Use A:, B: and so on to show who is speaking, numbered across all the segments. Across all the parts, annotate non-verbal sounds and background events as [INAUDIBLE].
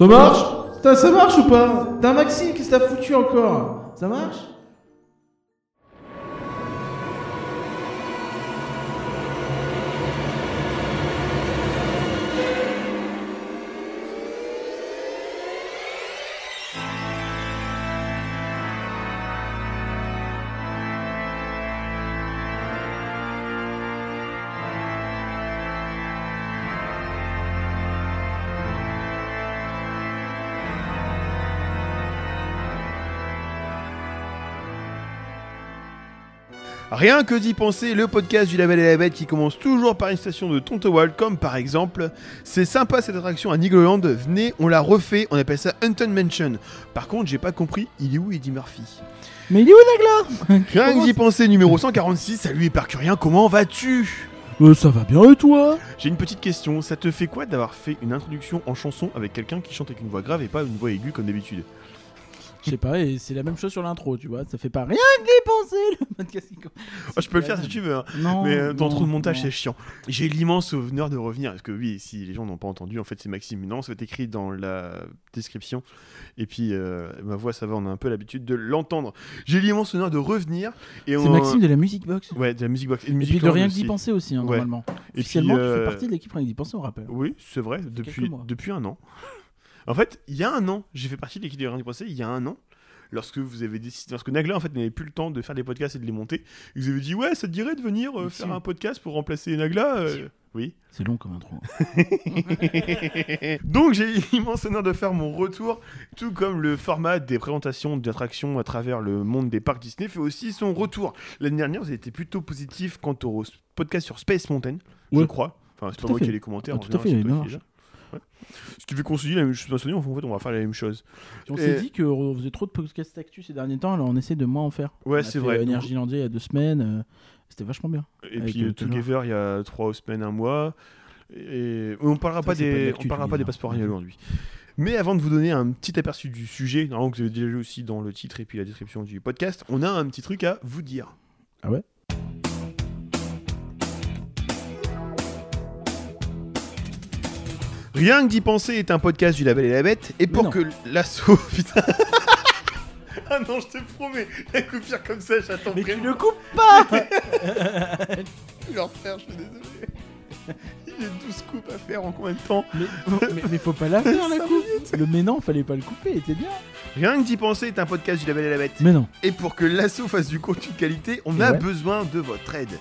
A: Ça marche? Ça marche ou pas? T'as Maxime, qu'est-ce que t'as foutu encore. Ça marche?
B: Rien que d'y penser, le podcast du Label et la Bête qui commence toujours par une station de Tontowald, comme par exemple C'est sympa cette attraction à Nigloland, venez, on l'a refait, on appelle ça Hunton Mansion. Par contre, j'ai pas compris, il est où Eddie Murphy?
A: Mais il est où Nagla?
B: Rien que d'y penser, numéro 146, salut Éparcurien, comment vas-tu?
A: Euh, Ça va bien et toi?
B: J'ai une petite question, ça te fait quoi d'avoir fait une introduction en chanson avec quelqu'un qui chante avec une voix grave et pas une voix aiguë comme d'habitude?
A: Je sais pas, et c'est la même chose sur l'intro, tu vois. Ça fait pas rien que d'y penser le podcast.
B: Oh, Je peux le faire si tu veux, hein.
A: Non.
B: mais euh,
A: non,
B: trop de montage c'est chiant. J'ai l'immense honneur de revenir, parce que oui, si les gens n'ont pas entendu, en fait c'est Maxime. Non, ça va être écrit dans la description. Et puis euh, ma voix, ça va, on a un peu l'habitude de l'entendre. J'ai l'immense honneur de revenir.
A: C'est
B: on-
A: Maxime de la Music Box.
B: Ouais, de la musique box. Et,
A: puis de rien que d'y penser aussi, hein,
B: Ouais.
A: normalement.
B: Et
A: Officiellement,
B: puis,
A: tu fais
B: euh,
A: partie de l'équipe rien que d'y penser, on rappelle.
B: Oui, c'est vrai, depuis, depuis un an. En fait, il y a un an, j'ai fait partie de l'équipe de Rien du Procès, il y a un an, lorsque vous avez décidé, lorsque Nagla en fait n'avait plus le temps de faire des podcasts et de les monter, ils vous avez dit ouais, ça te dirait de venir euh, faire un podcast pour remplacer Nagla euh, Oui.
A: C'est long comme intro. [LAUGHS]
B: Donc j'ai [LAUGHS] l'immense honneur de faire mon retour, tout comme le format des présentations d'attractions à travers le monde des parcs Disney fait aussi son retour. L'année dernière, vous avez été plutôt positif quant au podcast sur Space Mountain, je crois. Enfin, c'est pas moi qui ai les commentaires.
A: Ah,
B: en
A: tout à fait.
B: Ouais. Ce qui fait qu'on se dit la même chose. En fait, on va faire la même chose.
A: on
B: Et-
A: s'est dit qu'on faisait trop de podcasts actu ces derniers temps, alors on essaie de moins en faire.
B: Ouais, c'est vrai.
A: euh, Energylandia il y a deux semaines, euh, c'était vachement bien.
B: Et puis
A: euh,
B: euh. Together, il y a trois semaines, un mois. Et on parlera pas des, on parlera pas des passeports annuels aujourd'hui. Mais avant de vous donner un petit aperçu du sujet, normalement que vous avez déjà lu aussi dans le titre et puis la description du podcast, on a un petit truc à vous dire.
A: Ah ouais?
B: Rien que d'y penser est un podcast du Label et la Bête, et pour
A: non.
B: que l'assaut. [LAUGHS] Putain. ah non, je te promets, la coupure comme ça, j'attends
A: Mais tu
B: vraiment.
A: le coupes pas [LAUGHS]
B: Leur frère, je suis désolé. Il y a 12 coupes à faire en combien de temps
A: mais, mais, mais faut pas la faire la [LAUGHS] coupe Le mais non, fallait pas le couper, était bien.
B: Rien que d'y penser est un podcast du Label et la Bête.
A: Mais non.
B: Et pour que l'assaut fasse du contenu de qualité, on
A: Et
B: a
A: ouais.
B: besoin de votre aide.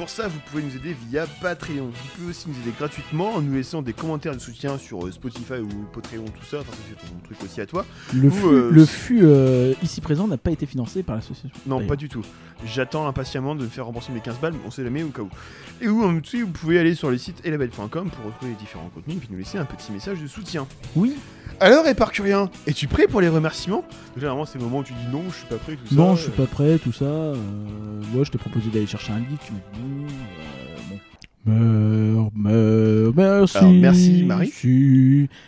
B: Pour ça, vous pouvez nous aider via Patreon. Vous pouvez aussi nous aider gratuitement en nous laissant des commentaires de soutien sur euh, Spotify ou Patreon, tout ça. Enfin, c'est ton truc aussi à toi.
A: Le
B: Ou,
A: flux,
B: euh,
A: le flux, euh, ici présent n'a pas été financé par l'association.
B: Non, pas du tout. J'attends impatiemment de me faire rembourser mes 15 balles, mais on sait jamais au cas où. Et où, en dessous, vous pouvez aller sur le site elabel.com pour retrouver les différents contenus et puis nous laisser un petit message de soutien.
A: Oui.
B: Alors, Éparcurien, es-tu prêt pour les remerciements? Déjà, normalement, c'est le moment où tu dis non, je suis pas prêt, tout ça.
A: Non, je suis pas prêt, tout ça. Euh, moi, je t'ai proposé d'aller chercher un livre, tu m'as dit non. Euh, bon. Meurs, meurs, merci.
B: Alors, merci, Marie.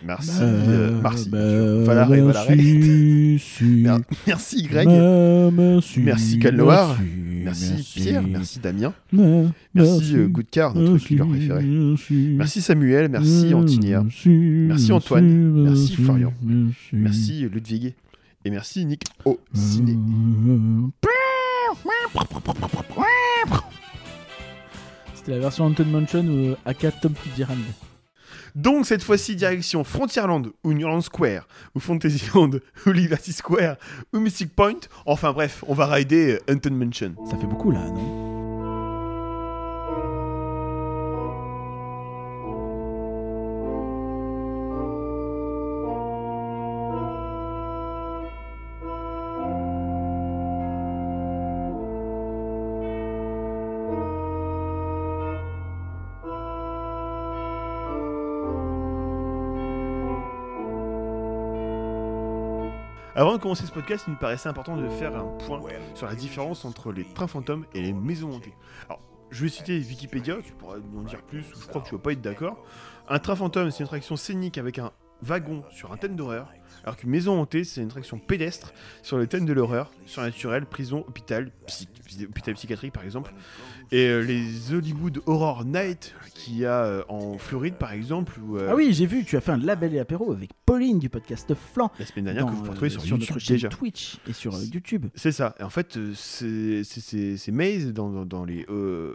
B: Merci, euh, merci.
A: merci,
B: Merci, Greg.
A: merci,
B: Merci,
A: merci,
B: Merci, Pierre. Merci, Damien.
A: meurs,
B: Merci, euh, Goodcar, notre
A: merci,
B: killer préféré.
A: Merci,
B: Merci, Samuel. Merci, Antinia. Merci, Antoine. Merci, Florian. Merci, Ludwig. Et merci, Nick au ciné.
A: C'était la version Anton Mansion ou aka Tom Fitzgerald.
B: Donc, cette fois-ci, direction Frontierland, ou Newland Square, ou Fantasyland, [LAUGHS] ou Liberty Square, ou Mystic Point. Enfin bref, on va rider euh, Hunton Mansion.
A: Ça fait beaucoup là, non?
B: Avant de commencer ce podcast, il me paraissait important de faire un point sur la différence entre les trains fantômes et les maisons hantées. Alors, je vais citer Wikipédia, tu pourras en dire plus, ou je crois que tu vas pas être d'accord. Un train fantôme, c'est une attraction scénique avec un wagon sur un thème d'horreur, alors qu'une maison hantée, c'est une attraction pédestre sur le thème de l'horreur, surnaturel, prison, hôpital, psy- hôpital psychiatrique par exemple. Et euh, les Hollywood Horror Night qu'il y a euh, en Floride par exemple, ou
A: Ah oui, j'ai vu, tu as fait un label et apéro avec Pauline du podcast Flan.
B: la semaine dernière que vous pouvez
A: euh,
B: retrouver sur,
A: sur
B: YouTube
A: notre chaîne
B: déjà.
A: Twitch et sur euh, YouTube.
B: C'est ça. Et en fait, euh, c'est- c'est- c'est ces mazes dans, dans- dans les euh, euh,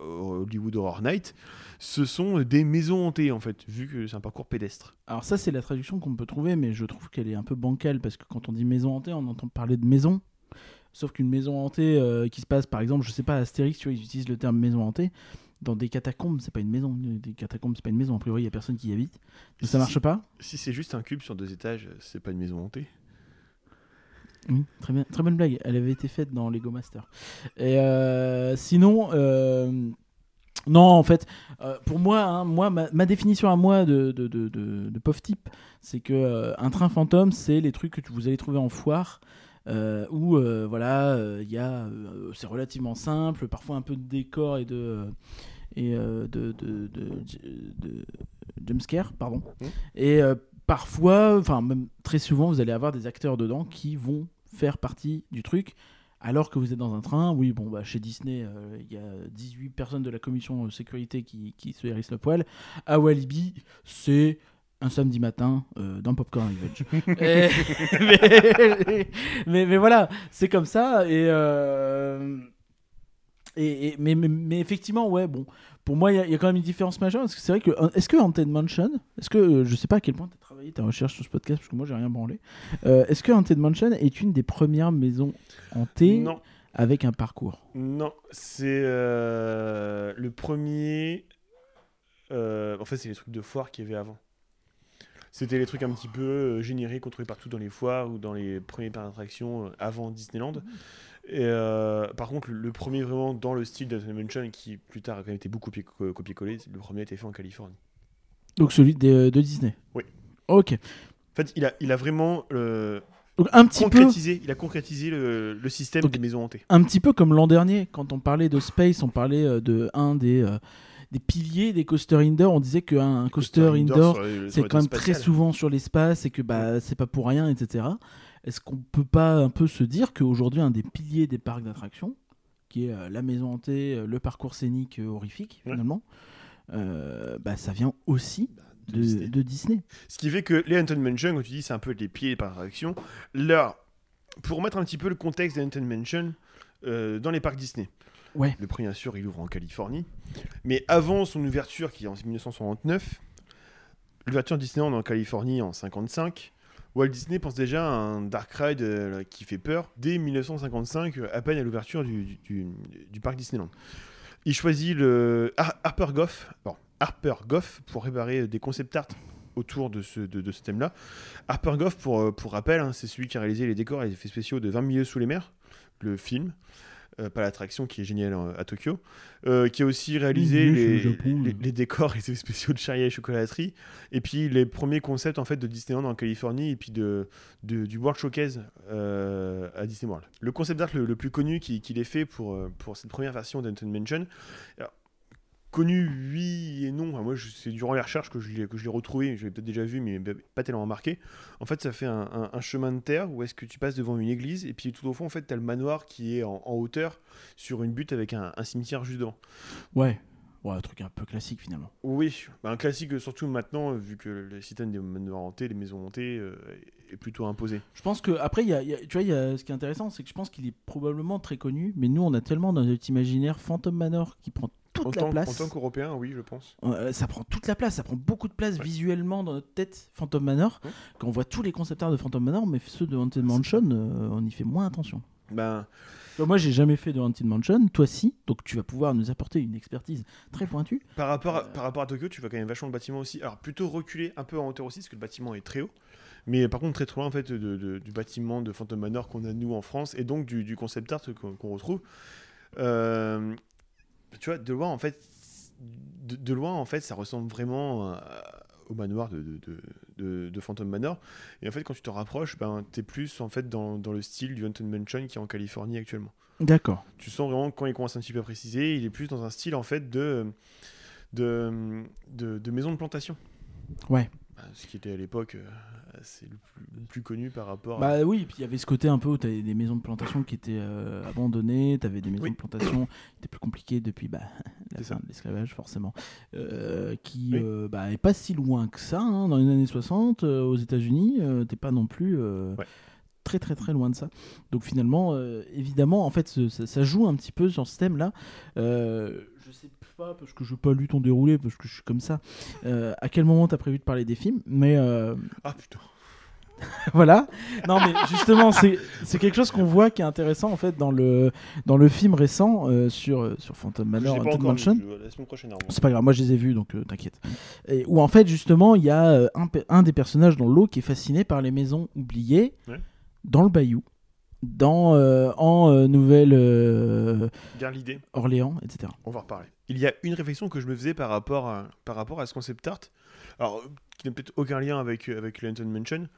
B: Hollywood Horror Night, ce sont des maisons hantées en fait, vu que c'est un parcours pédestre.
A: Alors ça, c'est la traduction qu'on peut trouver, mais je trouve qu'elle est un peu bancale parce que quand on dit maison hantée, on entend parler de maison. Sauf qu'une maison hantée euh, qui se passe, par exemple, je sais pas, Astérix, tu vois, ils utilisent le terme maison hantée. Dans des catacombes, c'est pas une maison. Des catacombes, c'est pas une maison. A priori, il y a personne qui y habite. Donc, ça marche pas?
B: Si c'est juste un cube sur deux étages, c'est pas une maison hantée.
A: Oui, très bien, très bonne blague. Elle avait été faite dans Lego Master. Et euh, sinon, euh, non, en fait, euh, pour moi, hein, moi, ma, ma définition à moi de, de, de, de, de pauvre type, c'est que un train fantôme, c'est les trucs que vous allez trouver en foire. euh, où euh, voilà, il euh, c'est relativement simple, parfois un peu de décor et de et de, de, de, de, jumpscare, pardon.
B: Mhm.
A: Et parfois, enfin même très souvent, vous allez avoir des acteurs dedans qui vont faire partie du truc. Alors que vous êtes dans un train, oui, bon, bah, chez Disney, euh, il y a 18 personnes de la commission sécurité qui, qui se hérissent le poil. À Walibi, c'est un samedi matin euh, dans Popcorn Revenge. [LAUGHS] Et- mais, [LAUGHS] mais, mais voilà, c'est comme ça. Et, euh, et, et- mais, mais effectivement, ouais, bon, pour moi, il y, a- il y a quand même une différence majeure. Parce que c'est vrai que, est-ce que Haunted Mansion, est-ce que, euh, je sais pas à quel point tu as travaillé ta recherche sur ce podcast, parce que moi, j'ai rien branlé. Euh, est-ce que Haunted Mansion est une des premières maisons hantées
B: Non,
A: avec un parcours?
B: Non, c'est euh, le premier. euh, en fait, c'est les trucs de foire qu'il y avait avant. C'était les trucs un petit peu génériques qu'on trouvait partout dans les foires ou dans les d'attractions euh, avant Disneyland. Et euh, par contre, le, premier vraiment dans le style d'Anthony Mansion, qui plus tard a quand même été beaucoup copié- copié-collé, le premier a été fait en Californie.
A: Donc celui de, de Disney
B: Oui.
A: Ok.
B: En fait, il a, il a vraiment euh,
A: Donc un petit peu.
B: concrétisé, il a concrétisé le, le système
A: Donc-
B: des maisons hantées.
A: un petit peu comme l'an dernier, quand on parlait de Space, on parlait euh, de un des, euh, des piliers des coaster indoor. On disait qu'un coaster indoor,
B: le- sur
A: c'est quand même
B: spatial.
A: très souvent sur l'espace et que bah, c'est pas pour rien, etc. Est-ce qu'on peut pas un peu se dire qu'aujourd'hui, un des piliers des parcs d'attractions, qui est euh, la maison hantée, euh, le parcours scénique euh, horrifique,
B: Ouais.
A: finalement, euh, bah, ça vient aussi
B: de
A: de,
B: Disney.
A: de Disney.
B: Ce qui fait que les Haunted Mansion, quand tu dis c'est un peu les pieds par action, là, pour mettre un petit peu le contexte des Haunted Mansion euh, dans les parcs Disney.
A: Ouais.
B: Le premier, bien sûr, il ouvre en Californie. Mais avant son ouverture, qui est en 1969, l'ouverture Disneyland en Californie en 55, Walt Disney pense déjà à un dark ride euh, qui fait peur dès 1955, euh, à peine à l'ouverture du, parc Disneyland. Il choisit le Har- Harper Goff, Harper Goff pour réparer des concept art autour de ce, thème-là. Harper Goff, pour, euh, pour rappel, hein, c'est celui qui a réalisé les décors et les effets spéciaux de 20 milieux sous les mers, le film, euh, pas l'attraction qui est géniale euh, à Tokyo, euh, qui a aussi réalisé
A: Oui, oui, c'est
B: les,
A: au Japon,
B: les, les décors et les spéciaux de Charlie et Chocolaterie, et puis les premiers concepts en fait de Disneyland en Californie et puis de, de- du World Showcase euh, à Disney World. Le concept art le, le plus connu qui- qu'il ait fait pour, pour cette première version d'Anton Mansion, alors, connu oui et non. Enfin, moi, c'est durant les recherches que je l'ai que je l'ai retrouvé. Je l'ai peut-être déjà vu, mais pas tellement marqué. En fait, ça fait un, un- un chemin de terre où est-ce que tu passes devant une église et puis tout au fond, en fait, t'as le manoir qui est en, en hauteur sur une butte avec un, un cimetière juste devant.
A: Ouais. Ouais, un truc un peu classique finalement.
B: Oui, bah, un classique surtout maintenant, euh, vu que le système des manoirs hantés, les maisons hantées, euh, est plutôt imposé.
A: Je pense que après, y a, y a- tu vois, y a, ce qui est intéressant, c'est que je pense qu'il est probablement très connu, mais nous, on a tellement dans notre imaginaire Phantom Manor qui prend toute
B: En
A: la
B: tant, en
A: place.
B: tant qu'Européen, oui, je pense.
A: Euh, ça prend toute la place, ça prend beaucoup de place
B: Ouais.
A: visuellement dans notre tête Phantom Manor.
B: Ouais.
A: Quand on voit tous les concept art de Phantom Manor, mais ceux de Haunted Mansion, euh, on y fait moins attention.
B: Ben,
A: vois, Moi, j'ai jamais fait de Haunted Mansion, toi si, donc tu vas pouvoir nous apporter une expertise très pointue.
B: Par rapport, à, par rapport à Tokyo, tu vois quand même vachement le bâtiment aussi. Alors plutôt reculé un peu en hauteur aussi, parce que le bâtiment est très haut. Mais par contre très très loin en fait de- de- du bâtiment de Phantom Manor qu'on a nous en France et donc du, du concept art qu'on qu'on retrouve. Euh, tu vois, de loin en fait, de, de loin en fait, ça ressemble vraiment à- au manoir de, de, de- de, de Phantom Manor. Et en fait, quand tu t'en rapproches, ben, tu es plus en fait dans, dans le style du Haunted Mansion qui est en Californie actuellement.
A: D'accord.
B: Tu sens vraiment que quand il commence un petit peu à préciser, il est plus dans un style en fait de, de maison de plantation.
A: Ouais.
B: Bah, ce qui était à l'époque euh, c'est le plus, le plus connu par rapport à...
A: Bah oui, puis il y avait ce côté un peu où tu avais des maisons de plantation qui étaient euh, abandonnées, tu avais des maisons
B: Oui.
A: de plantation qui étaient plus compliquées depuis bah, [LAUGHS] la fin
B: ça.
A: de l'esclavage, forcément, euh, qui
B: Oui.
A: euh, bah, est pas si loin que ça. hein, dans les années 60, euh, aux États-Unis, euh, t'es pas non plus euh,
B: Ouais.
A: très très très loin de ça. Donc finalement, euh, évidemment, en fait, ça, ça joue un petit peu sur ce thème-là. Euh, je sais pas, parce que je n'ai pas lu ton déroulé, parce que je suis comme ça, euh, à quel moment tu as prévu de parler des films, mais. euh,
B: Ah putain. [LAUGHS]
A: voilà. Non, mais justement, c'est quelque chose qu'on voit qui est intéressant en fait dans le, dans le film récent euh, sur, sur Phantom Manor, Haunted Mansion. C'est pas grave, moi je les ai vus donc euh, t'inquiète. Où en fait, justement, il y a un, des personnages dans l'eau qui est fasciné par les maisons oubliées
B: Ouais.
A: dans le bayou, dans, euh, en euh, Nouvelle-Orléans,
B: Garde l'idée.
A: etc.
B: On va en reparler. Il y a une réflexion que je me faisais par rapport à, par rapport à ce concept art, alors euh, qui n'a peut-être aucun lien avec, euh, avec le Haunted Mansion,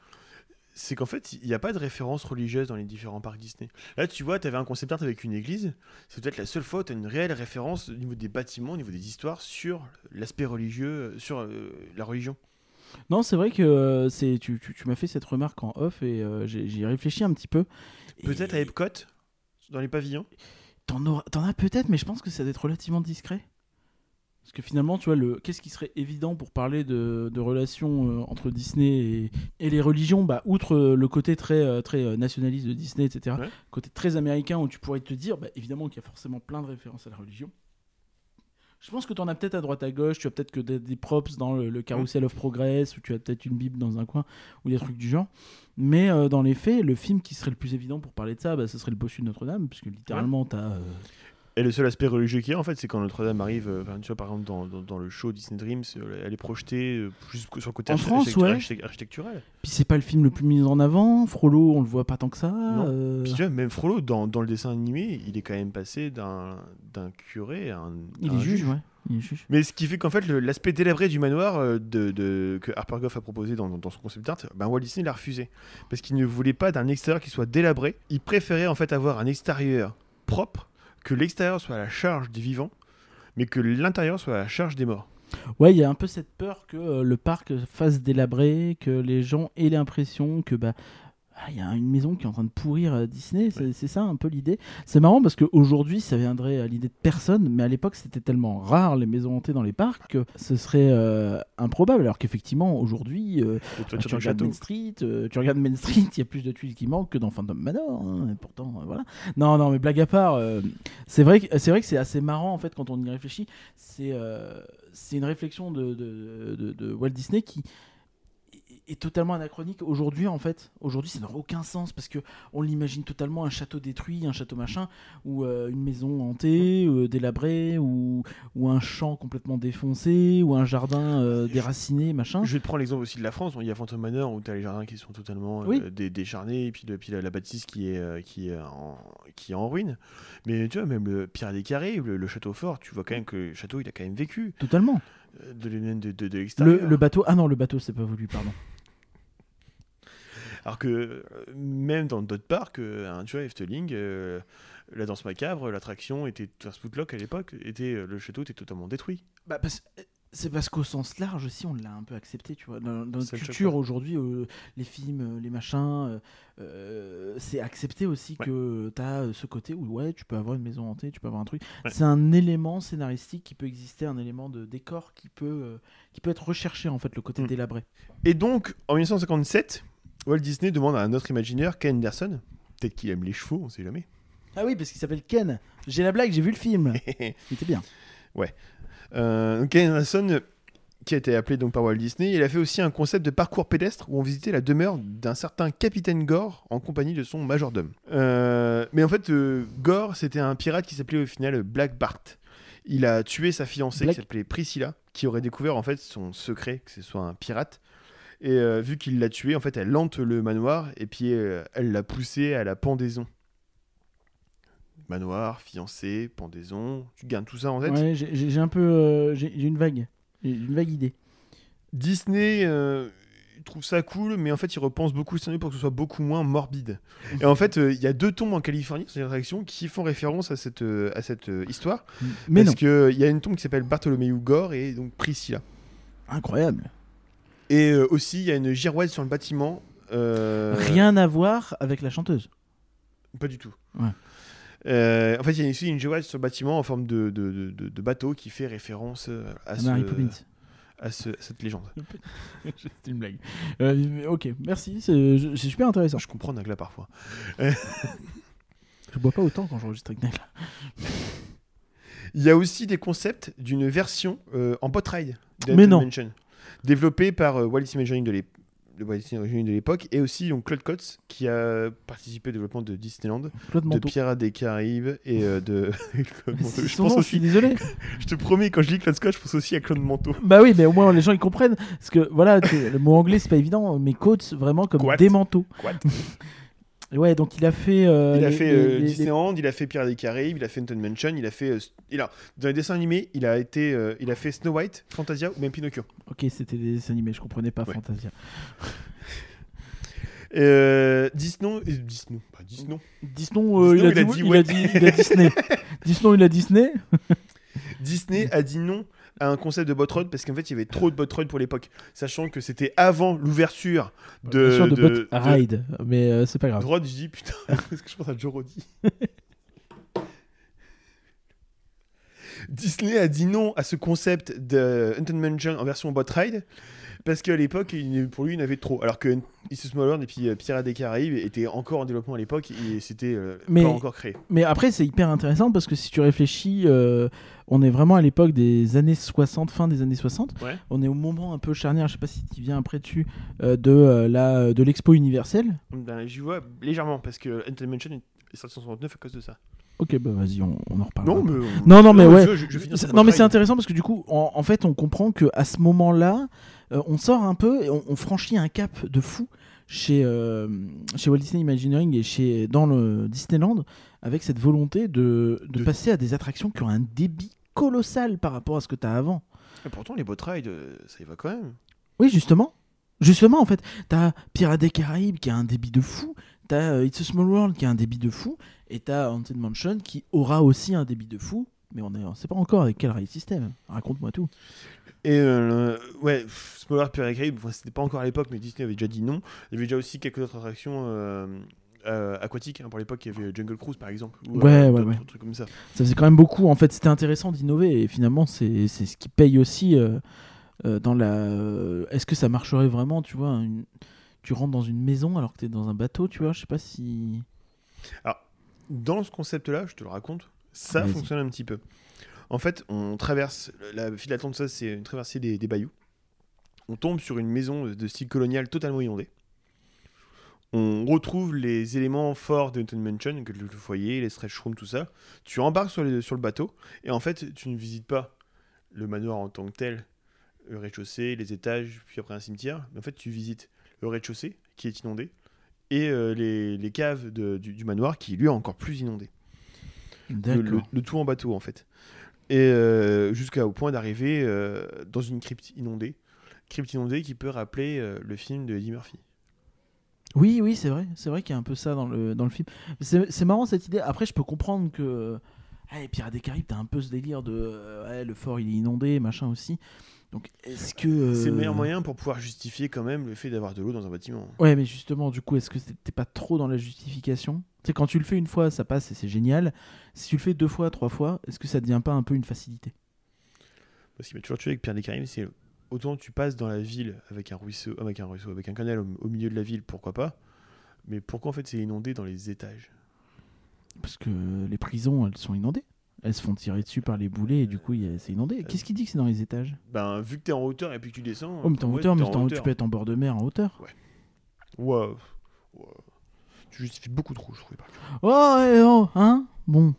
B: c'est qu'en fait, il n'y a pas de référence religieuse dans les différents parcs Disney. Là, tu vois, tu avais un concept art avec une église, c'est peut-être la seule fois où tu as une réelle référence au niveau des bâtiments, au niveau des histoires, sur l'aspect religieux, euh, sur euh, la religion.
A: Non, c'est vrai que euh, c'est tu, tu, tu m'as fait cette remarque en off et euh, j'ai j'y réfléchi un petit peu.
B: Peut-être à Epcot, dans les pavillons.
A: T'en as peut-être, mais je pense que ça doit être relativement discret. Parce que finalement, tu vois, le... qu'est-ce qui serait évident pour parler de, de relations euh, entre Disney et, et les religions? Bah, Outre euh, le côté très, euh, très nationaliste de Disney, etc.,
B: Ouais.
A: côté très américain où tu pourrais te dire, bah, évidemment qu'il y a forcément plein de références à la religion. Je pense que tu en as peut-être à droite à gauche, tu as peut-être que des, des props dans le, le Carousel of Progress, ou tu as peut-être une Bible dans un coin, ou des trucs du genre. Mais euh, dans les faits, le film qui serait le plus évident pour parler de ça, bah, ce serait le Bossu de Notre-Dame, puisque littéralement, tu as.
B: Et le seul aspect religieux qu'il y a, en fait, c'est quand Notre-Dame arrive, euh, tu vois, par exemple, dans, dans, dans le show Disney Dreams, euh, elle est projetée euh, juste sur le côté
A: En
B: archi-
A: France, ouais.
B: architectu- architectural.
A: Puis c'est pas le film le plus mis en avant. Frollo, on le voit pas tant que ça. euh,
B: Puis tu vois, même Frollo, dans, dans le dessin animé, il est quand même passé d'un curé à un.
A: il
B: à
A: est
B: un
A: juge, ouais. Il est juge.
B: Mais ce qui fait qu'en fait, l'aspect délabré du manoir de, de- que Harper Goff a proposé dans, dans son concept art, ben Walt Disney l'a refusé. Parce qu'il ne voulait pas d'un extérieur qui soit délabré. Il préférait en fait avoir un extérieur propre, que l'extérieur soit à la charge des vivants, mais que l'intérieur soit à la charge des morts.
A: Ouais, il y a un peu cette peur que euh, le parc fasse délabrer, que les gens aient l'impression que bah ah, il y a une maison qui est en train de pourrir à Disney, c'est ça un peu l'idée. C'est marrant parce qu'aujourd'hui ça viendrait à l'idée de personne, mais à l'époque c'était tellement rare les maisons hantées dans les parcs que ce serait euh, improbable. Alors qu'effectivement aujourd'hui, euh, tu regardes Main Street, euh, tu regardes Main Street, il y a plus de tuiles qui manquent que dans Phantom Manor. hein, et pourtant, euh, voilà. Non, non, mais blague à part, euh, c'est vrai que c'est vrai que c'est assez marrant en fait quand on y réfléchit. C'est euh, c'est une réflexion de, de, de- de Walt Disney qui est- totalement anachronique aujourd'hui en fait. Aujourd'hui, ça n'a aucun sens parce que on l'imagine totalement un château détruit, un château machin, ou euh, une maison hantée, euh, délabrée, ou, ou un champ complètement défoncé, ou un jardin euh, déraciné, machin.
B: Je vais te prendre l'exemple aussi de la France. Il y a Phantom Manor où tu as les jardins qui sont totalement
A: Oui.
B: dé- décharnés et puis, le- puis la, la bâtisse qui est, qui, est en, qui est en ruine. Mais tu vois, même le Pierre des Carrés, le, le château fort, tu vois quand même que le château il a quand même vécu
A: Totalement.
B: de, de, de, de
A: Le,
B: l'extérieur.
A: le bateau. Ah non, le bateau, c'est pas voulu, pardon.
B: Alors que euh, même dans d'autres parcs, euh, hein, tu vois, Efteling, euh, la danse macabre, l'attraction était. Enfin, Spootlock à l'époque, était, le château était totalement détruit.
A: Bah, parce- c'est parce qu'au sens large aussi, on l'a un peu accepté, tu vois. Dans, dans notre culture aujourd'hui, euh, les films, les machins, euh, c'est accepté aussi
B: Ouais.
A: que tu as ce côté où ouais, tu peux avoir une maison hantée, tu peux avoir un truc.
B: Ouais.
A: C'est un élément scénaristique qui peut exister, un élément de décor qui peut, euh, qui peut être recherché en fait, le côté
B: Mm.
A: délabré.
B: Et donc, en 1957, Walt Disney demande à un autre imaginaire, Ken Anderson, peut-être qu'il aime les chevaux, on sait jamais.
A: Ah oui, parce qu'il s'appelle Ken. J'ai la blague, j'ai vu le film. [LAUGHS] Il était bien.
B: Euh, Ken Anderson, qui a été appelé donc par Walt Disney, il a fait aussi un concept de parcours pédestre où on visitait la demeure d'un certain capitaine Gore en compagnie de son majordome. Euh, mais en fait, euh, Gore, c'était un pirate qui s'appelait au final Black Bart. Il a tué sa fiancée
A: Black-
B: qui s'appelait Priscilla, qui aurait découvert en fait son secret, que ce soit un pirate. Et euh, vu qu'il l'a tué, en fait, elle hante le manoir et puis euh, elle l'a poussé à la pendaison. Manoir, fiancée, pendaison, tu gardes tout ça en tête?
A: Ouais, j'ai- un peu. euh, j'ai une vague. J'ai une vague idée.
B: Disney, il trouve ça cool, mais en fait, il repense beaucoup le scénario pour que ce soit beaucoup moins morbide. Et en fait, il y a deux tombes en Californie sur l'attraction qui font référence à cette, à cette histoire.
A: Mais
B: parce qu'il y a une tombe qui s'appelle Bartholomew Gore et donc Priscilla.
A: Incroyable.
B: Et euh, aussi, il y a une girouette sur le bâtiment. euh,
A: Rien à voir avec la chanteuse.
B: Pas du tout.
A: Ouais.
B: Euh, en fait, il y a aussi une girouette sur le bâtiment en forme de, de, de- de- de bateau qui fait référence euh, à, ce-
A: Mary Poppins.
B: à ce- à cette légende. [LAUGHS]
A: C'était une blague. Euh, ok, merci, c'est je- c'est super intéressant.
B: Je comprends Nagla parfois. [LAUGHS]
A: Je bois pas autant quand j'enregistre avec Nagla.
B: Il y a aussi des concepts d'une version euh, en ride de
A: Mais
B: Haunted
A: non.
B: Mansion, développée par euh, Wallis Imagining de l'époque et aussi donc Claude Coates qui a participé au développement de Disneyland, de. Pirates des Caraïbes et euh, de [LAUGHS] Claude Manteau. Je pense
A: nom, je suis
B: aussi,
A: désolé. [LAUGHS]
B: je te promets quand je lis Claude Scott, je pense aussi à Claude Manteau.
A: bah oui, mais au moins les gens ils comprennent. Parce que voilà, le mot anglais c'est pas évident, mais coats vraiment comme
B: Quat.
A: des manteaux.
B: Quat. [LAUGHS]
A: Ouais, donc il a fait. euh,
B: il a
A: les-
B: fait
A: les-
B: euh,
A: les- les-
B: Disneyland, il a fait Pirates des Caraïbes, il a fait Haunted Mansion, il a fait euh, il a dans les dessins animés, il a été euh, il a fait Snow White, Fantasia ou même Pinocchio.
A: Ok, c'était des dessins animés, je comprenais pas
B: Ouais.
A: Fantasia.
B: Euh, Disney, euh, Disney, pas Disney.
A: Disney, euh, il, a dit, Disney. Disney, il a Disney.
B: Disney a dit non à un concept de bot road parce qu'en fait il y avait trop de bot road pour l'époque, sachant que c'était avant l'ouverture de,
A: Bien sûr, de,
B: de-
A: Bot
B: de-
A: Ride, mais euh, c'est pas grave.
B: road. Je dis putain, [LAUGHS] est-ce que je pense à Joe Roddy [LAUGHS] Disney a dit non à ce concept de Haunted Mansion en version bot ride parce qu'à l'époque, pour lui, il en avait trop. Alors que It's a Small World et puis euh, Pirates des Caraïbes étaient encore en développement à l'époque et c'était euh, pas encore créé.
A: Mais après, c'est hyper intéressant parce que si tu réfléchis, euh, on est vraiment à l'époque des années 60, fin des années 60.
B: Ouais.
A: On est au moment un peu charnière, je sais pas si tu viens après dessus, euh, de, la, de l'expo universelle.
B: Ben, j'y vois légèrement parce que Haunted Mansion est sorti en 69 à cause de ça.
A: Ok, bah vas-y, on, on en reparle.
B: Non, mais
A: Non, non, mais ouais.
B: je- je-
A: Non, mais c'est intéressant parce que du coup, en, en fait, on comprend que à ce moment-là, euh, on sort un peu et on, on franchit un cap de fou chez, euh, chez Walt Disney Imagineering et chez, dans le Disneyland avec cette volonté de, de
B: De-
A: passer à des attractions qui ont un débit colossal par rapport à ce que tu as avant.
B: Et pourtant, les rides, euh, ça y va quand même.
A: Oui, justement. Justement, en fait, t'as Pirates des Caraïbes qui a un débit de fou, t'as It's a Small World qui a un débit de fou, et t'as Haunted Mansion qui aura aussi un débit de fou, mais on ne sait pas encore avec quel rail système. Raconte-moi tout.
B: Et euh, ouais, pff, Small World Pirates des Caraïbes, c'était pas encore à l'époque, mais Disney avait déjà dit non. Il y avait déjà aussi quelques autres attractions euh, euh, aquatiques. hein. Pour l'époque, il y avait Jungle Cruise par exemple. Ou,
A: Ouais,
B: euh,
A: ouais, ouais.
B: trucs comme ça.
A: Ça faisait quand même beaucoup. En fait, c'était intéressant d'innover, et finalement, c'est ce qui paye aussi dans la. Est-ce que ça marcherait vraiment, tu vois une- Tu rentres dans une maison alors que t'es dans un bateau, tu vois Je sais pas si.
B: Dans ce concept-là, je te le raconte, ça
A: Vas-y.
B: fonctionne un petit peu. En fait, on traverse, la file d'attente, ça, c'est une traversée des, des bayous. On tombe sur une maison de style colonial totalement inondée. On retrouve les éléments forts de Haunted Mansion, que le, le foyer, les stretch rooms, tout ça. Tu embarques sur, les- sur le bateau, et en fait, tu ne visites pas le manoir en tant que tel, le rez-de-chaussée, les étages, puis après un cimetière. Mais en fait, tu visites le rez-de-chaussée, qui est inondé, et euh, les, les caves de- du, du manoir, qui lui est encore plus inondé le,
A: D'accord.
B: le- le tout en bateau en fait. Et euh, jusqu'au point d'arriver euh, dans une crypte inondée. Crypte inondée qui peut rappeler euh, le film de Eddie Murphy.
A: Oui, oui, c'est vrai. C'est vrai qu'il y a un peu ça dans le, dans le film. C'est marrant cette idée. Après, je peux comprendre que. Ah, les Pirates des Caraïbes, t'as un peu ce délire de. euh, ouais, le fort, il est inondé, machin aussi. Donc, est-ce que. euh,
B: C'est le meilleur moyen pour pouvoir justifier quand même le fait d'avoir de l'eau dans un bâtiment.
A: Ouais, mais justement, du coup, est-ce que t'es pas trop dans la justification? Sais, quand tu le fais une fois, ça passe et c'est génial. Si tu le fais deux fois, trois fois, est-ce que ça devient pas un peu une facilité?
B: Parce qu'il m'a toujours tué avec Pierre des Caraïbes, c'est autant tu passes dans la ville avec un ruisseau, avec un ruisseau, avec un canal au, au milieu de la ville, pourquoi pas? Mais pourquoi en fait c'est inondé dans les étages?
A: Parce que les prisons, elles sont inondées. Elles se font tirer dessus par les boulets et du coup, a- c'est inondé. Qu'est-ce qui dit que c'est dans les étages?
B: Ben vu que t'es en hauteur et puis que tu descends.
A: Oh, mais t'es en
B: ouais,
A: hauteur, mais
B: en
A: en- tu
B: hauteur.
A: peux être en bord de mer en hauteur.
B: Ouais. ouais. Tu justifies beaucoup trop, je trouve.
A: Oh, oh, hein? Bon.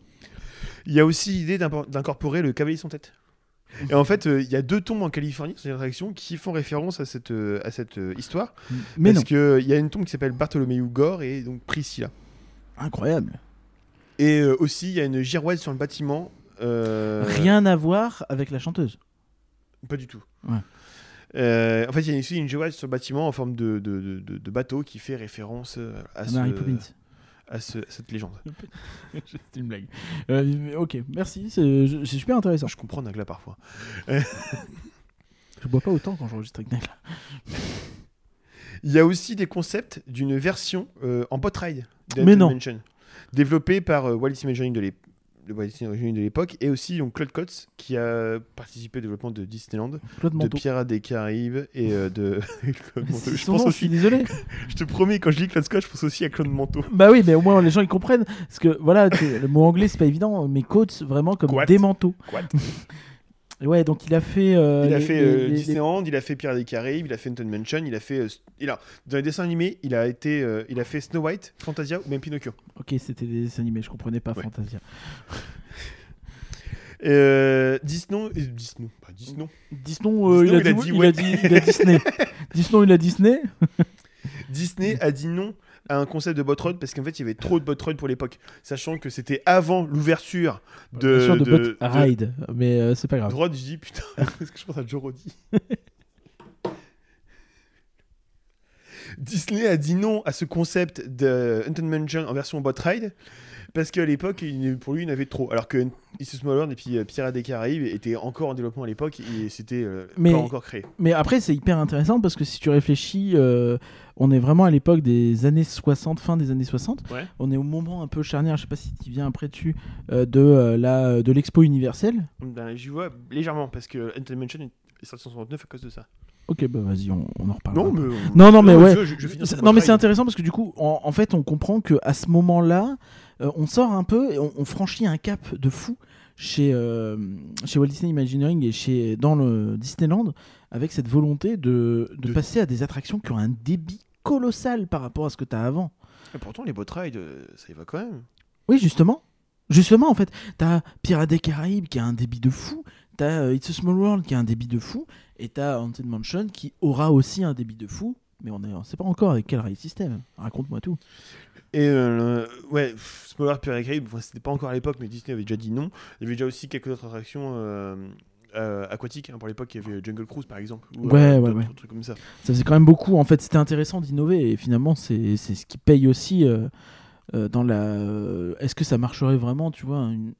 B: Il y a aussi l'idée d'incorporer le cavalier sans tête. Et en fait, euh, il y a deux tombes en Californie sur l'attraction qui font référence à cette, euh, à cette euh, histoire.
A: Mais
B: parce qu'il y a une tombe qui s'appelle Bartholomew Gore et donc Priscilla.
A: Incroyable.
B: Et euh, aussi, il y a une girouette sur le bâtiment. euh,
A: Rien à voir avec la chanteuse.
B: Pas du tout.
A: Ouais.
B: Euh, en fait, il y a aussi une géoise sur le bâtiment en forme de, de, de- de- de bateau qui fait référence euh, à, ce-
A: Mary Poppins.
B: à ce- cette légende. [LAUGHS]
A: C'était une blague. Euh, ok, merci, c'est c'est super intéressant.
B: Je comprends Nagla parfois.
A: Je bois pas autant quand j'enregistre avec Nagla.
B: Il y a aussi des concepts d'une version euh, en bot ride de
A: Mais non.
B: Mansion, développée par euh, Wallis Imagining de Wallis Imagining de l'époque et aussi donc Claude Coates qui a participé au développement de Disneyland, de. Pirates des Caraïbes et euh, de [LAUGHS] Je pense
A: nom, je suis
B: aussi,
A: désolé. [LAUGHS]
B: je te promets quand je lis Claude Scott, je pense aussi à Claude Manteau.
A: bah oui, mais au moins les gens ils comprennent. Parce que voilà, le mot anglais c'est pas évident, mais coats vraiment comme
B: Quat.
A: des manteaux.
B: Quat. [LAUGHS]
A: Ouais, donc il a fait. euh,
B: il a
A: les-
B: fait
A: les-
B: euh,
A: les- les-
B: Disneyland, il a fait Pirates des Caraïbes, il a fait Haunted Mansion, il a fait euh, il a dans les dessins animés, il a été euh, il a fait Snow White, Fantasia ou même Pinocchio.
A: Ok, c'était des dessins animés, je comprenais pas
B: Ouais.
A: Fantasia.
B: Euh, Disney, euh, Disney, pas Disney.
A: Disney, euh, a dit, il a Disney. Disney, il a Disney.
B: Disney a dit non à un concept de bot rod parce qu'en fait il y avait trop de bot rod pour l'époque, sachant que c'était avant l'ouverture de,
A: sûr, de,
B: de-
A: bot
B: de-
A: ride, mais euh, c'est pas grave.
B: Rod, je dis putain, [LAUGHS] parce que je pense à Joe Roddy. [LAUGHS] Disney a dit non à ce concept de Haunted Mansion en version bot ride parce qu'à l'époque, pour lui, il y en avait trop. Alors que It's a Small World et puis euh, Pirates des Caraïbes étaient encore en développement à l'époque et c'était euh, pas encore créé.
A: Mais après, c'est hyper intéressant parce que si tu réfléchis, euh, on est vraiment à l'époque des années 60, fin des années 60.
B: Ouais.
A: On est au moment un peu charnière, je sais pas si tu viens après dessus, euh, de, la, de l'expo universelle.
B: Ben, J'y vois légèrement parce que Haunted Mansion est sorti en 69 à cause de ça.
A: Ok, bah vas-y, on, on en reparle.
B: Non, mais.
A: Non, non, mais ouais.
B: Je, je,
A: Non mais c'est intéressant parce que du coup en, en fait on comprend que à ce moment-là euh, on sort un peu et on, on franchit un cap de fou chez euh, chez Walt Disney Imagineering et chez dans le Disneyland avec cette volonté de, de
B: De-
A: passer à des attractions qui ont un débit colossal par rapport à ce que tu as avant.
B: Et pourtant, les rides, euh, ça y va quand même.
A: Oui justement. Justement en fait, t'as Pirates des Caraïbes qui a un débit de fou, t'as It's a Small World qui a un débit de fou et t'as Haunted Mansion qui aura aussi un débit de fou. Mais on ne sait pas encore avec quel rail système. Raconte-moi tout.
B: Et euh, ouais, World Pirates Caraïbes, enfin, c'était pas encore à l'époque, mais Disney avait déjà dit non. Il y avait déjà aussi quelques autres attractions euh, euh, aquatiques. hein. Pour l'époque, il y avait Jungle Cruise par exemple. Ou,
A: Ouais,
B: euh,
A: ouais,
B: d'autres
A: ouais.
B: trucs comme ça.
A: Ça faisait quand même beaucoup. En fait, c'était intéressant d'innover et finalement, c'est ce qui paye aussi dans la. Est-ce que ça marcherait vraiment Tu vois, une-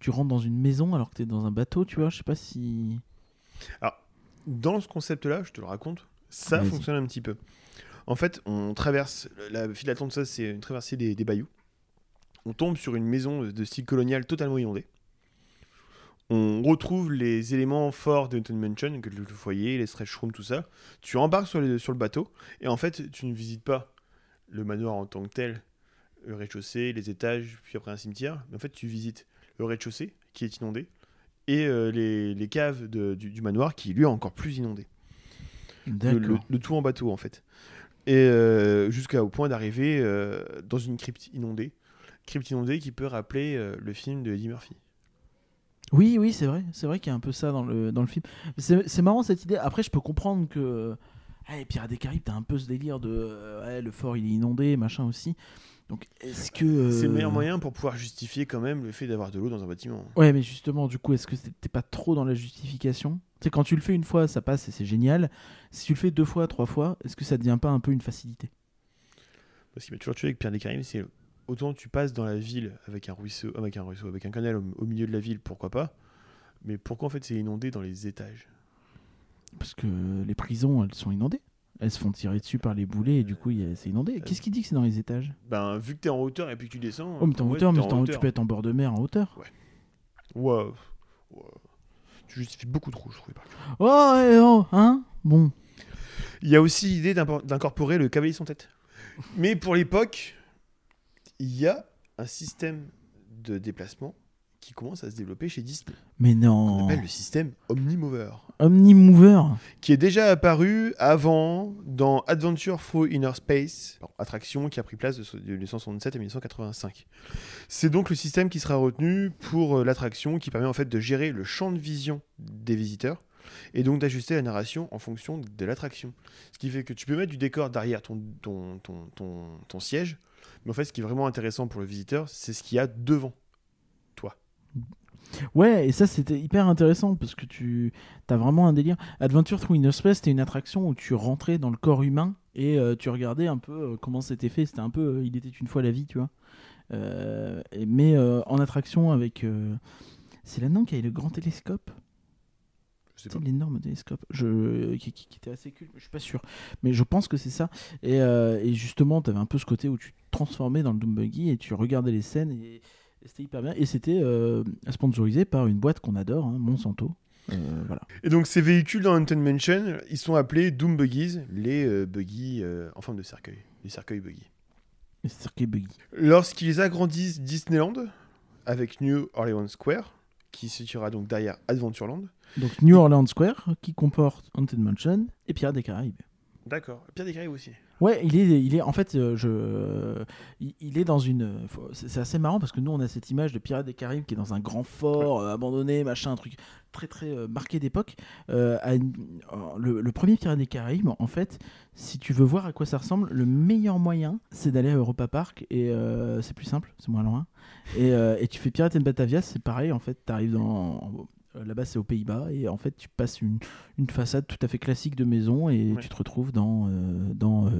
A: tu rentres dans une maison alors que tu es dans un bateau, tu vois Je sais pas si.
B: Dans ce concept-là, je te le raconte, ça
A: Vas-y.
B: fonctionne un petit peu. En fait, on traverse, la file d'attente, ça, c'est une traversée des, des bayous. On tombe sur une maison de style colonial totalement inondée. On retrouve les éléments forts de Haunted Mansion, que le, le foyer, les stretch rooms, tout ça. Tu embarques sur, les- sur le bateau, et en fait, tu ne visites pas le manoir en tant que tel, le rez-de-chaussée, les étages, puis après un cimetière. Mais en fait, tu visites le rez-de-chaussée, qui est inondé, et euh, les, les caves de- du, du manoir, qui lui est encore plus inondé le,
A: D'accord.
B: le- le tout en bateau en fait. Et euh, jusqu'au point d'arriver euh, dans une crypte inondée. Crypte inondée qui peut rappeler euh, le film de Eddie Murphy.
A: Oui, oui, c'est vrai. C'est vrai qu'il y a un peu ça dans le, dans le film. C'est marrant cette idée. Après, je peux comprendre que. Les Pirates des Caraïbes, t'as un peu ce délire de. euh, le fort, il est inondé, machin aussi. Donc, est-ce que.
B: C'est le meilleur moyen pour pouvoir justifier quand même le fait d'avoir de l'eau dans un bâtiment.
A: Ouais, mais justement, du coup, est-ce que t'es pas trop dans la justification? Sais, quand tu le fais une fois, ça passe et c'est génial. Si tu le fais deux fois, trois fois, est-ce que ça devient pas un peu une facilité?
B: Parce qu'il m'a toujours tué avec Pierre des Caraïbes, c'est autant tu passes dans la ville avec un ruisseau, avec un ruisseau, avec un canal au, au milieu de la ville, pourquoi pas? Mais pourquoi en fait c'est inondé dans les étages?
A: Parce que les prisons, elles sont inondées. Elles se font tirer dessus par les boulets et du coup, a- c'est inondé. Qu'est-ce qui dit que c'est dans les étages?
B: Ben vu que t'es en hauteur et puis que tu descends.
A: Oh, mais t'es en
B: ouais,
A: hauteur, mais tu peux être en bord de mer en hauteur.
B: Ouais. ouais. Tu justifies beaucoup trop, je trouve. par.
A: Oh, ouais, oh, hein? Bon.
B: Il y a aussi l'idée d'incorporer le cavalier sans tête. Mais pour l'époque, il y a un système de déplacement qui commence à se développer chez Disney.
A: Mais
B: On
A: non.
B: appelle le système Omnimover.
A: Omnimover.
B: Qui est déjà apparu avant dans Adventure Through Inner Space, attraction qui a pris place de so- de 1967 à 1985. C'est donc le système qui sera retenu pour euh, l'attraction qui permet en fait de gérer le champ de vision des visiteurs et donc d'ajuster la narration en fonction de l'attraction. Ce qui fait que tu peux mettre du décor derrière ton, ton, ton, ton, ton siège, mais en fait ce qui est vraiment intéressant pour le visiteur, c'est ce qu'il y a devant.
A: Ouais, et ça c'était hyper intéressant parce que tu as vraiment un délire. Adventure Through Inner Space, c'était une attraction où tu rentrais dans le corps humain et euh, tu regardais un peu euh, comment c'était fait. C'était un peu euh, Il était une fois la vie, tu vois. Et- mais en attraction avec. c'est là-dedans qu'il y a le grand télescope.
B: Je sais
A: C'est
B: pas.
A: l'énorme télescope je... qui, qui- qui était assez cool, je suis pas sûr. Mais je pense que c'est ça. Et, et justement, tu avais un peu ce côté où tu te transformais dans le Doom Buggy et tu regardais les scènes et c'était hyper bien. Et c'était euh, sponsorisé par une boîte qu'on adore, hein, Monsanto. Euh, voilà.
B: Et donc ces véhicules dans Haunted Mansion, ils sont appelés Doom Buggies, les euh, buggy euh, en forme de cercueil, les cercueils buggy.
A: C'est circuit Buggy.
B: Lorsqu'ils agrandissent Disneyland avec New Orleans Square, qui se situera donc derrière Adventureland.
A: Donc New Orleans Square qui comporte Haunted Mansion et Pirates des Caraïbes.
B: D'accord. Pierre des Caraïbes aussi.
A: Ouais, il est, il est en fait, euh, je, il, est dans une. C'est assez marrant parce que nous, on a cette image de Pirates des Caraïbes qui est dans un grand fort euh, abandonné, machin, un truc très très euh, marqué d'époque. Le, premier Pirates des Caraïbes, en fait, si tu veux voir à quoi ça ressemble, le meilleur moyen, c'est d'aller à Europa Park et c'est plus simple, c'est moins loin. Et, tu fais Pirates and Batavia, c'est pareil, en fait, tu arrives dans. Là-bas, c'est aux Pays-Bas, et en fait, tu passes une, une façade tout à fait classique de maison, et
B: Ouais.
A: tu te retrouves dans, euh, dans euh,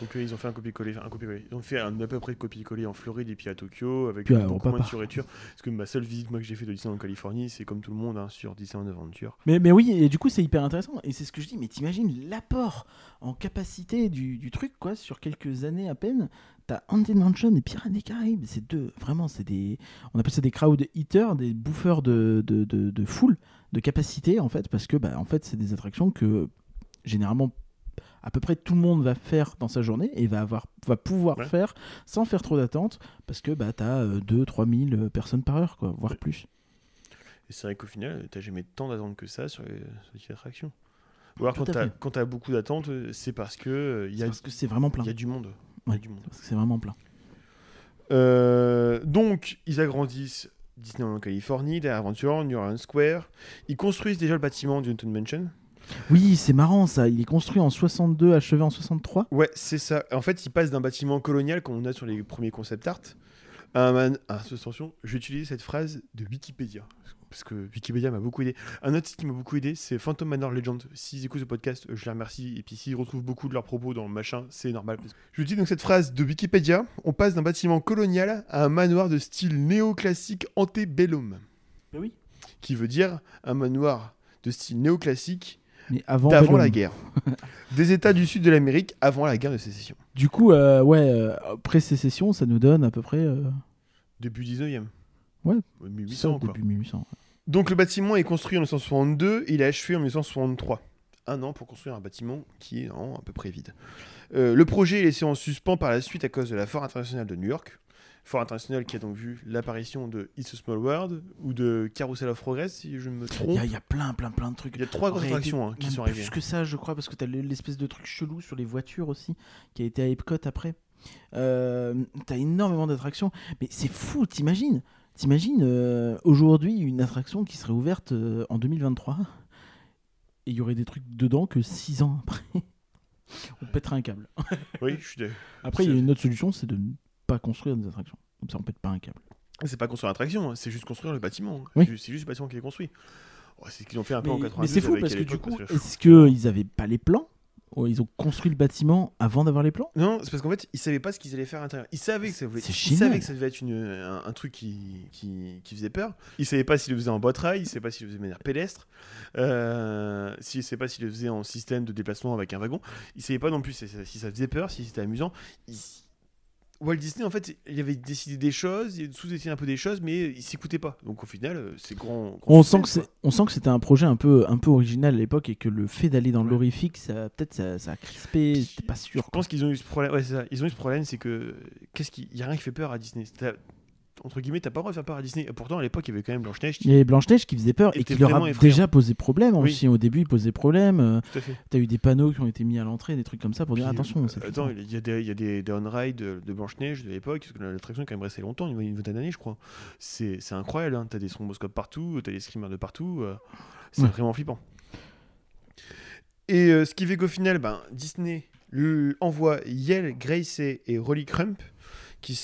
B: Donc euh, ils ont fait un copier-coller, copier-coller. Ils ont fait un à peu près copier-coller en Floride et puis à Tokyo avec
A: Puis
B: beaucoup moins de surréture. Parce que ma seule visite moi que j'ai fait de Disneyland en Californie, c'est comme tout le monde hein, sur Disneyland Adventure.
A: Mais, mais oui, et du coup, c'est hyper intéressant. Et c'est ce que je dis, mais t'imagines l'apport en capacité du, du truc, quoi, sur quelques années à peine. T'as Haunted Mansion et Pirates des Caraïbes. C'est deux, vraiment, c'est des. On appelle ça des crowd eaters, des bouffeurs de, de, de, de foule, de capacité, en fait, parce que, bah, en fait, c'est des attractions que, généralement, à peu près tout le monde va faire dans sa journée et va, avoir, va pouvoir
B: Ouais.
A: faire sans faire trop d'attente, parce que bah, t'as 2-3 000 personnes par heure, quoi, voire
B: Ouais.
A: plus.
B: Et c'est vrai qu'au final, t'as jamais tant d'attentes que ça sur les, sur les attractions. Ou alors
A: Tout
B: quand
A: fait.
B: quand t'as beaucoup d'attentes, euh, c'est parce que euh, il y,
A: C'est
B: a-
A: Parce que c'est vraiment plein.
B: il y a du monde. Il
A: Ouais.
B: du monde.
A: Parce que c'est vraiment plein.
B: Euh, donc, ils agrandissent Disneyland en Californie, derrière Adventure, New Orleans Square. Ils construisent déjà le bâtiment du Haunted Mansion.
A: Oui, c'est marrant ça. Il est construit en 62, achevé en 63.
B: Ouais, c'est ça. En fait, ils passent d'un bâtiment colonial, comme on a sur les premiers concept art, à un man... ah, attention, utiliser cette phrase de Wikipédia. Parce que Wikipédia m'a beaucoup aidé. Un autre site qui m'a beaucoup aidé, c'est Phantom Manor Legend. S'ils écoutent ce podcast, je les remercie. Et puis s'ils retrouvent beaucoup de leurs propos dans le machin, c'est normal. Je dis donc cette phrase de Wikipédia. On passe d'un bâtiment colonial à un manoir de style néoclassique antebellum.
A: Mais oui.
B: Qui veut dire un manoir de style néoclassique
A: Mais avant,
B: la guerre. [LAUGHS] Des États du sud de l'Amérique avant la guerre de sécession.
A: Du coup, euh, ouais, euh, pré-sécession, ça nous donne à peu près euh,
B: Début 19e.
A: Ouais.
B: Ouais,
A: ça,
B: 1800 quoi.
A: début 1800.
B: Donc le bâtiment est construit en 1962 et il est achevé en 1963. Un an pour construire un bâtiment qui est non, à peu près vide. Euh, le projet est laissé en suspens par la suite à cause de la Foire internationale de New York. Foire internationale qui a donc vu l'apparition de It's a Small World ou de Carousel of Progress si je ne me trompe.
A: il y a plein, plein, plein de trucs.
B: Il y a trois grosses attractions hein, qui sont
A: plus
B: arrivées.
A: que ça, je crois, parce que t'as l'espèce de truc chelou sur les voitures aussi, qui a été à Epcot après. Euh, t'as énormément d'attractions. Mais c'est fou, t'imagines? T'imagines euh, aujourd'hui une attraction qui serait ouverte euh, en 2023 et il y aurait des trucs dedans que 6 ans après. [LAUGHS] on pèterait un câble. [LAUGHS]
B: Oui, je suis d'accord.
A: Après, il y a une autre solution, c'est de ne pas construire des attractions. Comme ça, on pète pas un câble.
B: C'est pas construire l'attraction, hein, c'est juste construire le bâtiment.
A: Oui.
B: C'est juste- le bâtiment qui est construit. Oh, c'est ce qu'ils ont fait un peu
A: Mais,
B: en
A: mais
B: 92
A: c'est fou parce que du coup, est-ce qu'ils avaient pas les plans Ils ont construit le bâtiment avant d'avoir les plans?
B: Non, c'est parce qu'en fait, ils savaient pas ce qu'ils allaient faire à l'intérieur. Ils savaient que ça voulait... Ils savaient que ça devait être une, un, un truc qui, qui, qui faisait peur. Ils savaient pas s'ils le faisaient en boîte rail, ils savaient pas s'ils le faisaient de manière pédestre, euh, s'ils savaient pas s'ils le faisaient en système de déplacement avec un wagon. Ils savaient pas non plus si ça, si ça faisait peur, si c'était amusant. Ils- Walt Disney, en fait, il avait décidé des choses, il sous-estimé un peu des choses, mais il s'écoutait pas. Donc au final, euh, c'est grand. grand
A: On sent, que on sent que c'était un projet un peu, un peu original à l'époque et que le fait d'aller dans
B: Ouais.
A: l'horrifique, ça, peut-être ça, ça a crispé, j'étais pas sûr.
B: Je pense qu'ils ont eu ce problème. Ouais, c'est ça. Ils ont eu ce problème, c'est que qu'est-ce qui, y a rien qui fait peur à Disney. Entre guillemets, t'as pas le droit de faire peur à Disney. Et pourtant, à l'époque, il y avait quand même Blanche Neige.
A: Il y avait Blanche-Neige qui faisait peur et qui leur a
B: effrayant.
A: déjà posé problème
B: Oui.
A: aussi. Au début, il posait problème. euh. T'as eu des panneaux qui ont été mis à l'entrée, des trucs comme ça pour dire attention.
B: euh, attends, il y a des, il y a des, des on-ride de, de Blanche Neige de l'époque, parce que l'attraction est quand même restée longtemps, une, une vingtaine d'années, je crois. C'est incroyable. Hein. T'as des stromboscopes partout, t'as des screamers de partout. euh, c'est
A: Ouais.
B: vraiment flippant. Et euh, ce qui fait qu'au final, ben, Disney envoie Yale Gracie et Rolly Crump, qui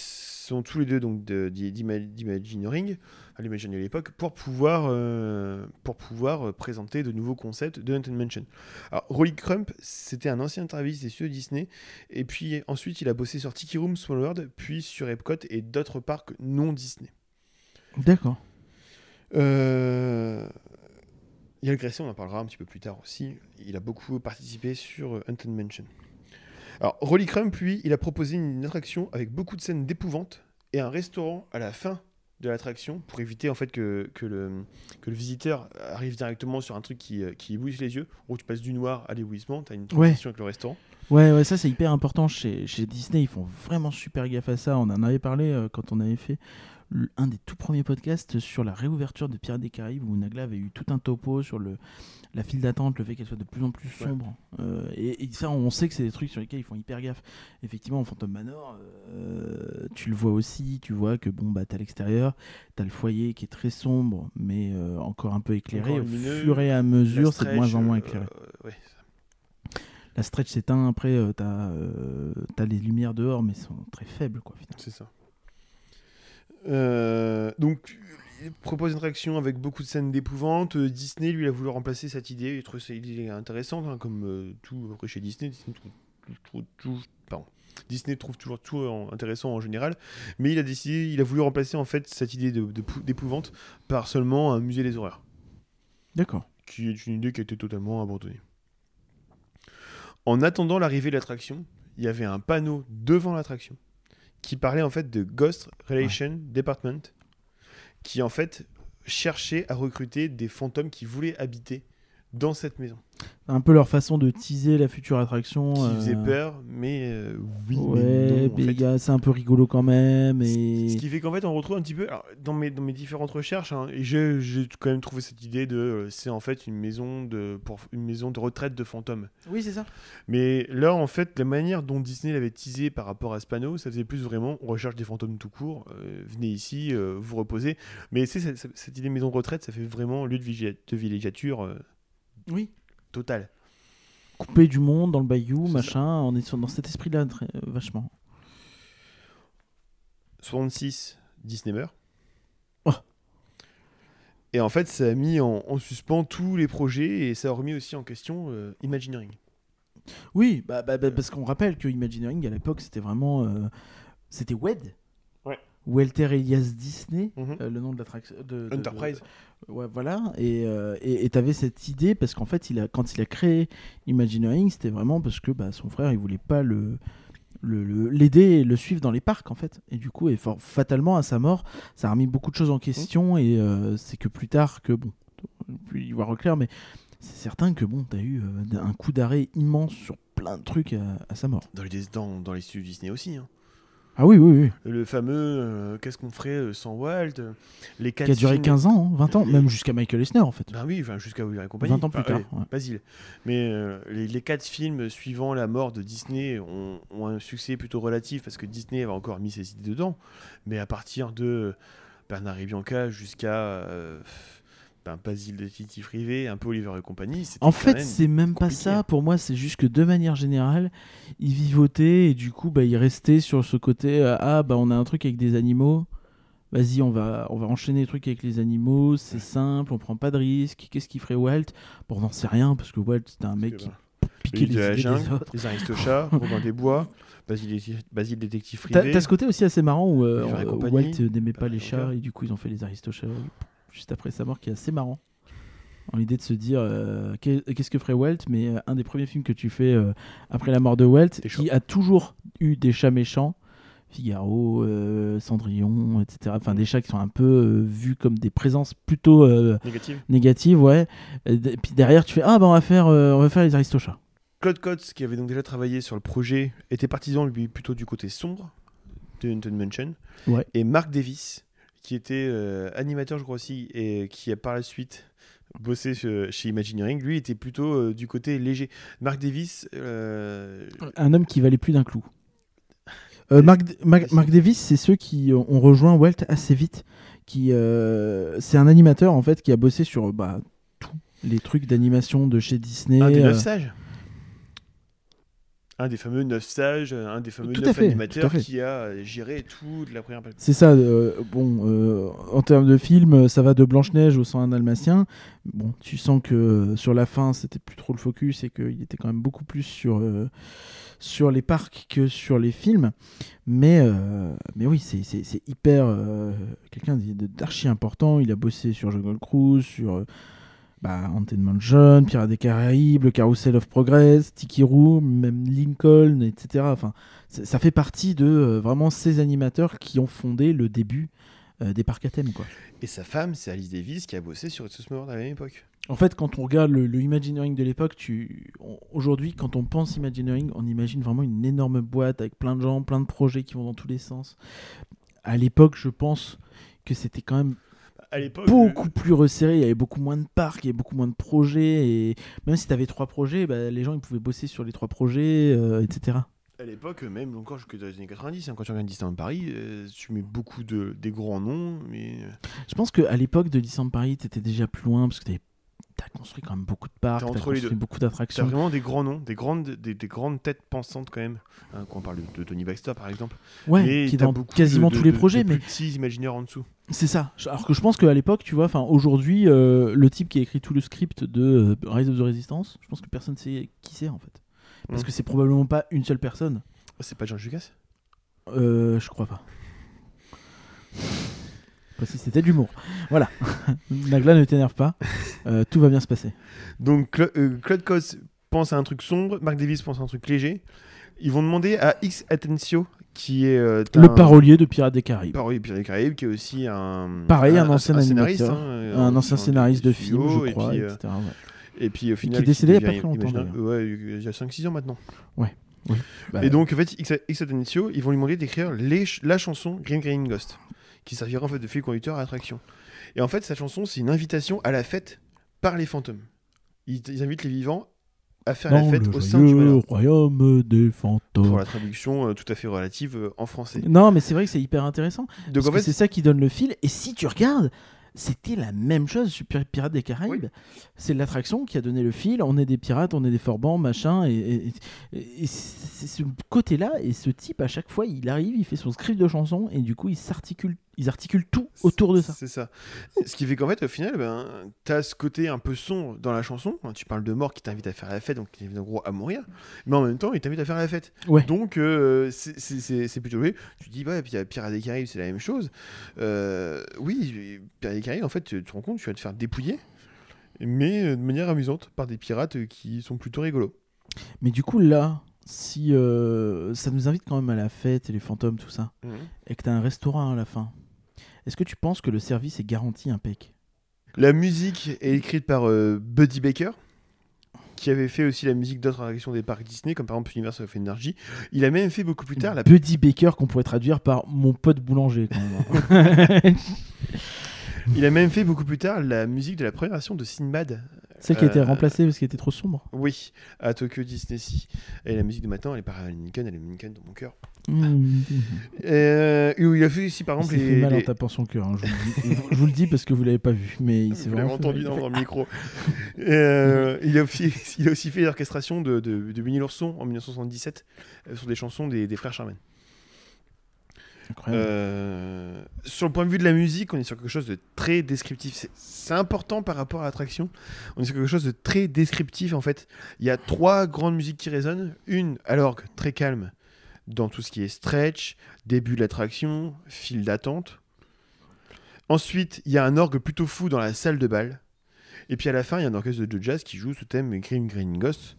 B: sont tous les deux donc d'Imagineering, à l'Imagineering à l'époque, pour pouvoir, euh, pour pouvoir euh, présenter de nouveaux concepts de Haunted Mansion. Alors, Rolly Crump, c'était un ancien travailliste des studios Disney, et puis ensuite il a bossé sur Tiki Room, Small World, puis sur Epcot et d'autres parcs non Disney.
A: D'accord.
B: Euh... Yann Gresset, on en parlera un petit peu plus tard aussi. Il a beaucoup participé sur euh, Haunted Mansion. Alors, Rolly Crump, lui, il a proposé une attraction avec beaucoup de scènes d'épouvante et un restaurant à la fin de l'attraction pour éviter en fait que, que, le, que le visiteur arrive directement sur un truc qui, euh, qui éblouisse les yeux. Où tu passes du noir à l'éblouissement, tu as une transition avec le restaurant.
A: Ouais, ouais, ça c'est hyper important chez, chez Disney. Ils font vraiment super gaffe à ça. On en avait parlé euh, quand on avait fait un des tout premiers podcasts sur la réouverture de Pirates des Caraïbes où Nagla avait eu tout un topo sur le, la file d'attente, le fait qu'elle soit de plus en plus
B: Ouais.
A: sombre. Euh, et, et ça, on sait que c'est des trucs sur lesquels ils font hyper gaffe. Effectivement, en Phantom Manor, euh, tu le vois aussi. Tu vois que bon, bah, t'as l'extérieur, t'as le foyer qui est très sombre, mais euh, encore un peu éclairé. Au fur et à mesure, c'est de moins en moins éclairé.
B: ouais.
A: La stretch s'éteint, après euh, t'as euh, les lumières dehors, mais elles sont très faibles quoi. Finalement.
B: C'est ça. Euh, donc, il propose une attraction avec beaucoup de scènes d'épouvante. Euh, Disney, lui, il a voulu remplacer cette idée. Il trouve cette idée intéressante, hein, comme euh, tout après chez Disney. Disney trouve, trouve- tout- pardon. Disney trouve toujours tout en- intéressant en général, mais il a décidé, il a voulu remplacer en fait cette idée de- de d'épouvante par seulement un musée des horreurs,
A: D'accord.
B: qui est une idée qui a été totalement abandonnée. En attendant l'arrivée de l'attraction, il y avait un panneau devant l'attraction qui parlait en fait de Ghost Relation Department, qui en fait cherchait à recruter des fantômes qui voulaient habiter dans cette maison.
A: Un peu leur façon de teaser la future attraction.
B: Qui
A: euh,
B: faisait peur, mais euh, oui, mais
A: Ouais,
B: non, en fait.
A: c'est un peu rigolo quand même. Et...
B: Ce qui fait qu'en fait, on retrouve un petit peu, alors, dans, mes, dans mes différentes recherches, hein, et j'ai j'ai quand même trouvé cette idée de, euh, c'est en fait une maison de, pour une maison de retraite de fantômes.
A: Oui, c'est ça.
B: Mais là, en fait, la manière dont Disney l'avait teasé par rapport à ce panneau, ça faisait plus vraiment, on recherche des fantômes tout court, euh, venez ici, euh, vous reposez. Mais c'est cette, idée de maison de retraite, ça fait vraiment lieu de, villégia- de villégiature euh,
A: Oui.
B: totale.
A: Coupé du monde dans le bayou,
B: C'est
A: machin. On est sur- dans cet esprit-là euh, vachement.
B: 66, Disney meurt.
A: Oh.
B: Et en fait, ça a mis en, en suspens tous les projets et ça a remis aussi en question euh, Imagineering.
A: Oui, bah, bah, bah, parce qu'on rappelle que Imagineering à l'époque c'était vraiment. euh, c'était WED. Walter Elias Disney,
B: Mhm.
A: euh, le nom de l'attraction. de- de-
B: Enterprise.
A: de- ouais, voilà. Et euh, et et t'avais cette idée parce qu'en fait, il a, quand il a créé Imagineering, c'était vraiment parce que bah, son frère il voulait pas le l'aider et le suivre dans les parcs en fait et du coup et for- fatalement à sa mort ça a remis beaucoup de choses en question et euh, c'est que plus tard que bon on peut y voir au clair mais c'est certain que bon t'as eu euh, un coup d'arrêt immense sur plein de trucs à, à sa mort
B: Dans les, dans, dans les studios Disney aussi. hein.
A: Ah oui oui oui
B: Le fameux euh, Qu'est-ce qu'on ferait euh, sans Walt euh, Les
A: qui a duré
B: films-
A: 15 ans hein, 20 ans
B: Les-
A: même jusqu'à Michael Eisner en fait
B: Ben oui, enfin, jusqu'à Oliver et compagnie.
A: 20 ans plus
B: Enfin,
A: tard, ouais.
B: Basile. Mais euh, les, les quatre films suivant la mort de Disney ont, ont un succès plutôt relatif parce que Disney avait encore mis ses idées dedans. Mais à partir de Bernard et Bianca jusqu'à euh, ben, Basile détective privé, un peu Oliver et compagnie.
A: En fait, c'est même pas ça. Pour moi, c'est juste que de manière générale, ils vivotaient et du coup, bah, ils restaient sur ce côté euh, ah bah on a un truc avec des animaux. Vas-y, on va on va enchaîner les trucs avec les animaux. C'est simple, on prend pas de risques. Qu'est-ce qu'il ferait Walt? Bon, on n'en sait rien parce que Walt c'était un mec qui
B: ben,
A: piquait
B: de
A: les
B: la
A: idées des
B: jungle,
A: autres.
B: les Aristochats, [LAUGHS] Robin des Bois, Basile, Basile détective
A: T'as
B: privé.
A: t'as ce côté aussi assez marrant où euh,
B: compagnie,
A: Walt n'aimait pas les chats et du coup ils ont fait les Aristochats juste après sa mort qui est assez marrant. En l'idée de se dire euh, qu'est- qu'est-ce que ferait Walt, mais euh, un des premiers films que tu fais euh, après la mort de
B: chats.
A: qui a toujours eu des chats méchants, Figaro, Cendrillon, etc. Enfin des chats qui sont un peu vus comme des présences plutôt
B: Négative.
A: négatives, ouais. Et puis derrière tu fais ah bah on va faire on va faire les Aristochats.
B: Claude Coates, qui avait donc déjà travaillé sur le projet, était partisan lui plutôt du côté sombre de Haunted Mansion.
A: Ouais.
B: Et Mark Davis, qui était euh, animateur, je crois aussi, et qui a par la suite bossé chez chez Imagineering, lui était plutôt euh, du côté léger. Mark Davis, euh,
A: Un homme qui valait plus d'un clou. Euh, Mark, Mark- Mark Davis, c'est ceux qui ont rejoint Walt assez vite. Qui, euh, c'est un animateur en fait qui a bossé sur bah, tous les trucs d'animation de chez Disney.
B: un des
A: euh,
B: neuf sages. Un des fameux neuf sages, un des fameux
A: Tout
B: neuf
A: fait,
B: animateurs qui a géré tout de la première partie.
A: C'est ça, euh, bon, euh, en termes de film, ça va de Blanche-Neige au 101 Dalmatien. Bon, tu sens que euh, sur la fin, c'était plus trop le focus et qu'il était quand même beaucoup plus sur, euh, sur les parcs que sur les films. Mais, euh, mais oui, c'est- hyper. euh, Quelqu'un d'archi important. Il a bossé sur Jungle Cruise, sur. Bah, Haunted Mansion, Pirates des Caraïbes, le Carousel of Progress, Tiki Room, même Lincoln, etc. Enfin, ça fait partie de euh, vraiment ces animateurs qui ont fondé le début euh, des parcs à thème. Quoi.
B: Et sa femme, c'est Alice Davis qui a bossé sur It's World à la même époque.
A: En fait, quand on regarde le, le Imagineering de l'époque, tu... aujourd'hui, quand on pense Imagineering, on imagine vraiment une énorme boîte avec plein de gens, plein de projets qui vont dans tous les sens. À l'époque, je pense que c'était quand même
B: À l'époque,
A: beaucoup plus resserré. Il y avait beaucoup moins de parcs, il y avait beaucoup moins de projets. Et même si tu avais trois projets, bah, les gens ils pouvaient bosser sur les trois projets, euh, etc.
B: À l'époque, même encore jusque dans les années 90, hein, quand tu regardes Disneyland Paris, euh, tu mets beaucoup de des grands noms, mais euh,
A: Je pense qu'à l'époque de Disneyland Paris, tu étais déjà plus loin parce que tu as construit quand même beaucoup de parcs,
B: T'es
A: tu as
B: entre les
A: construit
B: deux.
A: beaucoup
B: t'as
A: d'attractions.
B: vraiment des grands noms, des grandes, des, des grandes têtes pensantes quand même. Hein, quand on parle de, de Tony Baxter par exemple,
A: Ouais,
B: mais
A: qui est
B: t'as
A: dans quasiment
B: de-
A: tous les projets, mais
B: plus petits imaginaires en dessous.
A: C'est ça. Alors que je pense qu'à l'époque, tu vois, enfin aujourd'hui, euh, le type qui a écrit tout le script de euh, Rise of the Resistance, je pense que personne sait qui c'est en fait. Parce
B: Mm.
A: que c'est probablement pas une seule personne.
B: C'est pas George Lucas?
A: Euh, je crois pas. Si c'était de l'humour. Voilà. [LAUGHS] Nagla, ne t'énerve pas. Euh, tout va bien se passer.
B: Donc Cla- euh, Claude Cos pense à un truc sombre, Mark Davis pense à un truc léger. Ils vont demander à X Atencio, qui est euh,
A: Le
B: un-
A: parolier de Pirates des Caraïbes.
B: parolier Pirates des Caraïbes, qui est aussi un
A: Pareil, un ancien
B: scénariste,
A: animateur,
B: hein,
A: un ancien scénariste de
B: studio,
A: films, je
B: et
A: crois,
B: puis, euh,
A: etc. ouais.
B: Et puis au final,
A: est décédé il y a pas
B: devient
A: très longtemps,
B: imaginaire- ouais, il y a 5-6 ans maintenant.
A: Bah,
B: Et donc, en fait, X, X Atencio, ils vont lui demander d'écrire les ch- la chanson Green Green Ghost, qui servira en fait de fil conducteur à l'attraction. Et en fait, cette chanson, c'est une invitation à la fête par les fantômes. Ils, ils invitent les vivants à faire la fête au sein du malheur.
A: royaume des fantômes.
B: Pour la traduction euh, tout à fait relative euh, en français.
A: Non, mais c'est vrai que c'est hyper intéressant.
B: Donc
A: Parce
B: en
A: que
B: fait,
A: c'est ça qui donne le fil. Et si tu regardes, c'était la même chose sur Pir- Pirates des Caraïbes. C'est l'attraction qui a donné le fil. On est des pirates, on est des forbans, machin. Et- et c'est ce côté-là. Et ce type, à chaque fois, il arrive, il fait son script de chanson. Et du coup, il s'articule. Ils articulent tout autour de ça.
B: C'est ça. Ce qui fait qu'en fait, au final, ben, t'as ce côté un peu sombre dans la chanson. Tu parles de mort qui t'invite à faire la fête, donc qui t'invite en gros à mourir. Mais en même temps, il t'invite à faire la fête.
A: Ouais.
B: Donc, euh, c'est- plutôt joué. Tu dis, ouais, et puis il y a Pirates des Caraïbes, c'est la même chose. Euh, oui, Pirates des Caraïbes, en fait, tu te rends compte, tu vas te faire dépouiller, mais de manière amusante, par des pirates qui sont plutôt rigolos.
A: Mais du coup, là, si euh, ça nous invite quand même à la fête et les fantômes, tout ça, et que tu as un restaurant à la fin, est-ce que tu penses que le service est garanti impec
B: La musique est écrite par euh, Buddy Baker, qui avait fait aussi la musique d'autres attractions des parcs Disney, comme par exemple Universal of Energy. Il a même fait beaucoup plus tard la
A: Buddy Baker qu'on pourrait traduire par mon pote boulanger. Quand même. [LAUGHS]
B: Il a même fait beaucoup plus tard la musique de la première version de Sinbad.
A: Celle qui a été
B: Euh,
A: remplacée parce qu'elle était trop sombre.
B: Oui, à Tokyo Disney Sea. Et la musique de maintenant, elle est par Alan Lincoln, elle est Lincoln dans mon cœur.
A: Mmh.
B: Euh, il a fait aussi par
A: Il
B: exemple
A: s'est fait
B: les.
A: mal en
B: les-
A: tapant son cœur. hein, je, vous le dis. je vous le dis parce que vous l'avez pas vu, mais il s'est vraiment fait
B: entendu
A: mal.
B: dans, dans le micro. Euh, il, a aussi, il a aussi fait l'orchestration de, de, de en 1977 euh, sur des chansons des, des frères Charman. Euh, sur le point de vue de la musique, on est sur quelque chose de très descriptif. C'est- C'est important par rapport à l'attraction. On est sur quelque chose de très descriptif en fait. Il y a trois grandes musiques qui résonnent. Une à l'orgue, très calme, dans tout ce qui est stretch, début de l'attraction, file d'attente. Ensuite, il y a un orgue plutôt fou dans la salle de bal. Et puis à la fin, il y a un orchestre de jazz qui joue ce thème Green Green Ghost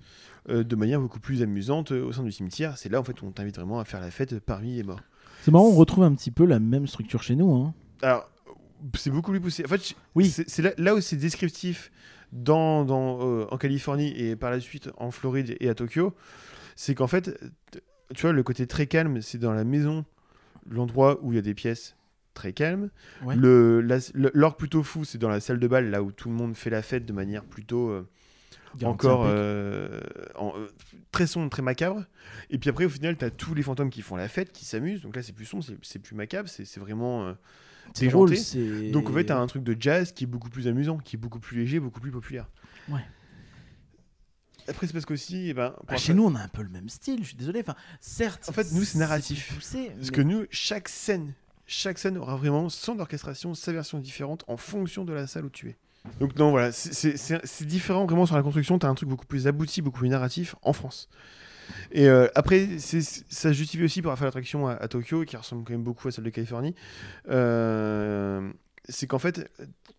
B: euh, de manière beaucoup plus amusante euh, au sein du cimetière. C'est là en fait où on t'invite vraiment à faire la fête parmi les morts.
A: C'est marrant, on retrouve un petit peu la même structure chez nous. Hein.
B: Alors, c'est beaucoup plus poussé. En fait,
A: Oui.
B: c'est là, là où c'est descriptif dans, dans, euh, en Californie et par la suite en Floride et à Tokyo, c'est qu'en fait, tu vois, le côté très calme, c'est dans la maison, l'endroit où il y a des pièces très calmes.
A: Ouais.
B: L'orgue plutôt fou, c'est dans la salle de bal, là où tout le monde fait la fête de manière plutôt euh, encore euh, en- euh, très sombre, très macabre. Et puis après, au final, tu as tous les fantômes qui font la fête, qui s'amusent. Donc là, c'est plus sombre, c'est- plus macabre, c'est vraiment. euh,
A: C'est drôle,
B: donc en fait, t'as un truc de jazz qui est beaucoup plus amusant, qui est beaucoup plus léger, beaucoup plus populaire. après, c'est parce qu'aussi, eh ben,
A: Bah,
B: un
A: chez nous, on a un peu le même style, je suis désolé. Enfin, certes.
B: En fait, nous, c'est narratif.
A: poussé,
B: Parce
A: mais-
B: que nous, chaque scène, chaque scène aura vraiment son orchestration, sa version différente en fonction de la salle où tu es. Donc non, voilà, c'est- différent vraiment sur la construction. T'as un truc beaucoup plus abouti, beaucoup plus narratif en France. Et euh, après, ça se justifie aussi pour faire l'attraction à, à Tokyo, qui ressemble quand même beaucoup à celle de Californie. Euh, c'est qu'en fait,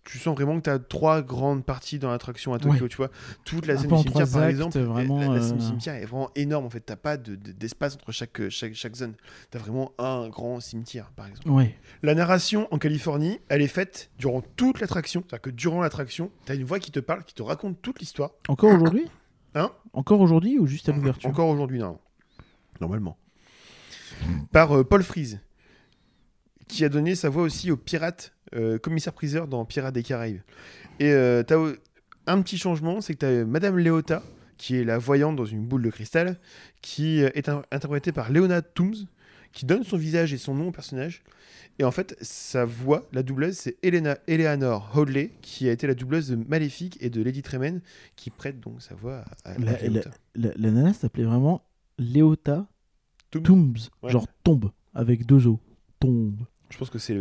B: tu sens vraiment que tu as trois grandes parties dans l'attraction à Tokyo,
A: Ouais.
B: tu vois. Toute la scène du cimetière, par
A: actes,
B: exemple,
A: vraiment,
B: la, la scène du
A: euh,
B: cimetière est vraiment énorme. En fait, t'as pas de- de- d'espace entre chaque, chaque, chaque zone. T'as vraiment un grand cimetière, par exemple.
A: Ouais.
B: La narration en Californie, elle est faite durant toute l'attraction. C'est-à-dire que durant l'attraction, t'as une voix qui te parle, qui te raconte toute l'histoire.
A: Encore aujourd'hui? [COUGHS]
B: Hein?
A: Encore aujourd'hui ou juste à l'ouverture?
B: Encore aujourd'hui, non. Normalement. Par euh, Paul Freeze, qui a donné sa voix aussi au pirate, euh, commissaire-priseur dans Pirates des Caraïbes. Et euh, t'as euh, un petit changement, c'est que t'as Madame Léota, qui est la voyante dans une boule de cristal, qui euh, est in- interprétée par Leona Toombs, qui donne son visage et son nom au personnage. Et en fait, sa voix, la doubleuse, c'est Elena, Eleanor Hoadley, qui a été la doubleuse de Maléfique et de Lady Tremaine, qui prête donc sa voix à,
A: La-. La, la nana s'appelait vraiment Léota
B: Toombs.
A: Toombs.
B: Ouais.
A: Genre tombe, avec deux os. Tombe.
B: Je pense que c'est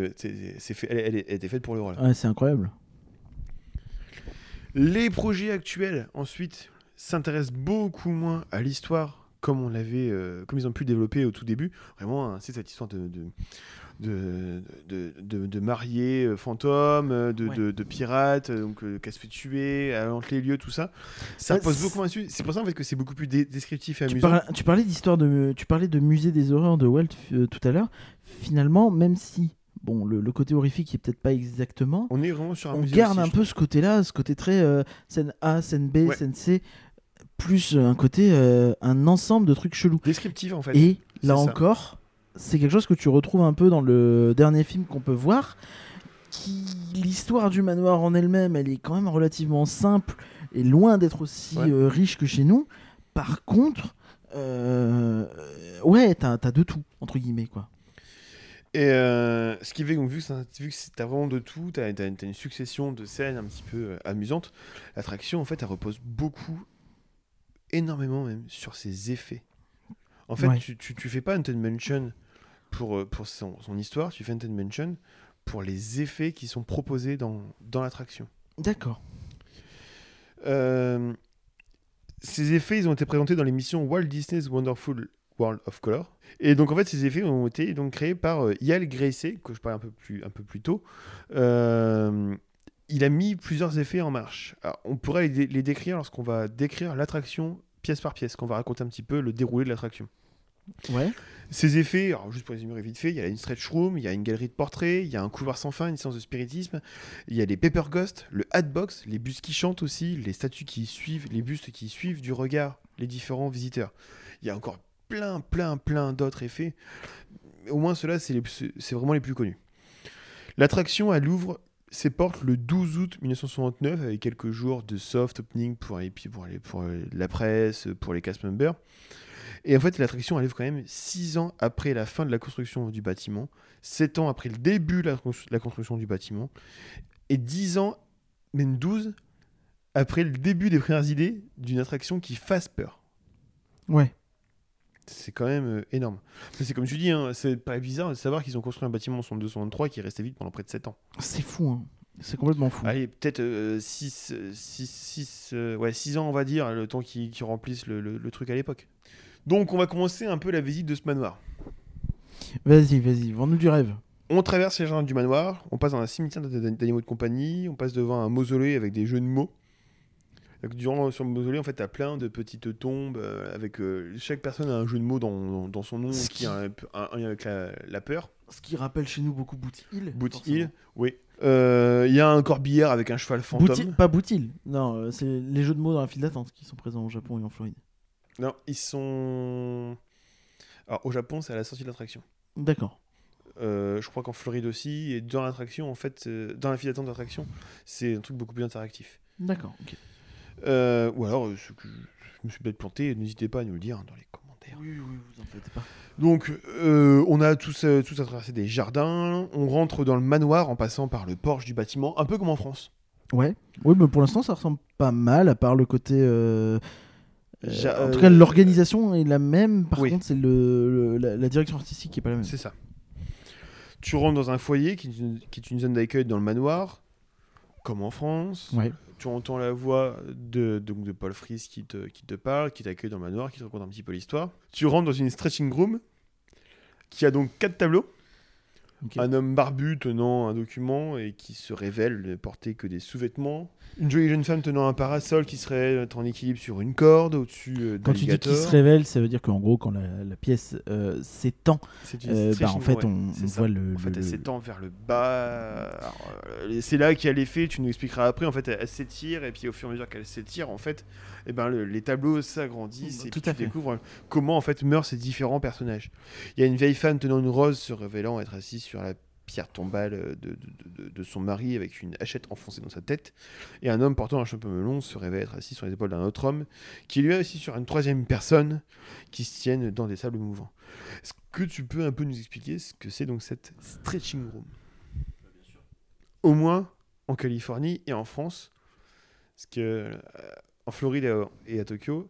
B: fait, elle, elle- elle était faite pour le rôle.
A: Ouais, c'est incroyable.
B: Les projets actuels, ensuite, s'intéressent beaucoup moins à l'histoire comme on l'avait, euh, comme ils ont pu le développer au tout début. Vraiment, hein, c'est cette histoire de de de, de, de- de mariés euh, fantômes, euh, de,
A: Ouais.
B: de, de pirates, euh, donc euh, qu'à se fait tuer, entre les lieux, tout ça. Ça
A: c'est-
B: beaucoup moins dessus. C'est pour ça en fait que c'est beaucoup plus dé- descriptif et
A: Tu,
B: amusant.
A: tu parlais d'histoire de, tu parlais de musée des horreurs de Walt euh, tout à l'heure. Finalement, même si bon, le, le côté horrifique est peut-être pas exactement,
B: On est vraiment sur un
A: on
B: musée
A: garde
B: aussi,
A: un peu ce côté-là, ce côté très euh, scène A, scène B,
B: Ouais.
A: scène C, plus un côté, euh, un ensemble de trucs chelous.
B: Descriptif en fait.
A: Et là
B: ça.
A: encore, c'est quelque chose que tu retrouves un peu dans le dernier film qu'on peut voir. Qui l'histoire du manoir en elle-même, elle est quand même relativement simple et loin d'être aussi
B: Ouais.
A: euh, riche que chez nous. Par contre, euh, ouais, t'as as de tout entre guillemets quoi.
B: Et euh, ce qui fait donc, vu que, vu que t'as vraiment de tout, t'as as, une succession de scènes un petit peu amusantes, l'attraction en fait elle repose beaucoup, énormément même, sur ses effets. En fait,
A: Ouais.
B: tu, tu, tu fais pas Haunted Mansion pour, euh, pour son, son histoire, tu fais Haunted Mansion pour les effets qui sont proposés dans, dans l'attraction.
A: D'accord.
B: Euh, ces effets, ils ont été présentés dans l'émission Walt Disney's Wonderful World of Color. Et donc, en fait, ces effets ont été donc créés par euh, Yael Gracie, que je parlais un peu plus, un peu plus tôt. Euh, il a mis plusieurs effets en marche. Alors, on pourrait les, dé- les décrire lorsqu'on va décrire l'attraction pièce par pièce, qu'on va raconter un petit peu le déroulé de l'attraction.
A: Ouais.
B: Ces effets, alors juste pour résumer vite fait, il y a une stretch room, il y a une galerie de portraits, il y a un couloir sans fin, une séance de spiritisme, il y a les paper ghosts, le hatbox, les bustes qui chantent aussi, les statues qui suivent, les bustes qui suivent du regard les différents visiteurs. Il y a encore plein, plein, plein d'autres effets. Au moins ceux-là, c'est vraiment les plus connus. L'attraction, elle ouvre ses portes le 12 août 1969 avec quelques jours de soft opening pour, pour, pour euh, la presse, pour les cast members. Et en fait, l'attraction arrive quand même 6 ans après la fin de la construction du bâtiment, 7 ans après le début de la, cons- la construction du bâtiment, et 10 ans, même 12, après le début des premières idées d'une attraction qui fasse peur.
A: Ouais.
B: C'est quand même euh, énorme. C'est comme tu dis, hein, c'est pas bizarre de savoir qu'ils ont construit un bâtiment en 223 qui est resté vide pendant près de 7 ans.
A: C'est fou. Hein. C'est complètement fou.
B: Allez, peut-être 6 ouais, six ans, on va dire, le temps qu'ils remplissent le, le- le truc à l'époque. Donc, on va commencer un peu la visite de ce manoir.
A: Vas-y, vas-y, vends-nous du rêve.
B: On traverse les jardins du manoir, on passe dans un cimetière d'animaux de compagnie, on passe devant un mausolée avec des jeux de mots. Donc, durant sur le mausolée, en fait, t'as plein de petites tombes euh, avec euh, chaque personne a un jeu de mots dans, dans- dans son nom
A: Ce
B: qui a un, lien avec la, la peur.
A: Ce qui rappelle chez nous beaucoup Boot Hill.
B: Boot. Hill, oui. Euh, Il y a un corbillard avec un cheval fantôme.
A: Pas Boot Hill. Non, c'est les jeux de mots dans la file d'attente qui sont présents au Japon et en Floride.
B: Non, ils sont. Alors, au Japon, c'est à la sortie de l'attraction.
A: D'accord.
B: Euh, je crois qu'en Floride aussi, et dans l'attraction, en fait, euh, dans la file d'attente d'attraction, c'est un truc beaucoup plus interactif.
A: D'accord. ok.
B: Euh, ou alors, ce que je me suis peut-être planté, n'hésitez pas à nous le dire hein, dans les commentaires.
A: Oui, oui, vous en faites pas.
B: Donc, on a tous, tous à traverser des jardins, on rentre dans le manoir en passant par le porche du bâtiment, un peu comme en France.
A: Ouais. Oui, mais pour l'instant, ça ressemble pas mal, à part le côté. En tout
B: euh,
A: cas, l'organisation est la même. Par
B: oui.
A: contre, c'est le, le- la, la direction artistique qui est pas la même.
B: C'est ça. Tu rentres dans un foyer qui est une, qui est une zone d'accueil dans le manoir, comme en France.
A: Ouais.
B: Tu entends la voix de, donc de Paul Fries qui te, qui te parle, qui t'accueille dans le manoir, qui te raconte un petit peu l'histoire. Tu rentres dans une stretching room qui a donc quatre tableaux. Un homme barbu tenant un document et qui se révèle ne porter que des sous-vêtements. Une jolie jeune femme tenant un parasol qui serait être en équilibre sur une corde au-dessus euh,
A: Quand tu dis qu'il se révèle, ça veut dire qu'en gros, quand la, la pièce euh, s'étend, euh, bah, en fait, on, voit le.
B: En fait,
A: le-
B: elle s'étend vers le bas. Euh, c'est là qu'il y a l'effet, tu nous expliqueras après. En fait, elle, elle s'étire, et puis au fur et à mesure qu'elle s'étire, en fait, eh ben, le- les tableaux s'agrandissent, et
A: Tout
B: puis
A: à
B: tu
A: fait.
B: découvres comment en fait meurent ces différents personnages. Il y a une vieille femme tenant une rose se révélant être assise sur la pierre tombale de, de- de- de- son mari avec une hachette enfoncée dans sa tête. Et un homme portant un chapeau melon se révèle être assis sur les épaules d'un autre homme qui lui est assis sur une troisième personne qui se tiennent dans des sables mouvants. Est-ce que tu peux un peu nous expliquer ce que c'est donc cette stretching room? Au moins en Californie et en France, parce que euh, en Floride et à- Tokyo,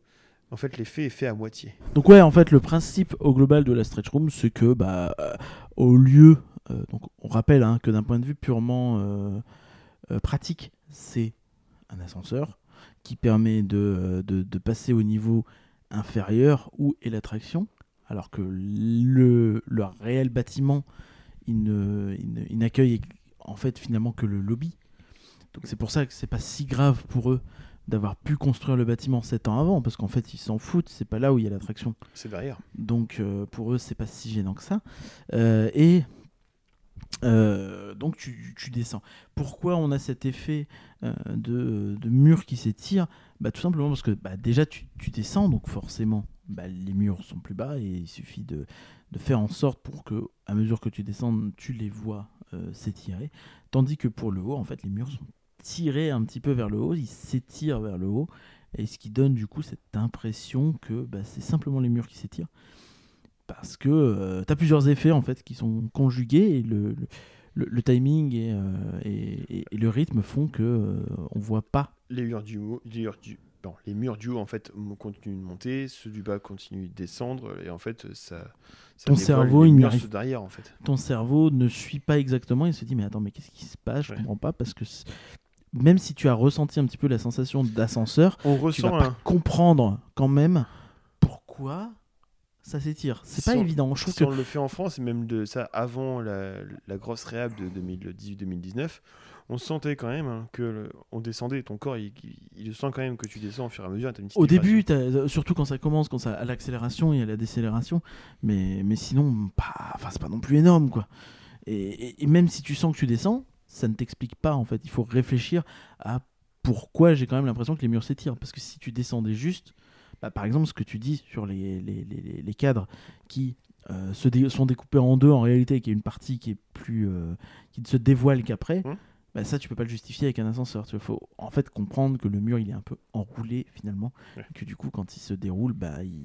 B: en fait l'effet est fait à moitié.
A: Donc ouais, en fait, le principe au global de la stretch room, c'est que bah, euh, au lieu, euh, donc on rappelle hein, que d'un point de vue purement euh, euh, pratique, c'est un ascenseur qui permet de, euh, de, de passer au niveau inférieur où est l'attraction, alors que le, le réel bâtiment, il ne- il n'accueille en fait finalement que le lobby. Donc c'est pour ça que c'est pas si grave pour eux d'avoir pu construire le bâtiment 7 ans avant, parce qu'en fait ils s'en foutent, c'est pas là où il y a l'attraction.
B: C'est derrière.
A: Donc euh, pour eux, c'est pas si gênant que ça. Euh, et euh, donc tu, descends. Pourquoi on a cet effet euh, de, mur qui s'étire? Bah, Tout simplement parce que bah, déjà tu, tu descends, donc forcément bah, les murs sont plus bas et il suffit de, de faire en sorte pour que, à mesure que tu descends, tu les vois euh, s'étirer. Tandis que pour le haut, en fait, les murs sont tirés un petit peu vers le haut, ils s'étirent vers le haut. Et ce qui donne du coup cette impression que bah, c'est simplement les murs qui s'étirent. Parce que tu as plusieurs effets en fait qui sont conjugués et le, le, timing et, euh, et- le rythme font que euh, on voit pas.
B: Les murs du haut, les murs du, non, les murs du haut en fait continuent de monter, ceux du bas continuent de descendre et en fait ça. ça
A: Ton cerveau, il
B: murs derrière en fait.
A: Ton cerveau ne suit pas exactement et se dit mais attends mais qu'est-ce qui se passe? Je
B: Ouais.
A: comprends pas parce que même si tu as ressenti un petit peu la sensation d'ascenseur,
B: On
A: tu vas
B: ressent
A: pas
B: un-
A: comprendre quand même pourquoi ça s'étire. C'est pas
B: on-
A: évident. Je
B: si
A: que
B: on le fait en France, et même de ça avant la, la grosse réhab de 2018-2019, on sentait quand même hein, que le- on descendait, ton corps il, il, sent quand même que tu descends au fur et à mesure. une
A: Au début, euh, surtout quand ça commence, quand ça à l'accélération et à la décélération, mais, mais sinon, pas, enfin, c'est pas non plus énorme, quoi. Et, et- et même si tu sens que tu descends, ça ne t'explique pas, en fait. Il faut réfléchir à pourquoi j'ai quand même l'impression que les murs s'étirent. Parce que si tu descendais juste, bah, par exemple, ce que tu dis sur les, les, les- les cadres qui euh, se dé- sont découpés en deux en réalité, qui est une partie qui est plus, euh, qui ne se dévoile qu'après.
B: Mhm.
A: Bah ça, tu peux pas le justifier avec un ascenseur. Il faut en fait comprendre que le mur il est un peu enroulé finalement,
B: Ouais.
A: et que du coup, quand il se déroule, bah, il,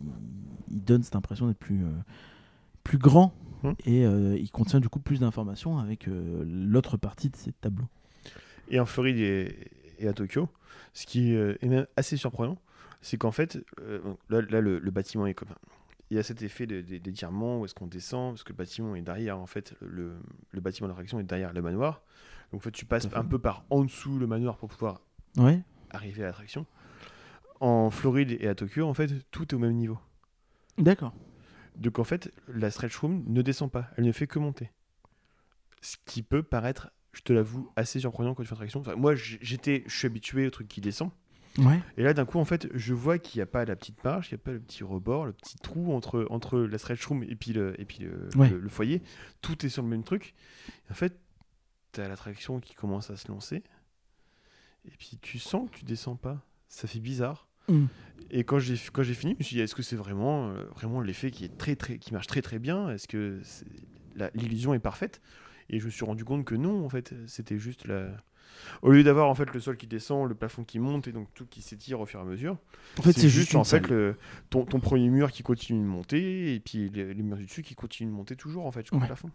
A: il donne cette impression d'être plus, euh, plus grand
B: Mhm.
A: et euh, il contient du coup plus d'informations avec euh, l'autre partie de ces tableaux.
B: Et en Floride et, et à Tokyo, ce qui est même assez surprenant, c'est qu'en fait, euh, là, là, le, le bâtiment est comme. Il y a cet effet de- de- d'étirement où est-ce qu'on descend, parce que le bâtiment est derrière, en fait, le, le bâtiment d'attraction est derrière le manoir. Donc en fait, tu passes un peu par en dessous le manoir pour pouvoir
A: Ouais.
B: arriver à l'attraction. En Floride et à Tokyo, en fait, tout est au même niveau.
A: D'accord.
B: Donc en fait, la stretch room ne descend pas, elle ne fait que monter. Ce qui peut paraître, je te l'avoue, assez surprenant quand tu fais attraction. Enfin, moi, j'étais, je suis habitué au truc qui descend.
A: Ouais.
B: Et là, d'un coup, en fait, je vois qu'il n'y a pas la petite marche, il n'y a pas le petit rebord, le petit trou entre, entre la stretch room et puis le, et puis le,
A: Ouais.
B: le- le foyer. Tout est sur le même truc. Et en fait, tu as l'attraction qui commence à se lancer. Et puis tu sens que tu descends pas. Ça fait bizarre.
A: Mm.
B: Et quand j'ai quand j'ai fini, je me suis dit est-ce que c'est vraiment euh, vraiment l'effet qui est très très qui marche très très bien? Est-ce que l'illusion est parfaite? Et je me suis rendu compte que non en fait, c'était juste la au lieu d'avoir en fait le sol qui descend, le plafond qui monte et donc tout qui s'étire au fur et à mesure.
A: En fait, c'est juste
B: en fait le, ton, ton premier mur qui continue de monter et puis les, les murs du dessus qui continuent de monter toujours en fait jusqu'au
A: Ouais.
B: plafond.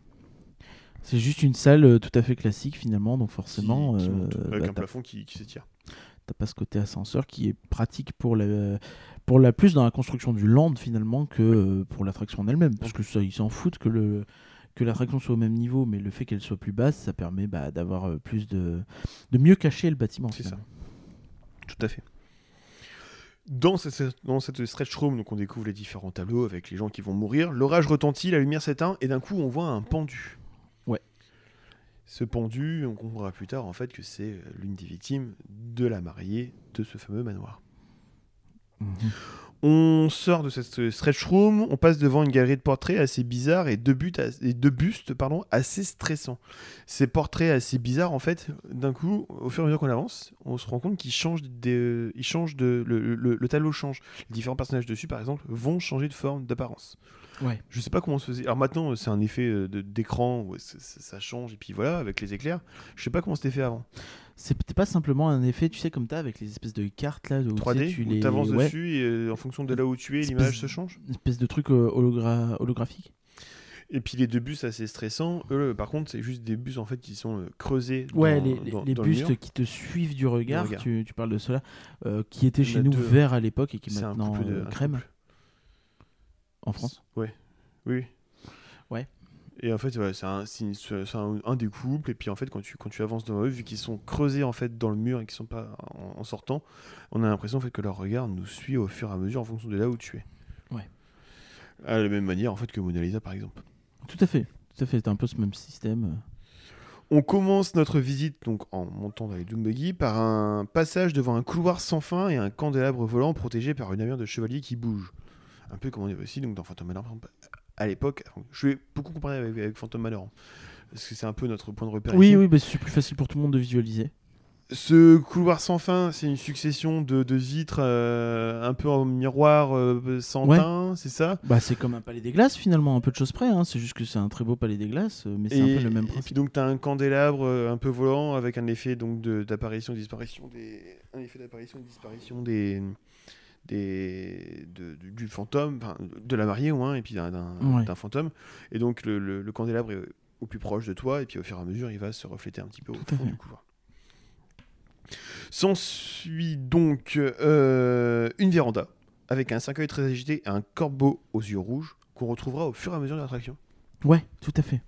A: C'est juste une salle euh, tout à fait classique finalement, donc forcément,
B: Qui- qui
A: euh,
B: avec
A: bah,
B: un plafond qui, qui s'étire.
A: T'as pas ce côté ascenseur qui est pratique pour la, pour la plus dans la construction du land finalement que euh, pour l'attraction en elle-même. Parce que ça, ils s'en foutent que le que l'attraction soit au même niveau, mais le fait qu'elle soit plus basse, ça permet bah, d'avoir euh, plus de de mieux cacher le bâtiment.
B: C'est ça. Tout à fait. Dans cette, dans cette stretch room, donc on découvre les différents tableaux avec les gens qui vont mourir. L'orage retentit, la lumière s'éteint, et d'un coup on voit un pendu.
A: Ouais.
B: Ce pendu, on comprendra plus tard en fait que c'est l'une des victimes de la mariée de ce fameux manoir.
A: Mhm.
B: On sort de cette stretch room, on passe devant une galerie de portraits assez bizarres et deux, buts as- et deux bustes pardon, assez stressants. Ces portraits assez bizarres, en fait, d'un coup, au fur et à mesure qu'on avance, on se rend compte qu'ils changent, des, ils changent de, le, le- le tableau change. Les différents personnages dessus, par exemple, vont changer de forme, d'apparence.
A: Ouais.
B: Je sais pas comment on se faisait. Alors maintenant, c'est un effet euh, d'écran ça change et puis voilà, avec les éclairs. Je sais pas comment c'était fait avant.
A: C'était pas simplement un effet, tu sais, comme t'as avec les espèces de cartes là, où
B: 3D,
A: tu sais, tu
B: où
A: les...
B: t'avances
A: ouais,
B: dessus et euh, en fonction de là où tu es, l'image se change.
A: une espèce de truc euh, hologra- holographique.
B: Et puis les deux bus assez stressants, eux par contre c'est juste des bus en fait qui sont euh, creusés
A: Ouais,
B: dans,
A: les,
B: dans-
A: les
B: dans le
A: bustes
B: mur.
A: qui te suivent du regard,
B: regard.
A: Tu, tu parles de cela, euh, qui
B: en
A: chez nous
B: deux.
A: verts à l'époque et qui
B: C'est
A: maintenant
B: de-
A: crème en France.
B: Ouais, oui.
A: Ouais.
B: Et en fait ouais, c'est un, un, un des couples et puis en fait quand tu, quand tu avances dans eux, vu qu'ils sont creusés en fait dans le mur et qu'ils sont pas en, en sortant, on a l'impression en fait que leur regard nous suit au fur et à mesure en fonction de là où tu es.
A: Ouais.
B: À la même manière en fait que Mona Lisa par exemple.
A: Tout à fait, tout à fait. C'est un peu ce même système.
B: On commence notre visite donc en montant dans les Doom Buggy par un passage devant un couloir sans fin et un candélabre volant protégé par une armure de chevalier qui bouge. Un peu comme on est aussi donc dans Phantom Manor à l'époque. Je vais beaucoup comparer avec, avec Phantom Manor parce que c'est un peu notre point de repère.
A: Oui,
B: ici.
A: oui, bah, c'est plus facile pour tout le monde de visualiser.
B: Ce couloir sans fin, c'est une succession de, de vitres euh, un peu en miroir euh, sans
A: Ouais.
B: teint, c'est ça?
A: Bah, c'est comme un palais des glaces finalement, un peu de choses près. hein. C'est juste que c'est un très beau palais des glaces, euh, mais c'est un peu le même
B: Et puis
A: principe.
B: donc tu as un candélabre un peu volant avec un effet donc de- d'apparition disparition des un effet d'apparition et disparition des des de- du, du fantôme de la mariée au moins et puis d'un
A: Ouais.
B: fantôme et donc le, le- le candélabre est au plus proche de toi et puis au fur et à mesure il va se refléter un petit peu au
A: Tout
B: fond du couloir. S'ensuit donc euh, une véranda avec un cercueil très agité et un corbeau aux yeux rouges qu'on retrouvera au fur et à mesure de l'attraction.
A: Ouais, tout à fait.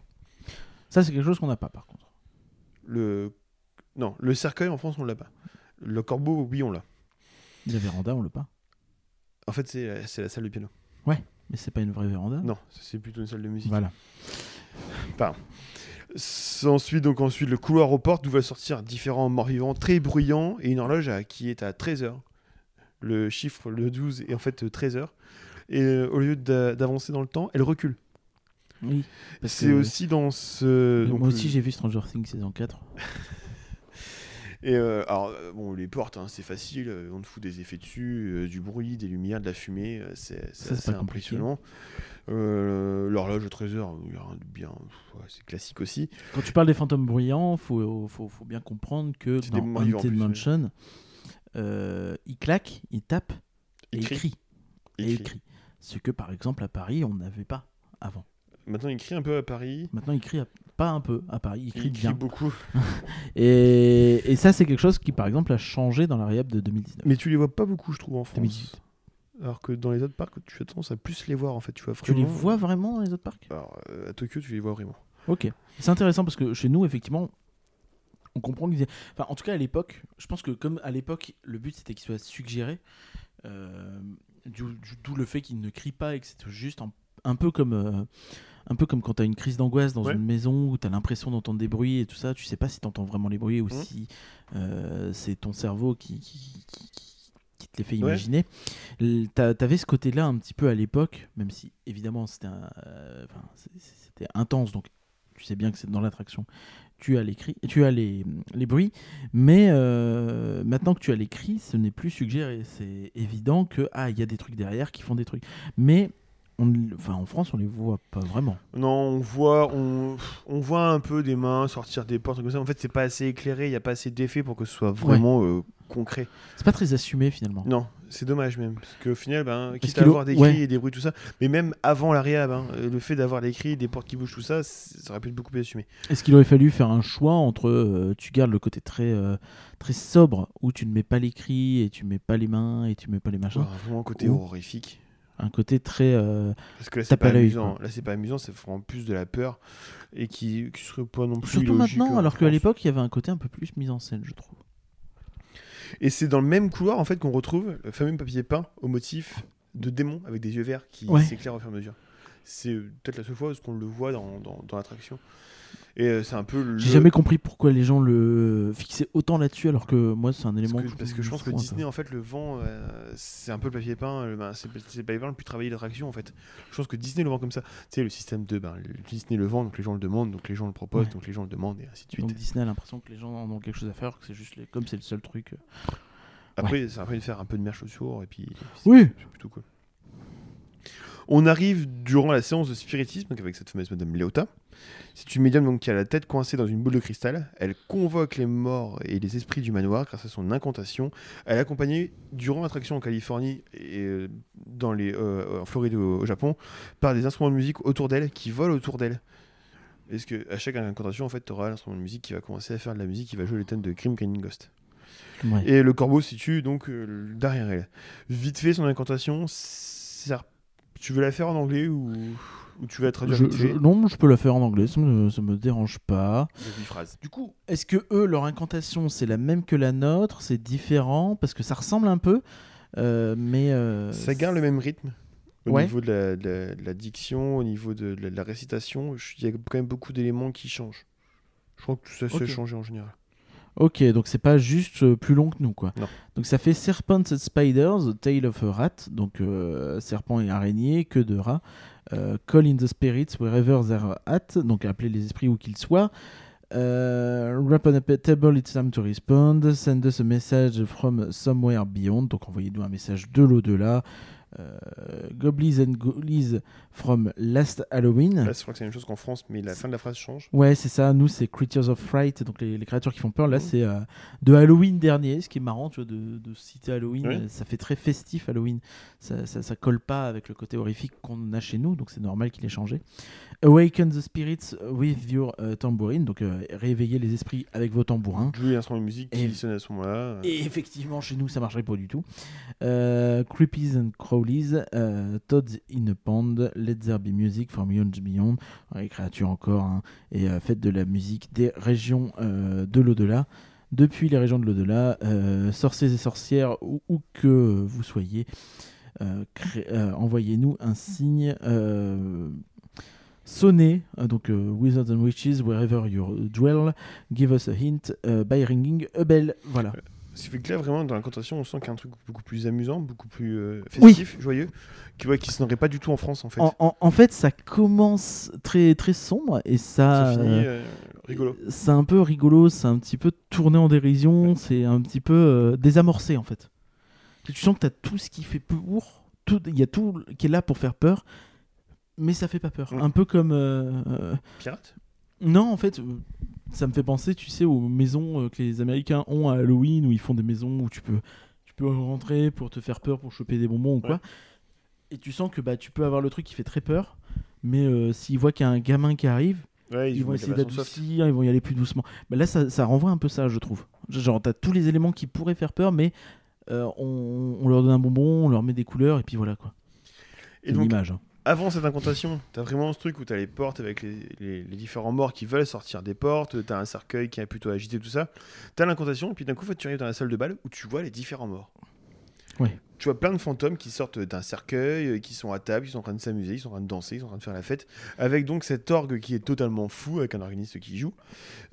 A: Ça, c'est quelque chose qu'on n'a pas par contre.
B: Le... Non, le cercueil en France, on l'a pas. Le corbeau, oui, on l'a.
A: La véranda, on l'a pas.
B: En fait, c'est la, c'est la salle de piano.
A: Mais c'est pas une vraie véranda.
B: Non, c'est plutôt une salle de musique.
A: Voilà.
B: Ensuite, donc ensuite, le couloir aux portes d'où va sortir différents morts vivants très bruyants et une horloge à- qui est à 13h. Le chiffre, le 12, est en fait 13h. Et euh, au lieu d'a- d'avancer dans le temps, elle recule.
A: Oui. parce
B: C'est
A: que-
B: aussi dans ce. donc,
A: Moi aussi, j'ai vu Stranger Things saison 4. [LAUGHS]
B: Et euh, alors, euh, bon, les portes, hein, c'est facile, euh, on te fout des effets dessus, euh, du bruit, des lumières, de la fumée, euh, c'est c'est
A: Ça, c'est
B: assez
A: pas compliqué.
B: impressionnant. Euh, L'horloge au 13h, il y a rien de bien, pff, ouais, c'est classique aussi.
A: Quand tu parles des fantômes bruyants, faut, faut, faut bien comprendre que
B: C'est des
A: dans
B: morts vivants en
A: Haunted
B: plus, oui.
A: Mansion, euh, il claque, il tape et il
B: crie.
A: Et il
B: crie.
A: crie. Ce que par exemple à Paris, on n'avait pas avant.
B: Maintenant, il crie un peu à Paris.
A: Maintenant, il crie à- pas un peu à Paris, il crie
B: Il
A: bien.
B: crie beaucoup. [LAUGHS]
A: Et, et ça, c'est quelque chose qui, par exemple, a changé dans la réhab de 2019.
B: Mais tu les vois pas beaucoup, je trouve, en France.
A: 2018.
B: Alors que dans les autres parcs, tu as tendance à plus les voir, en fait. Tu, vois
A: Tu les
B: vraiment-
A: vois vraiment dans les autres parcs?
B: Alors, euh, à Tokyo, tu les vois vraiment.
A: Ok. C'est intéressant parce que chez nous, effectivement, on comprend qu'ils aient- Enfin, en tout cas, à l'époque, je pense que comme à l'époque, le but c'était qu'il soit suggéré, euh, d'où le fait qu'il ne crie pas et que c'est juste un, un peu comme. euh, un peu comme quand tu as une crise d'angoisse dans
B: Ouais.
A: une maison où tu as l'impression d'entendre des bruits et tout ça, tu sais pas si tu entends vraiment les bruits ou
B: Mhm.
A: si euh, c'est ton cerveau qui, qui, qui- qui- qui te les fait
B: Ouais.
A: imaginer. L- t'a- T'avais ce côté-là un petit peu à l'époque, même si évidemment c'était euh, c'était intense, donc tu sais bien que c'est dans l'attraction. Tu as les cris, tu as les, les bruits, mais euh, maintenant que tu as les cris, ce n'est plus suggéré. C'est évident que ah il y a des trucs derrière qui font des trucs, mais on, enfin en France on les voit pas vraiment.
B: Non, on voit, on, on voit un peu des mains sortir des portes comme ça. En fait, c'est pas assez éclairé, il n'y a pas assez d'effet pour que ce soit vraiment euh, concret.
A: C'est pas très assumé finalement.
B: Non, C'est dommage même, parce qu'au final, ben, quitte à avoir des
A: ouais.
B: cris et des bruits, tout ça, mais même avant la réhab, hein, euh, le fait d'avoir des cris, des portes qui bougent, tout ça, ça aurait pu être beaucoup plus assumé.
A: Est-ce qu'il aurait fallu faire un choix entre euh, tu gardes le côté très, euh, très sobre où tu ne mets pas les cris et tu mets pas les mains et tu mets pas les machins,
B: vraiment un côté
A: Ou-
B: horrifique.
A: Un côté très euh,
B: Parce que là, c'est pas amusant. Là, c'est pas amusant, c'est vraiment plus de la peur et qui, qui serait pas non plus.
A: surtout maintenant
B: en
A: alors qu'à l'époque il y avait un côté un peu plus mise en scène je trouve.
B: Et c'est dans le même couloir en fait qu'on retrouve le fameux papier peint au motif de démon avec des yeux verts qui
A: Ouais.
B: s'éclairent au fur et à mesure. C'est peut-être la seule fois où qu'on le voit dans, dans, dans l'attraction. Et euh, c'est un peu le.
A: J'ai jamais compris pourquoi les gens le fixaient autant là-dessus alors que moi c'est un
B: Parce
A: élément
B: que,
A: que,
B: parce que je pense que. Disney, en fait, le vend, euh, c'est un peu le papier peint. le- ben, c'est le papier peint le plus travaillé l'attraction, en fait. Je pense que Disney le vend comme ça. Tu sais, le système de. Ben, Disney le vend, donc les gens le demandent, donc les gens le proposent,
A: Ouais.
B: donc les gens le demandent, et ainsi de suite.
A: Donc Disney a l'impression que les gens en ont quelque chose à faire, que c'est juste les... comme c'est le seul truc. euh.
B: Après, ça permet de faire un peu de merch autour, et puis.
A: Oui.
B: C'est plutôt cool. On arrive durant la séance de spiritisme, donc avec cette fameuse Madame Léota. C'est une médium donc, qui a la tête coincée dans une boule de cristal. Elle convoque les morts et les esprits du manoir grâce à son incantation. Elle est accompagnée durant l'attraction en Californie et euh, dans les, euh, en Floride au, au Japon par des instruments de musique autour d'elle qui volent autour d'elle. Est-ce que à chaque incantation, en fait, tu auras l'instrument de musique qui va commencer à faire de la musique, qui va jouer le thème de Grim Cleaning Ghost.
A: Ouais.
B: Et le corbeau se situe donc euh, derrière elle. Vite fait, son incantation, ça- tu veux la faire en anglais ou, ou tu veux la traduire
A: Je- non, je peux la faire en anglais, ça me, ça me dérange pas.
B: Phrase.
A: Du coup, est-ce que eux, leur incantation, c'est la même que la nôtre C'est différent? Parce que ça ressemble un peu, euh, mais. euh,
B: Ça garde le même rythme au
A: Ouais.
B: niveau de la, de la- de la diction, au niveau de la, de la récitation. je- Il y a quand même beaucoup d'éléments qui changent. Je crois que tout ça s'est changé en général.
A: Ok, donc c'est pas juste euh, plus long que nous, quoi.
B: Non.
A: Donc ça fait Serpents and Spiders, Tale of a Rat, donc euh, serpent et araignée, que de rats. Euh, Call in the spirits wherever they're at, donc appeler les esprits où qu'ils soient. Euh, Rap on a table, it's time to respond. Send us a message from somewhere beyond, donc envoyez-nous un message de l'au-delà. Euh, Goblies and Ghoulies from Last Halloween.
B: Là, je crois que c'est la même chose qu'en France, mais la fin de la phrase change.
A: Ouais, c'est ça. Nous, c'est Creatures of Fright, donc les, les créatures qui font peur. Là,
B: Mhm.
A: c'est euh, de Halloween dernier, ce qui est marrant, tu vois, de, de citer Halloween. Ça fait très festif Halloween. Ça, ça, ça colle pas avec le côté horrifique qu'on a chez nous, donc c'est normal qu'il ait changé. Awaken the spirits with your euh, tambourine, donc euh, réveiller les esprits avec vos tambourins.
B: Jouer l'instrument de musique qui
A: Et-
B: sonne à ce moment-là.
A: Et effectivement, chez nous, ça marcherait pas du tout. Euh, Creepies and Crawlies, euh, Toads in a Pond, Let There Be Music from Beyond Beyond, les créatures encore, hein, et euh, faites de la musique des régions euh, de l'au-delà. Depuis les régions de l'au-delà, euh, sorciers et sorcières, où, où que vous soyez, euh, euh, envoyez-nous un signe. Euh, Sonnez, euh, donc euh, Wizards and Witches, wherever you dwell, give us a hint uh, by ringing a bell. Voilà.
B: Ce qui fait que là, vraiment, dans l'incantation, on sent qu'il y a un truc beaucoup plus amusant, beaucoup plus euh,
A: Oui.
B: festif, joyeux, qui, ouais, qui se n'aurait pas du tout en France, en fait.
A: En, en- en fait, ça commence très très sombre et ça,
B: Ça finit
A: euh,
B: euh, rigolo.
A: c'est un peu rigolo, c'est un petit peu tourné en dérision, c'est un petit peu euh, désamorcé en fait. Et tu sens que tu as tout ce qui fait pour, il y a tout qui est là pour faire peur, mais ça fait pas peur. Un peu comme euh, euh,
B: Pirate?
A: Non, en fait, euh, ça me fait penser, tu sais, aux maisons euh, que les Américains ont à Halloween, où ils font des maisons où tu peux, tu peux rentrer pour te faire peur, pour choper des bonbons ou quoi.
B: Ouais.
A: Et tu sens que bah, tu peux avoir le truc qui fait très peur, mais euh, s'ils voient qu'il y a un gamin qui arrive,
B: Ouais,
A: ils, vont essayer d'adoucir, ils vont y aller plus doucement. Mais là, ça, ça renvoie un peu ça, je trouve. Genre, t'as tous les éléments qui pourraient faire peur, mais euh, on, on leur donne un bonbon, on leur met des couleurs, et puis voilà quoi.
B: Et
A: une
B: donc,
A: image. hein.
B: Avant cette incantation, t'as vraiment ce truc où t'as les portes avec les, les- les différents morts qui veulent sortir des portes, t'as un cercueil qui est plutôt agité, tout ça. T'as l'incantation, et puis d'un coup, tu arrives dans la salle de bal où tu vois les différents morts.
A: Ouais.
B: Tu vois plein de fantômes qui sortent d'un cercueil, euh, qui sont à table, qui sont en train de s'amuser, ils sont en train de danser, ils sont en train de faire la fête, avec donc cet orgue qui est totalement fou, avec un organiste qui joue.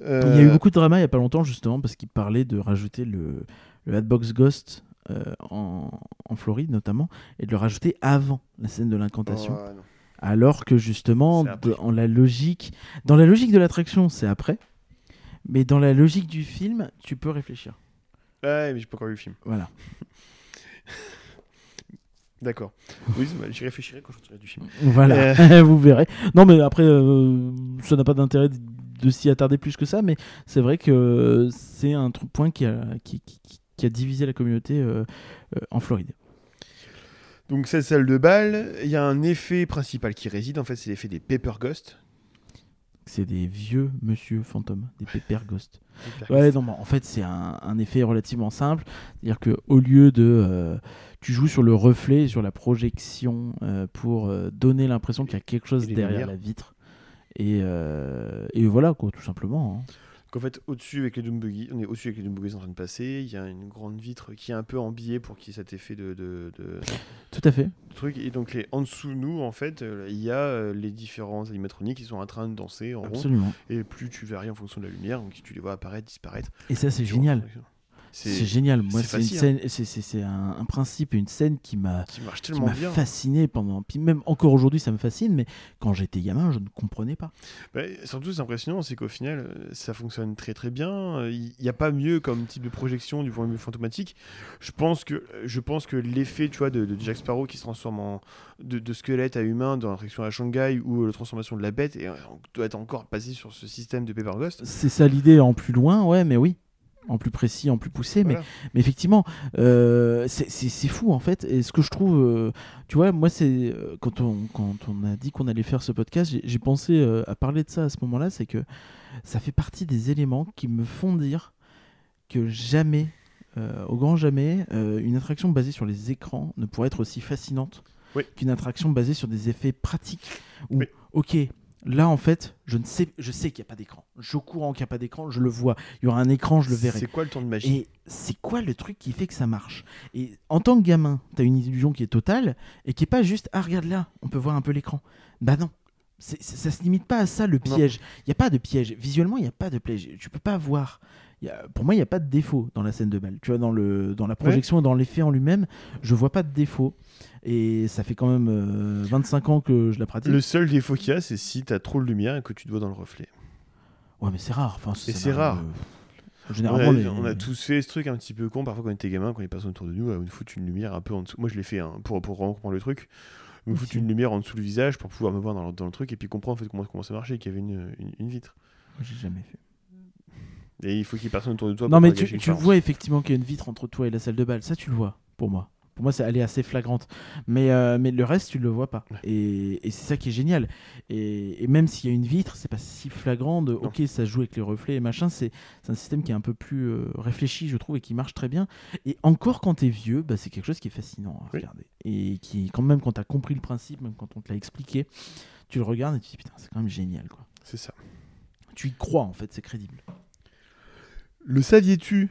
A: Il y a eu
B: Euh,
A: beaucoup de drama il y a pas longtemps justement parce qu'il parlait de rajouter le, le Hatbox Ghost euh, en, en Floride notamment et de le rajouter avant la scène de l'incantation.
B: oh.
A: Alors que justement,
B: après.
A: dans la logique, dans la logique de l'attraction, c'est après. Mais dans la logique du film, tu peux réfléchir.
B: Ouais, mais j'ai pas encore vu le film.
A: Voilà. [LAUGHS]
B: D'accord. Oui, j'y réfléchirai quand je sortirai du film.
A: Voilà, [LAUGHS] vous verrez. Non, mais après, euh, ça n'a pas d'intérêt de, de s'y attarder plus que ça, mais c'est vrai que c'est un truc point qui a, qui, qui- qui- a divisé la communauté euh, euh, en Floride.
B: Donc cette salle de bal, il y a un effet principal qui réside, en fait c'est l'effet des Paper Ghost.
A: C'est des vieux monsieur fantômes, des Pepper Ghost.
B: Paper
A: Ouais,
B: Ghost.
A: non, en fait, c'est un, un effet relativement simple. C'est-à-dire que au lieu de. euh, tu joues sur le reflet, sur la projection, euh, pour euh, donner l'impression qu'il y a quelque chose derrière
B: lumières.
A: la vitre. Et, et voilà, quoi, tout simplement. hein.
B: Donc en fait, au-dessus avec les Doom Buggy, on est au-dessus avec les Doom Buggy en train de passer. Il y a une grande vitre qui est un peu en biais pour qu'il y ait cet effet de, de, de-
A: Tout à fait.
B: de truc. Et donc les, en dessous de nous, en fait, euh, il y a euh, les différents animatroniques qui sont en train de danser en rond.
A: Absolument.
B: Et plus tu varies en fonction de la lumière, donc tu les vois apparaître, disparaître.
A: Et ça, c'est génial. C'est génial. Moi,
B: c'est
A: une
B: facile,
A: scène, c'est- un, un principe, une scène qui m'a fasciné pendant. Puis même encore aujourd'hui, ça me fascine, mais quand j'étais gamin, je ne comprenais pas.
B: Bah, surtout, c'est impressionnant, c'est qu'au final, euh, ça fonctionne très très bien. Euh, Il n'y a pas mieux comme type de projection du point de vue fantomatique. Je pense que, je pense que l'effet, tu vois, de, de Jack Sparrow qui se transforme en de, de squelette à humain dans l'attraction à Shanghai ou euh, la transformation de la bête, et on doit être encore passé sur ce système de Paper Ghost.
A: C'est ça l'idée en plus loin, ouais, mais oui. En plus précis, en plus poussé, mais
B: Voilà.
A: Mais effectivement, euh, c'est- fou en fait. Et ce que je trouve, euh, tu vois, moi, c'est euh, quand on, quand on a dit qu'on allait faire ce podcast, j'ai- pensé euh, à parler de ça à ce moment-là. C'est que ça fait partie des éléments qui me font dire que jamais, au grand jamais, une attraction basée sur les écrans ne pourrait être aussi fascinante
B: Oui.
A: qu'une attraction basée sur des effets pratiques. Où,
B: Oui.
A: ok. Là, en fait, je ne sais, je sais qu'il n'y a pas d'écran. Je suis au courant qu'il n'y a pas d'écran, je le vois. Il y aura un écran, je le verrai.
B: C'est quoi le temps de magie
A: Et c'est quoi le truc qui fait que ça marche? Et en tant que gamin, t'as une illusion qui est totale et qui est pas juste ah regarde là, on peut voir un peu l'écran. Bah non. Ça se limite pas à ça le piège. Il y a pas de piège. Visuellement, il y a pas de piège. Tu peux pas voir. Il y a- pour moi, il y a pas de défaut dans la scène de balle. Tu vois, dans le dans la projection et dans l'effet en lui-même, je vois pas de défaut. Et ça fait quand même euh, 25 ans que je la pratique.
B: Le seul défaut qu'il y a, c'est si tu as trop de lumière et que tu te vois dans le reflet.
A: Ouais, mais c'est rare. Enfin,
B: Et c'est rare.
A: euh,
B: On
A: Généralement,
B: a,
A: les-
B: on a tous fait ce truc un petit peu con parfois quand on était gamin, quand les personnes autour de nous, euh, nous foutent une lumière un peu en dessous. Moi je l'ai fait hein, pour, pour vraiment comprendre le truc. Me
A: Ok.
B: foutre une lumière en dessous le visage pour pouvoir me voir dans le, dans le truc et puis comprendre en fait comment, comment ça marchait, qu'il y avait une, une, une vitre.
A: J'ai jamais fait.
B: Et il faut qu'il y ait personne autour de toi.
A: Non,
B: pour
A: mais tu, tu vois effectivement qu'il y a une vitre entre toi et la salle de bal. Ça, tu le vois, pour moi. Pour moi, c'est- elle est assez flagrante. Mais, euh, mais le reste, tu le vois pas. Et, et c'est ça qui est génial. Et, et même s'il y a une vitre, c'est pas si flagrant de ok, ça joue avec les reflets et machin. C'est un système qui est un peu plus euh, réfléchi, je trouve, et qui marche très bien. Et encore quand t'es vieux, bah, c'est quelque chose qui est fascinant à
B: Oui.
A: regarder. Et qui, quand même, quand t'as compris le principe, même quand on te l'a expliqué, tu le regardes et tu te dis putain, c'est quand même génial. Quoi.
B: C'est ça.
A: Tu y crois en fait, c'est crédible.
B: Le saviez-tu?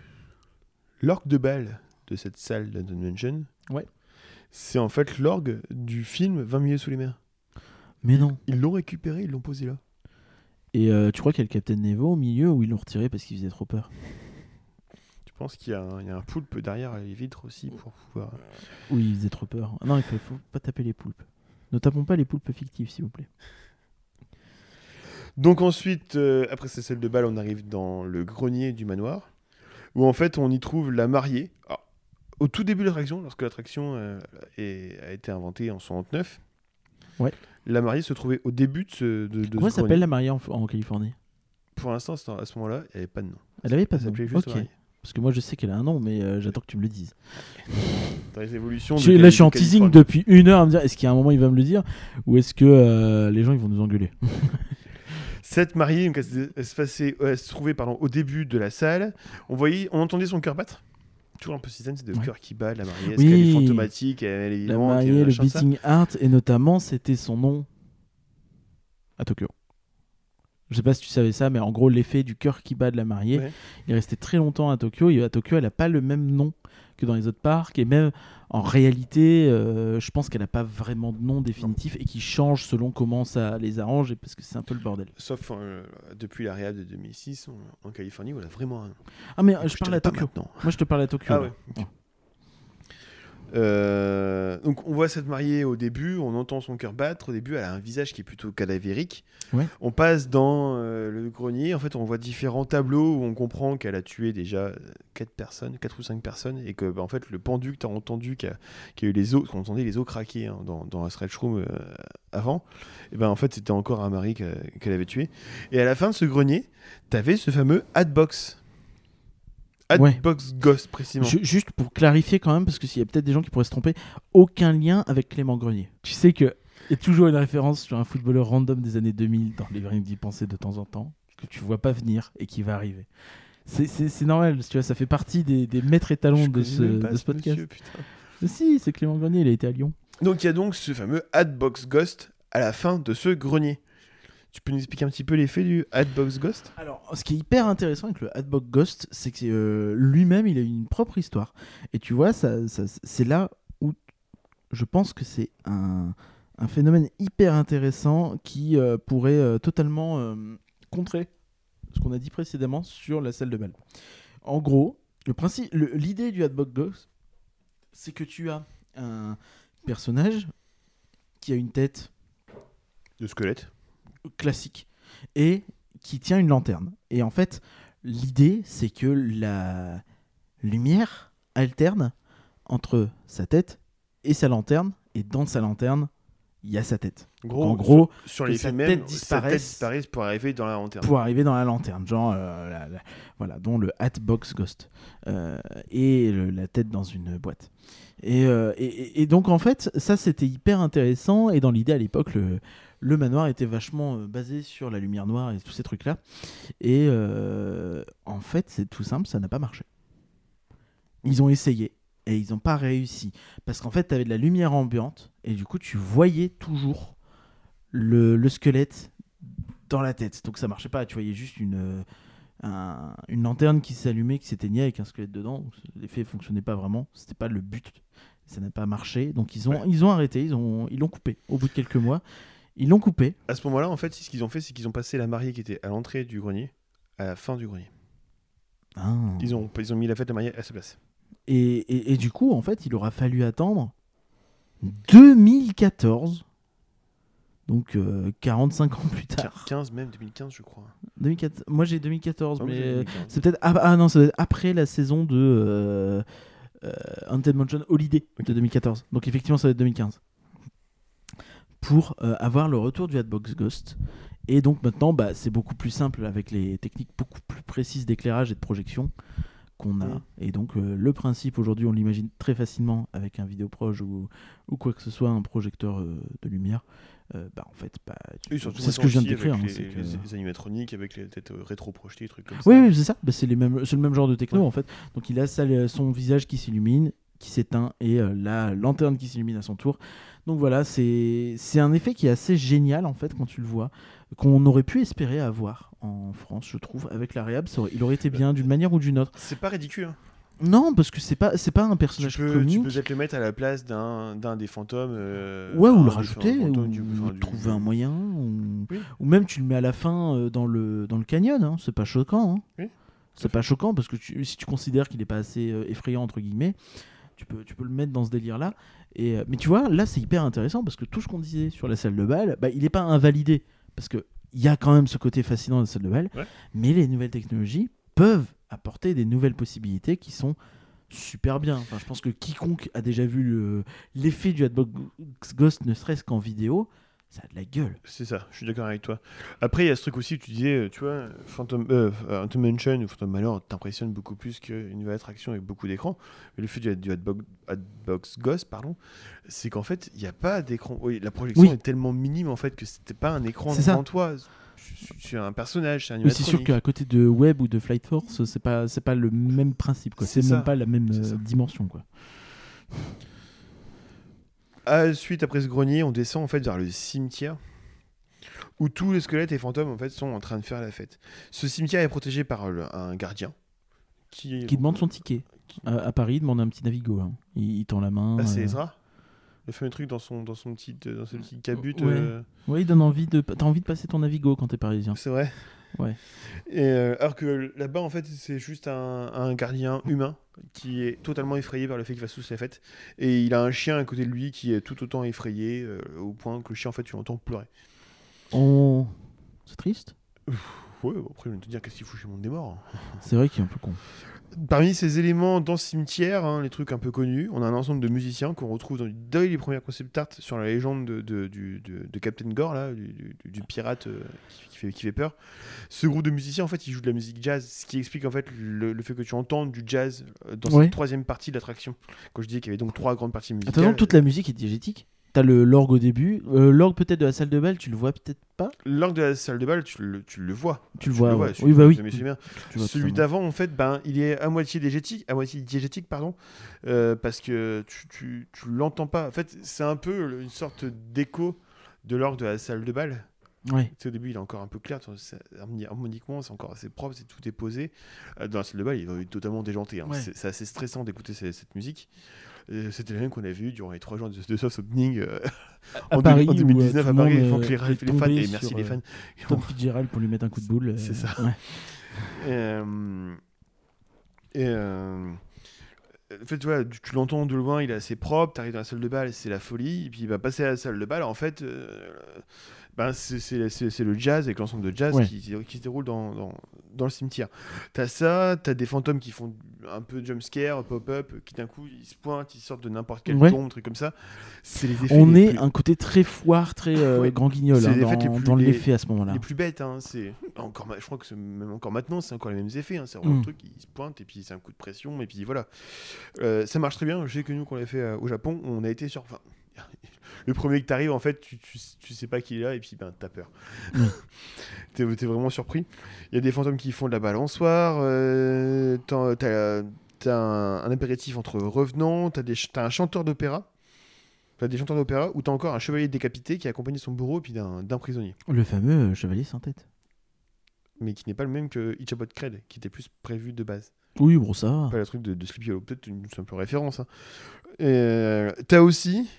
B: L'orgue de balle de cette salle d'Anton Mansion,
A: Ouais.
B: c'est en fait l'orgue du film 20 milieux sous les mers.
A: Mais non.
B: Ils l'ont récupéré, ils l'ont posé là.
A: Et euh, tu crois qu'il y a le Captain Nemo au milieu ou ils l'ont retiré parce qu'il faisait trop peur?
B: Tu penses qu'il y, a un- il y a un poulpe derrière les vitres aussi pour pouvoir.
A: Oui, il faisait trop peur. Ah Non, il faut, faut pas taper les poulpes. Ne tapons pas les poulpes fictifs, s'il vous plaît. [LAUGHS]
B: Donc ensuite, euh, après cette salle de bal, on arrive dans le grenier du manoir, où en fait on y trouve la mariée. Alors, au tout début de l'attraction, lorsque l'attraction euh, a été inventée en 69,
A: Ouais.
B: la mariée se trouvait au début de ce, de, de
A: Comment s'appelle la mariée en, en Californie?
B: Pour l'instant, à ce moment-là, il n'y avait pas de nom.
A: Elle avait pas de nom. Ok.
B: mariée.
A: Parce que moi je sais qu'elle a un nom, mais euh, j'attends que tu me le dises. [LAUGHS]
B: Dans les évolutions.
A: Je- là je suis en teasing depuis une heure à me dire est-ce qu'il y a un moment il va me le dire ou est-ce que euh, les gens ils vont nous engueuler? [LAUGHS]
B: Cette mariée, donc, elle, se- elle se passait- elle se trouvait pardon, au début de la salle. On voyait, on entendait son cœur battre. Toujours un peu système, c'est de
A: Ouais.
B: cœur qui bat, la mariée. Est-ce
A: Oui.
B: qu'elle est fantomatique Elle est
A: La
B: vivante,
A: mariée,
B: et
A: le beating heart et notamment c'était son nom à Tokyo. Je sais pas si tu savais ça, mais en gros l'effet du cœur qui bat de la mariée,
B: Ouais.
A: il est resté très longtemps à Tokyo. Et à Tokyo, elle a pas le même nom que dans les autres parcs et même en réalité, euh, je pense qu'elle n'a pas vraiment de nom définitif et qui change selon comment ça les arrange et parce que c'est un peu le bordel.
B: Sauf euh, depuis la réhab de 2006 on- en Californie où elle a vraiment un.
A: Ah mais euh,
B: Donc,
A: je parle à Tokyo. Moi je te parle à Tokyo.
B: Ah ouais. Euh, donc on voit cette mariée au début, on entend son cœur battre. Au début, elle a un visage qui est plutôt cadavérique.
A: Ouais.
B: On passe dans euh, le grenier. En fait, on voit différents tableaux où on comprend qu'elle a tué déjà 4 personnes, 4 ou 5 personnes, et que bah, en fait le pendu que as entendu, qui a, eu les os, qu'on entendait les os craquer hein, dans, dans un stretch room euh, avant, et ben en fait c'était encore un mari que- qu'elle avait tué. Et à la fin de ce grenier, tu avais ce fameux Hatbox.
A: Ouais.
B: Ghost, précisément.
A: Ju- juste pour clarifier quand même, parce que s'il y a peut-être des gens qui pourraient se tromper, aucun lien avec Clément Grenier. Tu sais que il y a toujours une référence sur un footballeur random des années 2000 dans les Rien d'y penser de temps en temps, que tu vois pas venir et qui va arriver. C'est- normal, tu vois, ça fait partie des, des maîtres étalons de ce, de ce podcast.
B: monsieur.
A: Mais si, c'est Clément Grenier, il a été à Lyon.
B: Donc il y a donc ce fameux Hatbox Ghost à la fin de ce grenier. Tu peux nous expliquer un petit peu l'effet du Hatbox Ghost?
A: Alors, ce qui est hyper intéressant avec le Hatbox Ghost, c'est que euh, lui-même, il a une propre histoire. Et tu vois, ça, ça- c'est là où je pense que c'est un, un phénomène hyper intéressant qui euh, pourrait euh, totalement contrer ce qu'on a dit précédemment sur la salle de bal. En gros, le principe, l'idée du Hatbox Ghost, c'est que tu as un personnage qui a une tête
B: De squelette.
A: Classique et qui tient une lanterne. Et en fait, l'idée, c'est que la lumière alterne entre sa tête et sa lanterne, et dans sa lanterne, il y a sa tête.
B: Gros,
A: en gros,
B: sur, l'effet
A: sa
B: même,
A: tête
B: sa
A: disparaisse
B: pour arriver dans la lanterne.
A: pour arriver dans la lanterne, genre euh, la- la- voilà, dont le Hatbox Ghost Euh, et le- la tête dans une boîte. Et, euh, et- et- et donc en fait, ça c'était hyper intéressant et dans l'idée à l'époque, le, le manoir était vachement euh, basé sur la lumière noire et tous ces trucs là. Et euh, en fait, c'est tout simple, ça n'a pas marché. Ils ont essayé et ils n'ont pas réussi parce qu'en fait, tu avais de la lumière ambiante et du coup, tu voyais toujours le, le squelette dans la tête. Donc ça marchait pas. Tu voyais juste une, euh, un- une lanterne qui s'allumait, qui s'éteignait avec un squelette dedans. L'effet fonctionnait pas vraiment. C'était pas le but. Ça n'a pas marché. Donc ils ont,
B: Ouais.
A: ils ont arrêté. Ils ont, ils l'ont coupé. Au bout de quelques mois, ils l'ont coupé.
B: À ce moment-là, en fait, ce qu'ils ont fait, c'est qu'ils ont passé la mariée qui était à l'entrée du grenier à la fin du grenier.
A: Ah.
B: Ils ont, ils ont mis la fête de mariée à sa place.
A: Et, et- et du coup, en fait, il aura fallu attendre 2014. Donc euh, 45 ans plus tard.
B: 15 même, 2015, je crois.
A: 2014 Moi j'ai 2014,
B: Ah
A: mais
B: j'ai
A: euh,
B: 2015.
A: c'est peut-être ah, ah non, être après la saison de euh, euh, Haunted Mansion Holiday de 2014. Donc effectivement, ça doit être 2015. Pour euh, avoir le retour du Hatbox Ghost. Et donc maintenant, bah, c'est beaucoup plus simple avec les techniques beaucoup plus précises d'éclairage et de projection qu'on a. Et donc euh, le principe aujourd'hui, on l'imagine très facilement avec un vidéoproche ou, ou quoi que ce soit, un projecteur euh, de lumière. Euh, bah, en fait, bah,
B: Oui,
A: c'est ce que je viens de décrire. hein,
B: avec les,
A: que-
B: les- animatroniques, avec les têtes rétro-projetées, trucs comme
A: oui,
B: ça.
A: oui, c'est ça. Bah, c'est les mêmes, c'est le même genre de techno
B: Ouais.
A: en fait. Donc il a ça, son visage qui s'illumine, qui s'éteint et euh, la lanterne qui s'illumine à son tour. Donc voilà, c'est un effet qui est assez génial en fait quand tu le vois, qu'on aurait pu espérer avoir en France, je trouve, avec la réhab. ça aurait- il aurait été bien d'une manière ou d'une autre.
B: C'est pas ridicule. hein.
A: Non, parce que c'est pas c'est pas un
B: Tu
A: personnage
B: peux, tu
A: comique.
B: peux peut-être le mettre à la place d'un des fantômes. euh,
A: Ouais, ou le rajouter, ou
B: du- enfin, du-
A: trouver un moyen, ou...
B: Oui.
A: ou même tu le mets à la fin euh, dans, le, dans le canyon, hein, c'est pas choquant. hein.
B: Oui,
A: C'est pas choquant parce que tu- si tu considères qu'il est pas assez effrayant, entre guillemets, tu peux, tu peux le mettre dans ce délire-là. Et, euh, mais tu vois, là c'est hyper intéressant parce que tout ce qu'on disait sur la salle de bal, bah, il est pas invalidé parce que il y a quand même ce côté fascinant de la salle de bal,
B: Ouais.
A: mais les nouvelles technologies peuvent apporter des nouvelles possibilités qui sont super bien. Enfin, je pense que quiconque a déjà vu le- l'effet du Hatbox Ghost, ne serait-ce qu'en vidéo, ça a de la gueule.
B: C'est ça, je suis d'accord avec toi. Après, il y a ce truc aussi tu disais, euh, tu vois, Phantom, euh, Phantom Mansion ou Phantom Malheur t'impressionne beaucoup plus qu'une nouvelle attraction avec beaucoup d'écrans. Mais le fait du, du Hatbox Ghost, pardon, c'est qu'en fait, il n'y a pas d'écran. Oui, la projection
A: Oui.
B: est tellement minime en fait que c'était pas un écran
A: C'est ça.
B: devant toi. Suis un personnage, c'est un
A: Oui, c'est sûr qu'à côté de Web ou de Flight Force, c'est pas c'est pas le même principe quoi.
B: C'est
A: C'est même pas la même
B: C'est
A: euh, dimension quoi.
B: Suite après ce grenier, on descend en fait vers le cimetière où tous les squelettes et fantômes en fait sont en train de faire la fête. Ce cimetière est protégé par le- un gardien qui,
A: Qui demande son ticket. À, à Paris, il demande un petit Navigo. hein. Il, il tend la main.
B: Ah, c'est
A: euh,
B: Ezra Le fameux truc dans son, dans son petit, dans ce petit cabut.
A: Ouais.
B: euh,
A: Ouais, il donne envie de. T'as envie de passer ton Navigo quand t'es parisien.
B: c'est vrai
A: Ouais.
B: Et, euh, alors que là-bas, en fait, c'est juste un, un gardien humain qui est totalement effrayé par le fait qu'il fasse tous la fête. Et il a un chien à côté de lui qui est tout autant effrayé, euh, au point que le chien, en fait, tu l'entends pleurer.
A: On... C'est triste?
B: Ouais, après, je vais te dire qu'est-ce qu'il fout chez monde des morts.
A: C'est vrai qu'il est un peu con.
B: Parmi ces éléments dans ce cimetière, hein, les trucs un peu connus, on a un ensemble de musiciens qu'on retrouve dans, dès les premières concept art sur la légende de, de, du- de- de Captain Gore, là, du, du- du pirate euh, qui, qui fait, qui fait peur. Ce groupe de musiciens, en fait, ils jouent de la musique jazz, ce qui explique en fait le, le fait que tu entends du jazz euh, dans cette troisième partie de l'attraction. Quand je disais qu'il y avait donc trois grandes parties musicales.
A: Attention, toute la musique est diégétique. T'as l'orgue au début. Euh, l'orgue peut-être de la salle de bal, tu le vois peut-être pas.
B: L'orgue de la salle de bal, tu le, tu le vois.
A: Tu le vois. ouais. Oui, bah oui.
B: celui-
A: Tu
B: d'avant, en fait, ben, il est à moitié diégétique, à moitié diégétique, pardon, euh, parce que tu, tu, tu l'entends pas. En fait, c'est un peu une sorte d'écho de l'orgue de la salle de bal.
A: Ouais.
B: Tu sais, au début, il est encore un peu clair, harmoniquement, c'est encore assez propre, c'est tout est posé. Euh, Dans la salle de bal, il est totalement déjanté. hein.
A: Ouais.
B: C'est assez stressant d'écouter ce- cette musique. Euh, C'était le même qu'on a vu durant les trois jours de, de Soft Opening euh, en,
A: Paris,
B: en
A: euh,
B: 2019
A: tout
B: à Paris.
A: monde,
B: Il faut que les, fans, et merci les fans.
A: Tom Fitzgerald pour lui mettre un coup de boule.
B: C'est ça.
A: ouais. [LAUGHS]
B: Euh, et euh, en fait, voilà, tu, tu l'entends de loin, il est assez propre. T'arrives dans la salle de bal, c'est la folie. Et puis, il va passer à la salle de bal. En fait, ben, c'est- le jazz avec l'ensemble de jazz
A: Ouais.
B: qui, qui se déroule dans, dans, dans le cimetière. T'as ça, t'as des fantômes qui font un peu jumpscare, pop-up, qui d'un coup ils se pointent, ils sortent de n'importe quelle
A: Ouais.
B: tombe, truc comme ça. C'est les effets
A: On
B: les
A: est
B: plus-
A: un côté très foire, très euh,
B: Ouais.
A: grand guignol hein, dans, l'effet à ce moment-là.
B: les plus bêtes, hein, c'est encore, je crois que même encore maintenant, c'est encore les mêmes effets. hein, c'est vraiment
A: Mm.
B: le truc, il se pointe et puis c'est un coup de pression et puis voilà. Euh, ça marche très bien. Je sais que nous, qu'on l'a fait euh, au Japon, on a été sur. Enfin, le premier que t'arrives, en fait, tu, tu, tu sais pas qui est là et puis ben t'as peur.
A: Mm. [LAUGHS]
B: t'es, vraiment surpris. Il y a des fantômes qui font de la balançoire. Euh, t'as, un, un apéritif entre revenants. T'as, un chanteur d'opéra. T'as des chanteurs d'opéra où t'as encore un chevalier décapité qui accompagne son bourreau et puis d'un, prisonnier.
A: Le fameux euh, chevalier sans tête.
B: mais qui n'est pas le même que Ichabod Cred, qui était plus prévu de base.
A: Oui, bon, ça.
B: Pas le truc de, de Sleepy Hollow, peut-être une simple référence. hein. Euh, T'as aussi,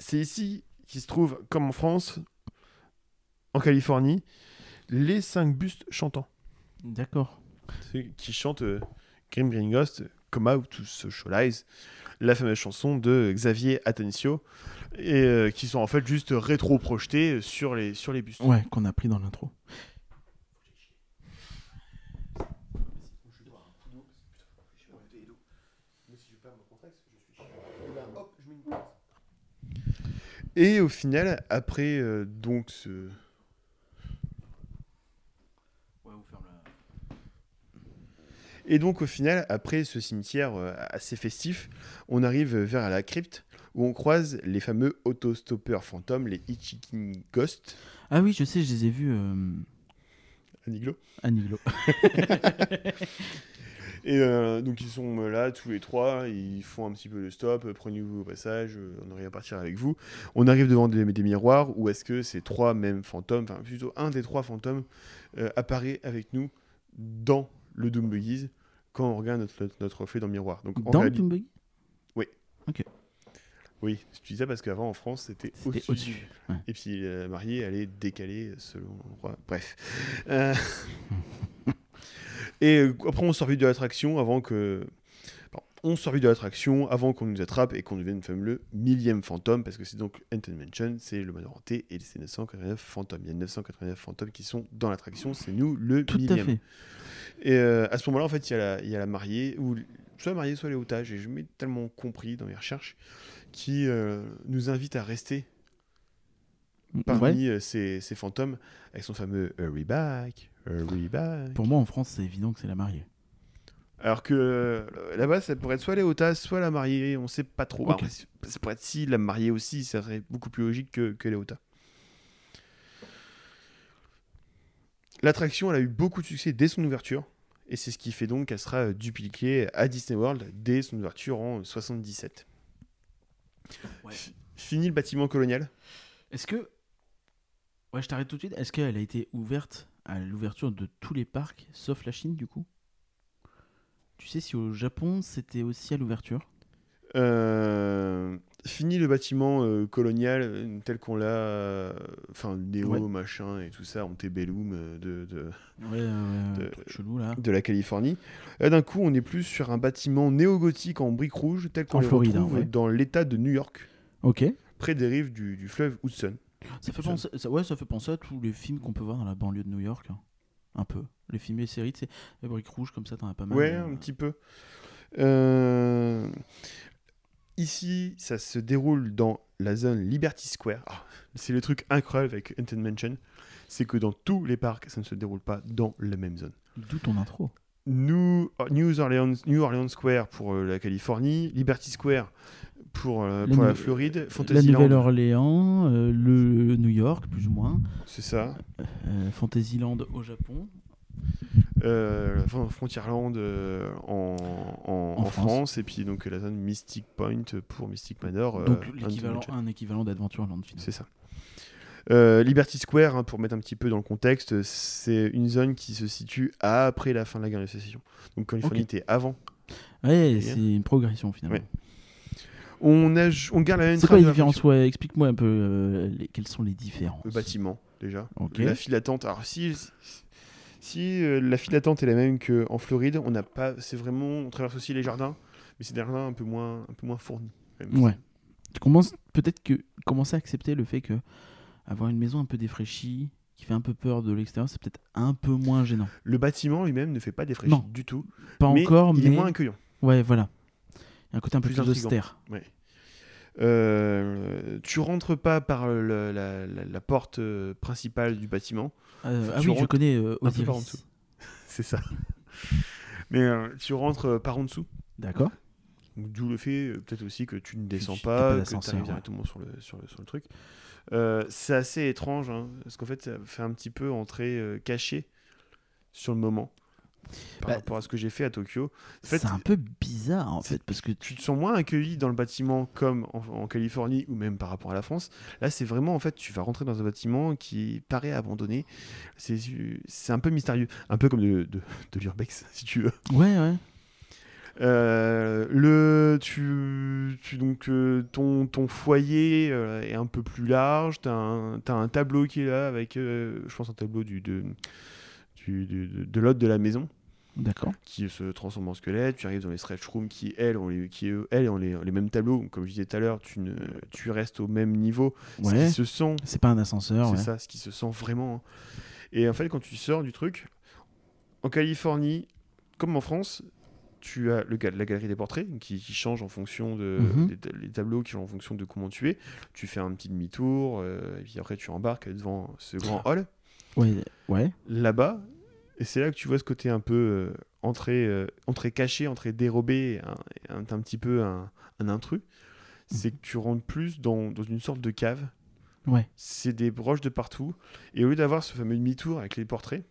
B: c'est ici qui se trouve, comme en France, en Californie, les cinq bustes chantants.
A: D'accord.
B: Ceux qui chantent euh, Grim Green Ghost, Come Out to Socialize, la fameuse chanson de Xavier Atencio, et euh, qui sont en fait juste rétro-projetés sur les, sur les bustes.
A: Ouais, qu'on a pris dans l'intro.
B: Et au final, après euh, donc ce, Et donc au final, après ce cimetière euh, assez festif, on arrive vers la crypte où on croise les fameux autostoppeurs fantômes, les Hitchhiking Ghosts,
A: Ah oui, je sais, je les ai vus euh,
B: à Niglo. [LAUGHS] Et euh, donc ils sont euh, là tous les trois, ils font un petit peu le stop, euh, prenez-vous au passage, on arrive à partir avec vous. On arrive devant des, des miroirs où est-ce que ces trois mêmes fantômes, enfin plutôt un des trois fantômes, euh, apparaît avec nous dans le Doom Buggies quand on regarde notre, reflet dans le miroir. Donc,
A: Dans
B: réalité-
A: Toon Buggy?
B: Oui, je dis ça parce qu'avant en France c'était
A: C'était
B: au-dessus.
A: au-dessus. ouais.
B: Et puis la mariée, elle est décalée selon l'endroit. Bref. Euh, [LAUGHS] Et euh, après, on sort vite de l'attraction avant que. On sort vite de l'attraction avant qu'on nous attrape et qu'on devienne le fameux millième fantôme, parce que c'est donc Haunted Mansion, c'est le manoir hanté et c'est 989 fantômes. Il y a 989 fantômes qui sont dans l'attraction, c'est nous le
A: Tout à
B: millième.
A: fait.
B: Et euh, à ce moment-là, en fait, il y, a la- il y a la mariée, ou soit la mariée, soit les otages, et je m'ai tellement compris dans mes recherches, qui euh, nous invite à rester. Parmi euh, ces, ces fantômes avec son fameux Hurry Back, Hurry Back.
A: Pour moi, en France, c'est évident que c'est la mariée.
B: Alors que euh, là-bas, ça pourrait être soit les soit la mariée, on sait pas trop.
A: Ok.
B: Alors, ça pourrait être si la mariée aussi, ça serait beaucoup plus logique que, que les. L'attraction, elle a eu beaucoup de succès dès son ouverture, et c'est ce qui fait donc qu'elle sera euh, dupliquée à Disney World dès son ouverture en 77.
A: Ouais.
B: F- Fini le bâtiment colonial.
A: Est-ce que. Ouais, je t'arrête tout de suite. Est-ce qu'elle a été ouverte à l'ouverture de tous les parcs, sauf la Chine, du coup? Tu sais si au Japon, c'était aussi à l'ouverture?
B: Euh, fini le bâtiment euh, colonial euh, tel qu'on l'a, euh, enfin néo
A: Ouais.
B: machin et tout ça, antebellum euh, de, de,
A: Ouais, ouais,
B: De-
A: chelou là.
B: de la Californie. Là d'un coup on est plus sur un bâtiment néo-gothique en briques rouges tel qu'on
A: Floride,
B: retrouve
A: hein, ouais.
B: dans l'état de New York,
A: Ok.
B: près des rives du, du fleuve Hudson.
A: Ça fait, penser, ça, ouais, ça fait penser à tous les films qu'on peut voir dans la banlieue de New York. hein. un peu. Les films et les séries, tu sais, les briques rouges comme ça, t'en as pas mal.
B: Ouais,
A: euh,
B: un petit peu. Euh, Ici, ça se déroule dans la zone Liberty Square. Ah, c'est le truc incroyable avec Haunted Mansion, c'est que dans tous les parcs, ça ne se déroule pas dans la même zone.
A: D'où ton intro.
B: New, New, Orleans, New Orleans Square pour euh, la Californie, Liberty Square pour, euh,
A: La
B: pour la Floride,
A: La
B: Fantasyland,
A: Nouvelle-Orléans, euh, le New York, plus ou moins,
B: c'est ça,
A: euh, Fantasyland au Japon.
B: Fron- Frontierland en, en,
A: En
B: en
A: France.
B: France. et puis donc la zone Mystic Point pour Mystic Manor.
A: Donc
B: Mansion.
A: un équivalent d'Adventureland finalement.
B: C'est ça. Euh, Liberty Square, hein, pour mettre un petit peu dans le contexte, c'est une zone qui se situe après la fin de la guerre de sécession. Donc Californie
A: Ok.
B: était avant.
A: Ouais, c'est une progression finalement.
B: Ouais. On, a, on garde la même
A: C'est quoi les différences Ouais, explique-moi un peu euh, les- quelles sont les différences.
B: Le bâtiment, déjà.
A: Ok.
B: La file d'attente. Alors, si, si euh, la file d'attente est la même qu'en Floride, on n'a pas. C'est vraiment. On traverse aussi les jardins, mais c'est des jardins un peu moins, un peu moins fournis.
A: Ouais. Tu commences peut-être que commencer à accepter le fait que avoir une maison un peu défraîchie, qui fait un peu peur de l'extérieur, c'est peut-être un peu moins gênant.
B: Le bâtiment lui-même ne fait pas
A: Non.
B: du tout.
A: Pas
B: mais
A: encore,
B: il
A: mais
B: est moins accueillant.
A: ouais, voilà. Il y a un côté un peu
B: Plus
A: austère.
B: Ouais. Euh, tu rentres pas par le- la, la- la porte euh, principale du bâtiment,
A: Euh, ah oui, je connais euh, [LAUGHS]
B: c'est ça. Mais euh, tu rentres par en dessous.
A: D'accord.
B: D'où le fait peut-être aussi que tu ne descends
A: tu- pas
B: pas, que tu arrives
A: ouais.
B: directement sur le, sur le, sur le truc. C'est assez étrange, hein, parce qu'en fait, ça fait un petit peu entrer caché sur le moment. Par
A: Bah,
B: rapport à ce que j'ai fait à Tokyo. En fait,
A: C'est un peu bizarre en fait, parce que
B: tu te sens moins accueilli dans le bâtiment comme en, en Californie ou même par rapport à la France. Là, c'est vraiment en fait, tu vas rentrer dans un bâtiment qui paraît abandonné. C'est c'est un peu mystérieux, un peu comme de, de, de l'urbex, [LAUGHS] si tu veux.
A: ouais, ouais.
B: Euh, le, tu, tu- donc euh, ton, ton foyer euh, est un peu plus large. T'as un, un tableau qui est là avec, je pense, un tableau du, de, du- du- de, l'hôte de la maison
A: D'accord.
B: qui se transforme en squelette. Tu arrives dans les stretch rooms qui, elles, ont les, qui, eux, elles, ont les, les mêmes tableaux. Comme je disais tout à l'heure, tu, ne, tu restes au même niveau. Ce qui se sent,
A: C'est pas un ascenseur.
B: c'est
A: ouais.
B: ça, ce qui se sent vraiment. hein. Et en fait, quand tu sors du truc, en Californie, comme en France, tu as le, la galerie des portraits qui, qui change en fonction de
A: Mhm.
B: les tableaux qui changent en fonction de comment tu es. Tu fais un petit demi-tour euh, et puis après tu embarques devant ce grand hall
A: Ouais, ouais.
B: là-bas. Et c'est là que tu vois ce côté un peu euh, entrée, euh, entrée cachée, entrée dérobée, un, un, un petit peu un, un intrus. C'est que tu rentres plus dans, dans une sorte de cave.
A: Ouais.
B: C'est des broches de partout. Et au lieu d'avoir ce fameux demi-tour avec les portraits,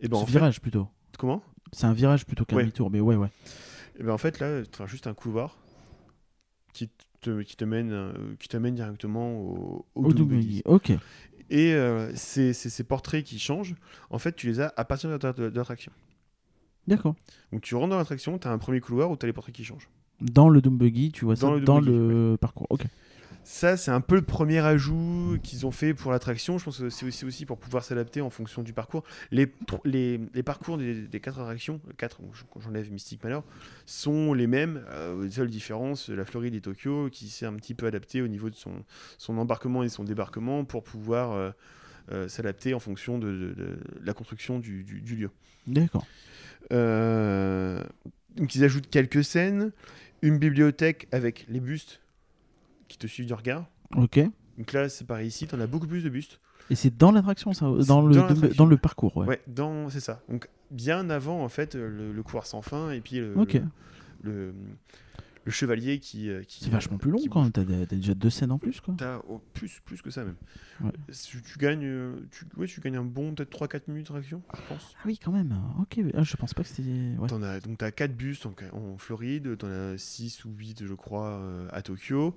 B: et ben en fait,
A: virage plutôt.
B: comment?
A: C'est un virage plutôt qu'un
B: Ouais.
A: demi-tour, mais ouais, ouais.
B: Et ben en fait là, tu as juste un couloir qui te, qui te mène, euh, directement au, au
A: Au double. Ok.
B: Et euh, ces, ces- ces portraits qui changent, en fait, tu les as à partir de la- de l'attraction.
A: D'accord.
B: Donc tu rentres dans l'attraction, tu as un premier couloir où tu as les portraits qui changent.
A: Dans le Doom Buggy, tu vois ça
B: Dans le
A: dans
B: Doom Buggy,
A: le parcours. Ok.
B: Ça, c'est un peu le premier ajout qu'ils ont fait pour l'attraction. Je pense que c'est aussi, aussi pour pouvoir s'adapter en fonction du parcours. Les, les, les parcours des, des quatre attractions, quatre, j'enlève Mystic Manor, sont les mêmes. Euh, les seules différences, la Floride et Tokyo, qui s'est un petit peu adapté au niveau de son, son embarquement et son débarquement pour pouvoir euh, euh, s'adapter en fonction de, de- de la construction du- du- du lieu.
A: D'accord.
B: Euh, donc ils ajoutent quelques scènes, une bibliothèque avec les bustes qui te suivent du regard.
A: Ok.
B: Donc là, c'est pareil ici, t'en as beaucoup plus de bustes.
A: Et c'est dans l'attraction, ça
B: C'est
A: Dans le,
B: dans
A: le parcours, ouais.
B: Ouais, dans c'est ça. Donc bien avant en fait le, le couloir sans fin et puis le,
A: Ok.
B: le, le- le chevalier qui euh, qui
A: C'est vachement plus long
B: qui
A: quand même. T'as t'as déjà deux scènes en plus, quoi.
B: T'as oh, plus plus que ça même.
A: Ouais.
B: Tu, tu gagnes euh, tu, ouais, tu gagnes un bon peut-être 3 4 minutes d'action, je pense.
A: Ah oui, quand même. Ok. Ah, je pense pas que c'était. Ouais.
B: T'en as, donc tu as 4 bustes en, en Floride, tu en as 6 ou 8 je crois euh, à Tokyo.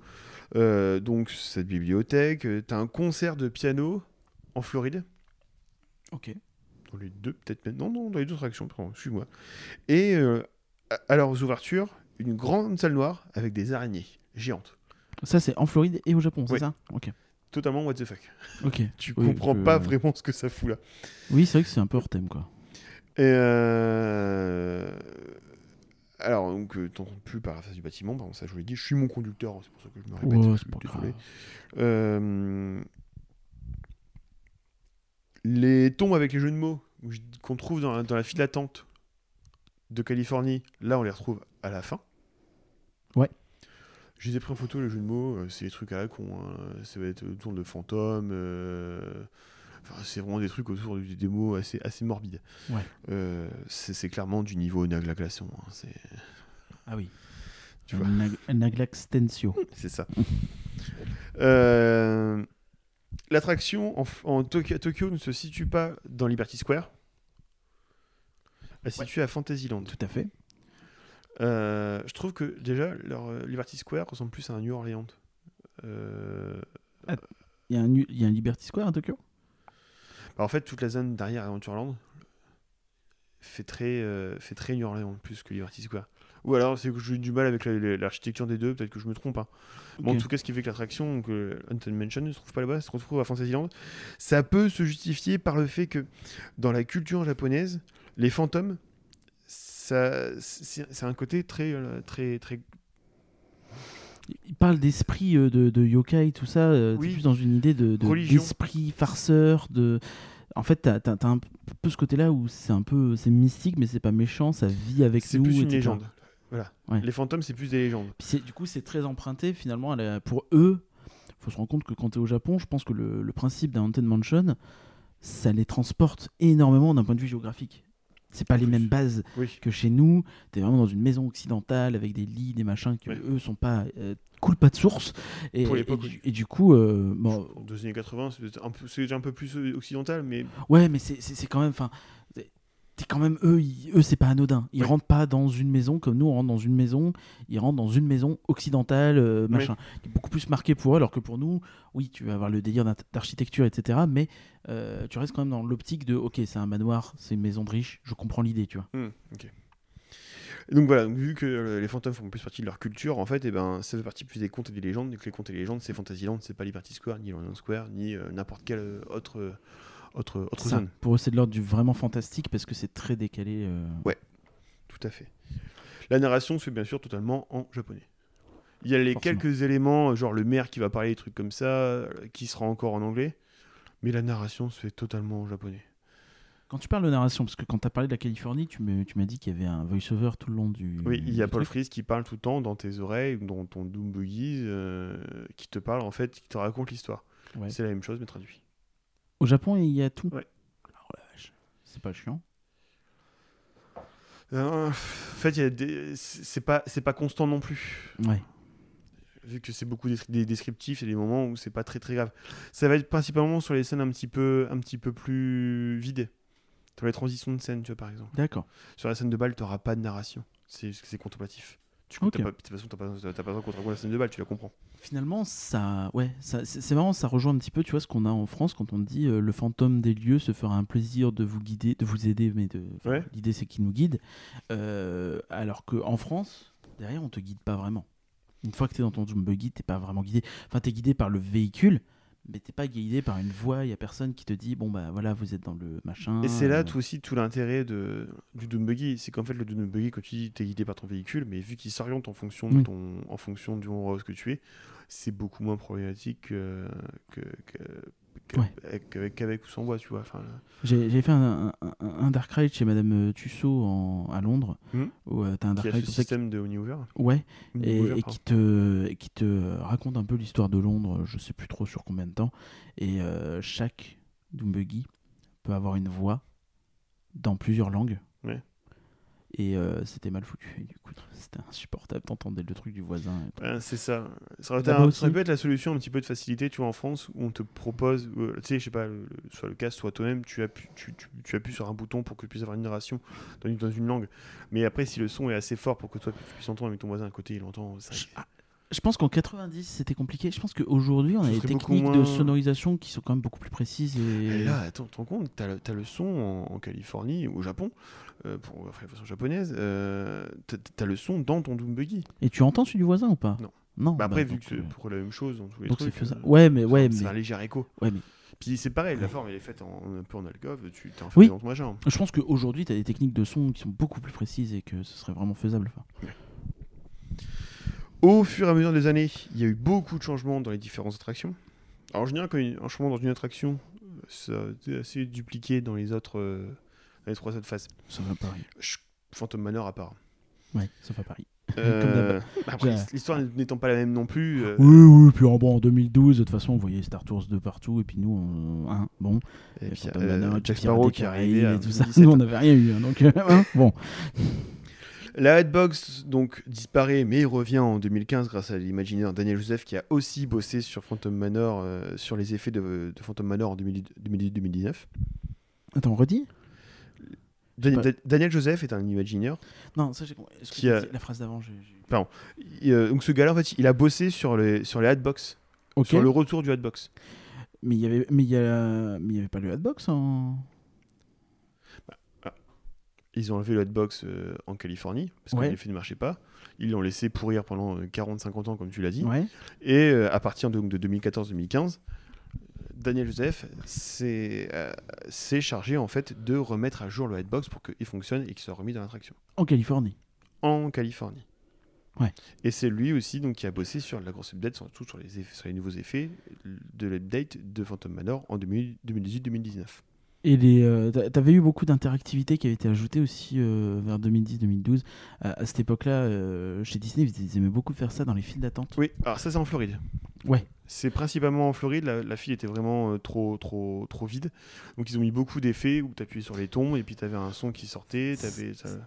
B: Euh, donc cette bibliothèque, tu as un concert de piano en Floride.
A: Ok.
B: Dans les deux peut-être même. Non, non, dans les deux attractions, pardon, suis-moi. Et euh, à leurs ouvertures, une grande salle noire avec des araignées géantes.
A: Ça, c'est en Floride et au Japon, c'est
B: Ouais.
A: ça? Ok.
B: Totalement what the fuck.
A: Ok. [LAUGHS]
B: Tu
A: Oui,
B: comprends
A: que-
B: pas vraiment ce que ça fout là.
A: Oui, c'est vrai que c'est un peu hors thème, quoi.
B: Et euh, Alors, donc, euh, t'entends plus par la face du bâtiment, pardon, ça je vous l'ai dit, je suis mon conducteur, c'est pour ça que je me répète.
A: Ouais, pas
B: désolé. Euh, Les tombes avec les jeux de mots qu'on trouve dans la, dans la file d'attente de Californie, là on les retrouve à la fin.
A: Ouais.
B: Je les ai pris en photo, les jeux de mots, euh, c'est des trucs à la con. hein. Ça va être autour de fantômes. euh, Enfin, c'est vraiment des trucs autour du- des mots assez, assez morbides.
A: Ouais.
B: Euh, c'est clairement du niveau Nagla Glaçon. hein. C'est
A: Ah oui.
B: Tu vois.
A: Nag- Naglaxtensio. [LAUGHS]
B: c'est ça. L'attraction en, en Tokyo, Tokyo ne se situe pas dans Liberty Square. Elle se
A: Ouais.
B: situe à Fantasyland.
A: Tout à fait.
B: Euh, je trouve que déjà, leur euh, Liberty Square ressemble plus à un New Orleans. Euh,
A: Il y, a un, il y a un Liberty Square à Tokyo?
B: Bah, en fait, toute la zone derrière Adventureland fait très, euh, fait très New Orleans plus que Liberty Square. Ou alors, c'est que j'ai du mal avec la- la- l'architecture des deux, peut-être que je me trompe. hein. Bon, en tout cas, ce qui fait que l'attraction, euh, Haunted Mansion, ne se trouve pas là-bas, se retrouve à Fantasyland. Ça peut se justifier par le fait que dans la culture japonaise, les fantômes, ça, c'est c'est un côté très, euh, très, très.
A: Il parle d'esprit euh, de, de yokai, tout ça. euh,
B: Oui.
A: T'es plus dans une idée de de- d'esprit farceur. De... En fait, t'as as, un peu ce côté-là où c'est un peu c'est mystique, mais c'est pas méchant, ça vit avec
B: C'est
A: nous.
B: plus une
A: etc.
B: légende. Voilà.
A: Ouais.
B: Les fantômes, c'est plus des légendes.
A: Puis c'est- du coup, c'est très emprunté finalement. à la- pour eux, faut se rendre compte que quand tu es au Japon, je pense que le, le principe d'un Haunted Mansion, ça les transporte énormément d'un point de vue géographique. C'est pas les mêmes bases
B: Oui.
A: que chez nous. Tu es vraiment dans une maison occidentale avec des lits, des machins qui eux sont pas euh, coulent pas de source. Et,
B: Pour
A: et du, et du coup, euh, bon,
B: En deux années 80, c'est un un peu plus euh, occidental, mais
A: Ouais, mais c'est- quand même. Enfin, t'es quand même eux. ils- eux, c'est pas anodin. Ils
B: Ouais.
A: rentrent pas dans une maison comme nous. On rentre dans une maison. Ils rentrent dans une maison occidentale, euh, machin, qui est beaucoup plus marqué pour eux, alors que pour nous, oui, tu vas avoir le délire d'architecture, etc. Mais euh, tu restes quand même dans l'optique de, ok, c'est un manoir, c'est une maison de riche. Je comprends l'idée, tu vois.
B: Hmm, ok. Et donc voilà, donc vu que euh, les fantômes font plus partie de leur culture, en fait, et ben, ça fait partie plus des contes et des légendes, et que les contes et les légendes, c'est Fantasyland, c'est pas Liberty Square, ni London Square, ni euh, n'importe euh, autre, autre, autre zone.
A: pour eux, c'est de l'ordre du vraiment fantastique parce que c'est très décalé. euh.
B: Tout à fait. La narration se fait bien sûr totalement en japonais. Il y a les
A: Forcément.
B: quelques éléments, genre le maire qui va parler des trucs comme ça, euh, qui sera encore en anglais, mais la narration se fait totalement en japonais.
A: Quand tu parles de narration, parce que quand tu as parlé de la Californie, tu m'as dit qu'il y avait un voice-over tout le long du.
B: Oui, il y a Paul. Freeze qui parle tout le temps dans tes oreilles, dans ton Doom Buggy, euh, qui te parle en fait, qui te raconte l'histoire.
A: Ouais.
B: C'est la même chose mais traduit.
A: Au Japon, il y a tout.
B: Ouais.
A: Oh la vache. C'est pas chiant.
B: Euh, en fait, des- c'est pas, c'est pas constant non plus.
A: Ouais.
B: Vu que c'est beaucoup des, des descriptifs, il y a des moments où c'est pas très très grave. Ça va être principalement sur les scènes un petit peu, un petit peu plus vides. Sur les transitions de scène, tu vois, par exemple.
A: D'accord.
B: Sur la scène de balle, tu n'auras pas de narration. C'est contemplatif. Tu
A: Ok.
B: t'as pas, de toute façon, t'as pas, raconte la scène de balle, tu la comprends.
A: Finalement, ça, ouais, ça, c'est marrant, ça rejoint un petit peu, tu vois, ce qu'on a en France quand on dit euh, le fantôme des lieux se fera un plaisir de vous guider, de vous aider, mais de,
B: Ouais.
A: l'idée c'est qu'il nous guide. Euh, alors que en France, derrière, on te guide pas vraiment. Une fois que tu es dans ton Doom Buggy, t'es pas vraiment guidé. Enfin, tu es guidé par le véhicule, mais t'es pas guidé par une voix. Il y a personne qui te dit bon bah voilà, vous êtes dans le machin.
B: Et c'est là
A: euh,
B: tout aussi tout l'intérêt de, du Doom Buggy. C'est qu'en fait, le Doom Buggy, quand tu dis t'es guidé par ton véhicule, mais vu qu'il s'oriente en fonction de
A: Oui.
B: ton, en fonction du endroit où que tu es, c'est beaucoup moins problématique que, que, que-
A: Ouais.
B: qu'avec, qu'avec ou sans voix, tu vois. Enfin.
A: J'ai fait un, un- un- un Dark Ride chez Madame Tussaud en, à Londres,
B: Mhm.
A: où euh, t'as un
B: qui
A: Dark
B: a ce
A: qui-
B: système de Hoover.
A: Ouais, et, qui te qui te raconte un peu l'histoire de Londres, je sais plus trop sur combien de temps. Et euh, chaque Doom Buggy peut avoir une voix dans plusieurs langues. Et euh, c'était mal foutu. Et du coup, c'était insupportable. T'entendais le truc du voisin.
B: c'est ça. Ça aurait, un- ça aurait pu être la solution un petit peu de facilité, tu vois, en France, où on te propose, euh, tu sais, je sais pas, le- soit le casque, soit toi-même, tu appuies, tu, tu, tu appuies sur un bouton pour que tu puisses avoir une narration dans une, dans une langue. Mais après, si le son est assez fort pour que toi tu puisses entendre avec ton voisin à côté, il entend. ça-
A: ah, je pense qu'en 90, c'était compliqué. Je pense qu'aujourd'hui, on a des techniques de sonorisation qui sont quand même beaucoup plus précises. Et...
B: Et là, attends, tu te rends compte, t'as le, t'as le son en, en Californie ou au Japon, euh, pour enfin, façon japonaise, euh, t'as- le son dans ton Doom Buggy.
A: Et tu entends celui du voisin ou pas?
B: Non.
A: Non.
B: Bah après,
A: bah,
B: vu
A: donc,
B: que c'est
A: euh,
B: pour la même chose dans tous les
A: donc c'est
B: trucs.
A: faisable.
B: euh,
A: Ouais, mais ouais,
B: un- c'est un léger écho.
A: ouais, mais
B: Puis c'est pareil, la forme elle est faite en, un peu en alcove, tu t'es
A: Oui.
B: enfermé dans ton machin.
A: Je pense qu'aujourd'hui, tu as des techniques de son qui sont beaucoup plus précises et que ce serait vraiment faisable. Enfin,
B: Au fur et à mesure des années, il y a eu beaucoup de changements dans les différentes attractions. Alors, en général, quand il y a un changement dans une attraction, ça a été assez dupliqué dans les autres, euh, les trois autres phases.
A: Sauf à Paris.
B: Phantom Manor à part.
A: Ouais, sauf à Paris. [LAUGHS]
B: Euh,
A: J'ai-
B: l'histoire n'étant pas la même non plus. euh,
A: Oui, oui, puis en, bon, en 2012, de toute façon, on voyait Star Tours de partout, et puis nous, on, hein, bon,
B: et
A: et
B: puis euh,
A: Manor,
B: Jack Sparrow qui est arrivé
A: et tout ça.
B: 2017. [LAUGHS]
A: Nous, on n'avait rien eu, hein, donc, [LAUGHS] hein, bon.
B: La Headbox donc disparaît, mais il revient en 2015 grâce à l'imaginaire Daniel Joseph qui a aussi bossé sur Phantom Manor, euh, sur les effets de, de Phantom Manor en 2018-2019.
A: Attends, redis
B: Dan-
A: pas-
B: Da- Daniel Joseph est un Imagineer.
A: Non, ça j'ai compris.
B: Qui a-
A: La phrase d'avant, j'ai.
B: Et, euh, donc ce gars-là, en fait, il a bossé sur les, sur les Headbox,
A: Ok.
B: sur le retour du Headbox.
A: Mais il y avait, mais il y a, mais il y avait pas le Hatbox en.
B: Ils ont enlevé le Headbox euh, en Californie parce
A: Ouais.
B: que l'effet ne marchait pas. Ils l'ont laissé pourrir pendant 40-50 ans, comme tu l'as dit.
A: Ouais.
B: Et euh, à partir de, de 2014-2015, Daniel Joseph s'est euh, s'est chargé en fait de remettre à jour le Headbox pour qu'il fonctionne et qu'il soit remis dans l'attraction
A: En Californie.
B: en Californie.
A: Ouais.
B: Et c'est lui aussi donc qui a bossé sur la grosse update, surtout sur les, effets- sur les nouveaux effets de l'update de Phantom Manor en 2000 2018-2019.
A: Et les, euh, t'a- t'avais eu beaucoup d'interactivité qui avait été ajoutée aussi euh, vers 2010-2012. À, à cette époque-là, euh, chez Disney, ils aimaient beaucoup faire ça dans les files d'attente.
B: Oui, alors ça c'est en Floride.
A: Ouais.
B: C'est principalement en Floride, la, la file était vraiment euh, trop, trop, trop vide. Donc ils ont mis beaucoup d'effets où tu appuyais sur les tons et puis tu avais un son qui sortait. ça-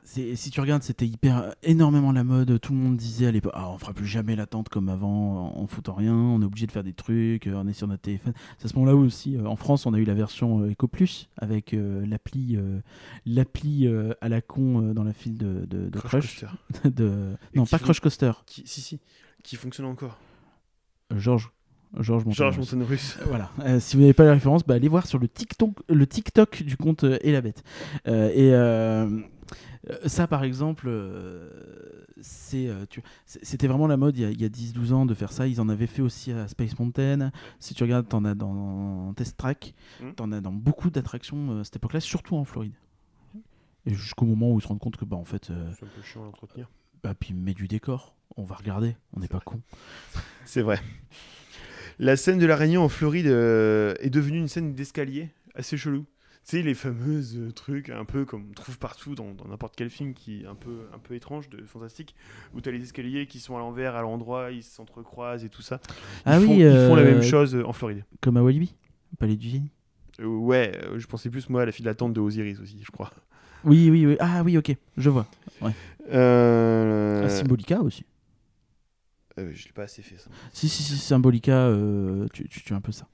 A: Si tu regardes, c'était hyper énormément la mode. Tout le monde disait à l'époque ah, on fera plus jamais l'attente comme avant en, en foutant rien. On est obligé de faire des trucs. euh, On est sur notre téléphone. C'est à ce moment-là aussi, euh, en France, on a eu la version euh, Eco Plus avec euh, l'appli euh, l'appli euh, à la con euh, dans la file de, de, de
B: Crush [LAUGHS]
A: de... Non, pas
B: font-
A: Crush Coaster.
B: Qui, si, si, qui fonctionne encore.
A: Euh, Georges. Georges. Montanus. Euh, Voilà. Euh, si vous n'avez pas la référence, bah, allez voir sur le TikTok, le TikTok du compte euh, Et la Bête. Et ça, par exemple, c'était vraiment la mode il y a, a 10-12 ans de faire ça. Ils en avaient fait aussi à Space Mountain. Si tu regardes, t'en as dans Test Track,
B: Mhm.
A: t'en as dans beaucoup d'attractions à cette époque-là, surtout en Floride. Et jusqu'au moment où ils se rendent compte que, bah, en fait, euh,
B: C'est un peu chiant à entretenir.
A: bah, puis met du décor. On va regarder. On n'est pas con.
B: C'est vrai. La scène de l'araignée en Floride euh, est devenue une scène d'escalier assez chelou. Tu sais, les fameuses euh, trucs un peu comme on trouve partout dans n'importe quel film qui est un peu, un peu étrange, de fantastique, où tu as les escaliers qui sont à l'envers, à l'endroit, ils s'entrecroisent et tout ça. Ils,
A: Ah
B: font,
A: oui,
B: ils font la
A: euh,
B: même chose en Floride.
A: Comme à Walibi, Palais du Génie.
B: Ouais, je pensais plus moi à la file d'attente de Osiris aussi, je crois.
A: Oui, oui, oui. Ah oui, ok. Je vois.
B: Euh...
A: Ah, Symbolica aussi.
B: Euh, je l'ai pas assez fait ça.
A: Si, si, si, Symbolica, euh, tu, tu, tu as un peu ça.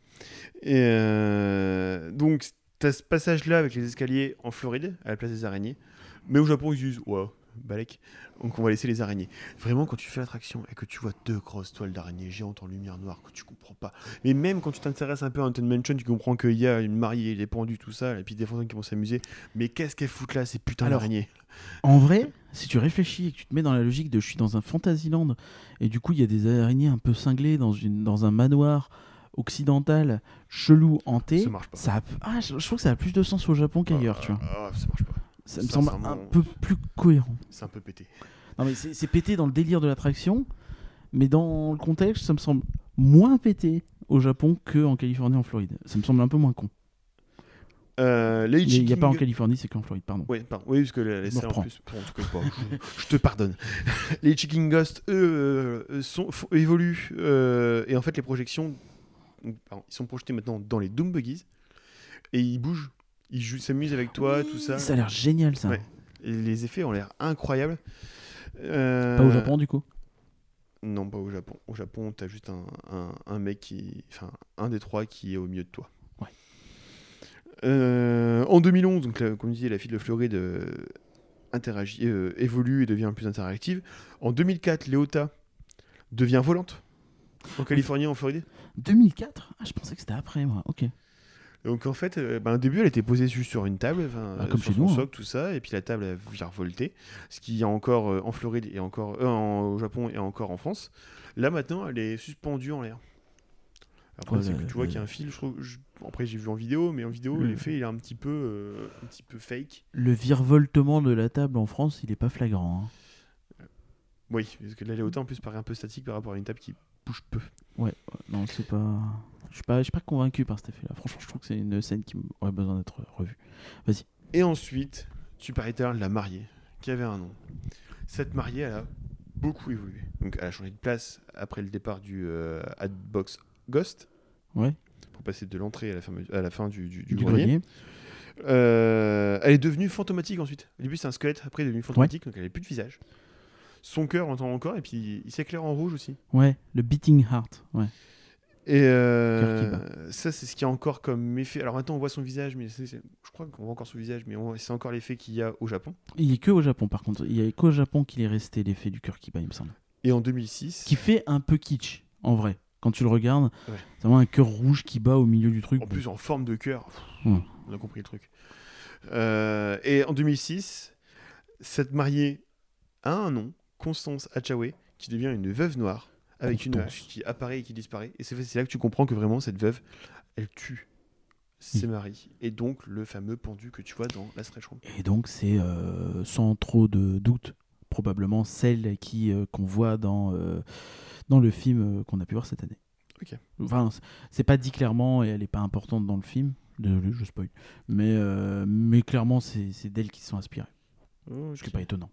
B: Et euh, donc, tu as ce passage-là avec les escaliers en Floride, à la place des araignées. Mais au Japon, ils disent, ouais, balèque. Donc, on va laisser les araignées. Vraiment, quand tu fais l'attraction et que tu vois deux grosses toiles d'araignées géantes en lumière noire, que tu comprends pas. Mais même quand tu t'intéresses un peu à Haunted Mansion, tu comprends qu'il y a une mariée, des pendus, tout ça, et puis des fantômes qui vont s'amuser. Mais qu'est-ce qu'elles foutent là, ces putains d'araignées?
A: En vrai, si tu réfléchis et que tu te mets dans la logique de je suis dans un Fantasyland et du coup il y a des araignées un peu cinglées dans, une, dans un manoir occidental chelou hanté,
B: Ça marche pas.
A: ça a- ah, je, je trouve que ça a plus de sens au Japon qu'ailleurs, tu vois.
B: Ah, ça marche pas.
A: Ça me semble un peu plus cohérent.
B: C'est un peu pété.
A: Non mais c'est pété dans le délire de l'attraction, mais dans le contexte, ça me semble moins pété au Japon que en Californie et en Floride. Ça me semble un peu moins con.
B: Euh, les
A: Il n'y a pas en Californie, c'est qu'en Floride, pardon.
B: Ouais, pardon. Oui, parce que les, en plus. Bon, en tout cas, bon, je, je te pardonne. [LAUGHS] les Chicken Ghosts, eux, euh, sont, font- évoluent. euh, et en fait, les projections, pardon, ils sont projetés maintenant dans les Doom Buggies. Et ils bougent. Ils jouent- s'amusent avec toi, tout ça.
A: Ça a l'air génial ça.
B: Ouais. Et les effets ont l'air incroyables. Euh,
A: Pas au Japon du coup.
B: Non, pas au Japon. Au Japon, t'as juste un, un, un mec qui. Enfin, un des trois qui est au milieu de toi.
A: Ouais.
B: Euh, en 2011, donc, la- comme je disais, la file de Floride euh, interagit, euh, évolue et devient plus interactive. En 2004, Léota devient volante. En Californie, en Floride.
A: 2004 Ah, je pensais que c'était après moi. Ok.
B: Donc en fait, euh, ben, au début, elle était posée juste sur une table,
A: Ah, comme
B: sur
A: chez
B: son
A: nous, hein.
B: socle, tout ça, et puis la table a virevolté, ce qui a encore euh, en Floride et encore euh, en- au Japon et encore en France. Là maintenant, elle est suspendue en l'air. Après,
A: Ouais,
B: c'est que tu vois qu'il y a un fil. Je trouve, je- Après, j'ai vu en vidéo, mais en vidéo,
A: Le-
B: l'effet il est un petit peu, euh, un petit peu fake.
A: Le virevoltement de la table en France, il est pas flagrant. hein.
B: Oui, parce que la Léota en plus paraît un peu statique par rapport à une table qui bouge peu.
A: Non, c'est pas. Je suis pas, je suis pas convaincu par cet effet-là. Franchement, je trouve que c'est une scène qui aurait besoin d'être revue. Vas-y.
B: Et ensuite, tu parlais tout à l'heure de la mariée, qui avait un nom. Cette mariée, elle a beaucoup évolué. Donc, elle a changé de place après le départ du euh, Adbox Ghost,
A: Ouais.
B: pour passer de l'entrée à la fin, à la fin du, du- du
A: Du
B: grenier.
A: grenier.
B: Euh, elle est devenue fantomatique ensuite. Au début, c'est un squelette, après, elle est devenue fantomatique, donc elle n'a plus de visage. Son cœur entend encore, et puis il s'éclaire en rouge aussi.
A: Ouais, le Beating Heart. Ouais.
B: Et euh, ça, c'est ce qu'il y a encore comme effet. Alors maintenant, on voit son visage, mais je crois qu'on voit encore son visage, mais c'est encore l'effet qu'il y a au Japon.
A: Il est que au Japon, par contre. Il y a qu'au Japon qu'il est resté l'effet du cœur qui bat, il me semble.
B: Et en 2006,
A: Qui fait un peu kitsch, en vrai. Quand tu le regardes,
B: Ouais.
A: c'est vraiment un cœur rouge qui bat au milieu du truc.
B: en plus en forme de cœur,
A: Ouais.
B: on a compris le truc. Euh, et en 2006, cette mariée a un nom, Constance Hathaway, qui devient une veuve noire avec une hache qui apparaît et qui disparaît. Et c'est là que tu comprends que vraiment cette veuve, elle tue ses
A: Mm.
B: maris. Et donc le fameux pendu que tu vois dans la stretch room.
A: Et donc, c'est euh, sans trop de doute, probablement celle qui euh, qu'on voit dans, euh, dans le film qu'on a pu voir cette année.
B: Ok.
A: Enfin, c'est pas dit clairement et elle est pas importante dans le film. Désolé, je spoil. Mais, mais clairement, c'est d'elle qui se sont inspirés. Ce qui n'est pas étonnant.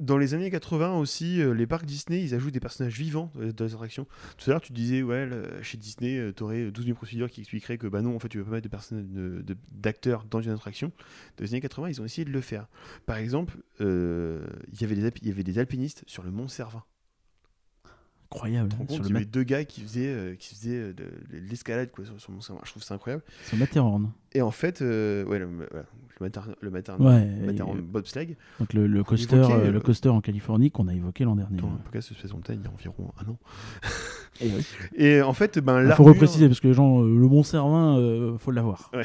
B: Dans les années 80 aussi, euh, les parcs Disney, ils ajoutent des personnages vivants dans les attractions. Tout à l'heure, tu disais, ouais, chez Disney, tu aurais 12 000 procédures qui expliqueraient que, bah non, en fait, tu peux pas mettre de d'acteurs dans une attraction. Dans les années 80, ils ont essayé de le faire. Par exemple, euh, il y avait des alpi- il y avait des alpinistes sur le Mont Cervin.
A: Incroyable. Hein,
B: compte,
A: sur
B: il
A: le,
B: y avait deux gars qui faisaient, euh, qui faisaient euh, de, de l'escalade quoi, sur, sur Mont. Je trouve ça incroyable.
A: sur Matterhorn.
B: Et en fait, euh, ouais, le, voilà, le Matterhorn, le Matterhorn,
A: Ouais,
B: Matterhorn bobsleigh,
A: Donc le, le coaster,
B: évoquait,
A: euh,
B: euh,
A: le coaster en Californie qu'on a évoqué l'an dernier.
B: dans le podcast Space Mountain, il y a environ un an. [LAUGHS]
A: Et oui.
B: Et en fait, ben,
A: Il faut repréciser parce que les gens, le Mont Cervin, euh, faut l'avoir. [LAUGHS]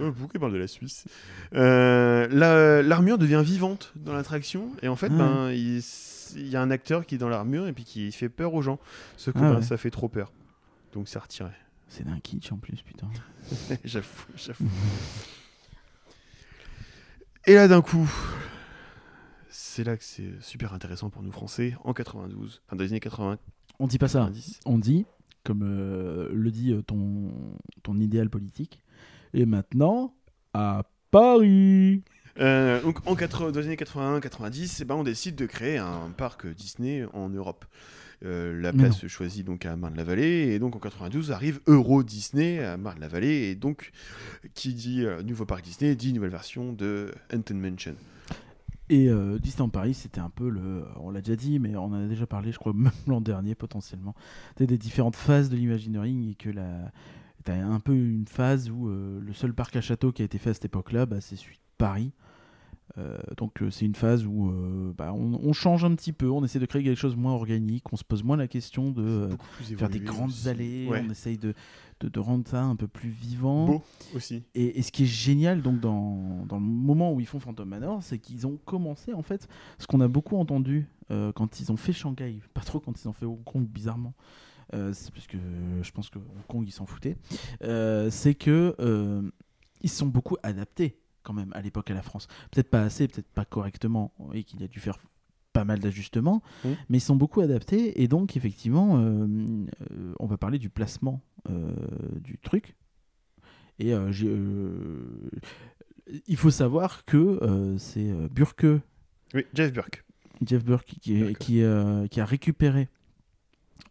B: Euh, pourquoi il parle de la Suisse? Euh, la- L'armure devient vivante dans l'attraction et en fait,
A: Ah
B: ben, il, il y a un acteur qui est dans l'armure et puis qui fait peur aux gens. Sauf que
A: Ah ouais.
B: ça fait trop peur. Donc c'est retiré.
A: C'est d'un kitsch en plus, putain. [LAUGHS]
B: j'avoue, j'avoue. Et là d'un coup, c'est là que c'est super intéressant pour nous Français. En 92, enfin dans les années 80,
A: On dit pas ça.
B: 90.
A: On dit, comme euh, le dit euh, ton, ton idéal politique, et maintenant, à Paris.
B: Euh, donc en 80 dans les années 81-90, eh ben, on décide de créer un parc Disney en Europe. Euh, la place se choisit donc à Marne-la-Vallée et donc en 92 arrive Euro Disney à Marne-la-Vallée et donc qui dit euh, nouveau parc Disney dit nouvelle version de Haunted Mansion.
A: Et euh, Disneyland Paris, c'était un peu le. On l'a déjà dit, mais on en a déjà parlé, je crois, [LAUGHS] même l'an dernier potentiellement. C'était des différentes phases de l'Imagineering et que la. T'as un peu une phase où le seul parc à château qui a été fait à cette époque-là, bah, c'est celui de Paris. Euh, donc euh, c'est une phase où euh, bah, on, on change un petit peu, on essaie de créer quelque chose de moins organique, on se pose moins la question de faire des grandes
B: aussi.
A: allées,
B: Ouais.
A: on essaye de, de, de rendre ça un peu plus vivant.
B: Beau aussi.
A: Et, et ce qui est génial donc dans, dans le moment où ils font Phantom Manor, c'est qu'ils ont commencé en fait ce qu'on a beaucoup entendu quand ils ont fait Shanghai, [LAUGHS] pas trop quand ils ont fait Hong Kong bizarrement. C'est parce que je pense que Hong Kong ils s'en foutaient. C'est que ils se sont beaucoup adaptés quand même à l'époque à la France. Peut-être pas assez, peut-être pas correctement, et qu'il a dû faire pas mal d'ajustements,
B: Mhm.
A: mais ils sont beaucoup adaptés et donc effectivement euh, euh, on va parler du placement euh, du truc et il faut savoir que c'est Burke,
B: Oui, Jeff Burke.
A: Jeff Burke, qui, est- qui, qui a récupéré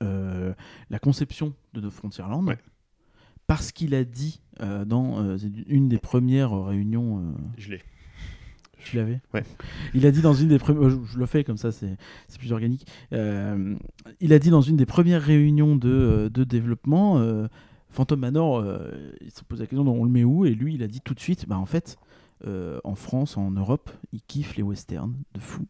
A: la conception de No Frontierland
B: Ouais.
A: Parce qu'il a dit euh, dans euh, une des premières réunions. euh,
B: Je l'ai.
A: tu l'avais?
B: Ouais.
A: Il a dit dans une des premières. Je, je le fais comme ça, c'est plus organique. Il a dit dans une des premières réunions de, de développement, Phantom Manor, il se pose la question on le met où? Et lui, il a dit tout de suite bah en fait, en France, en Europe, il kiffe les westerns de fou.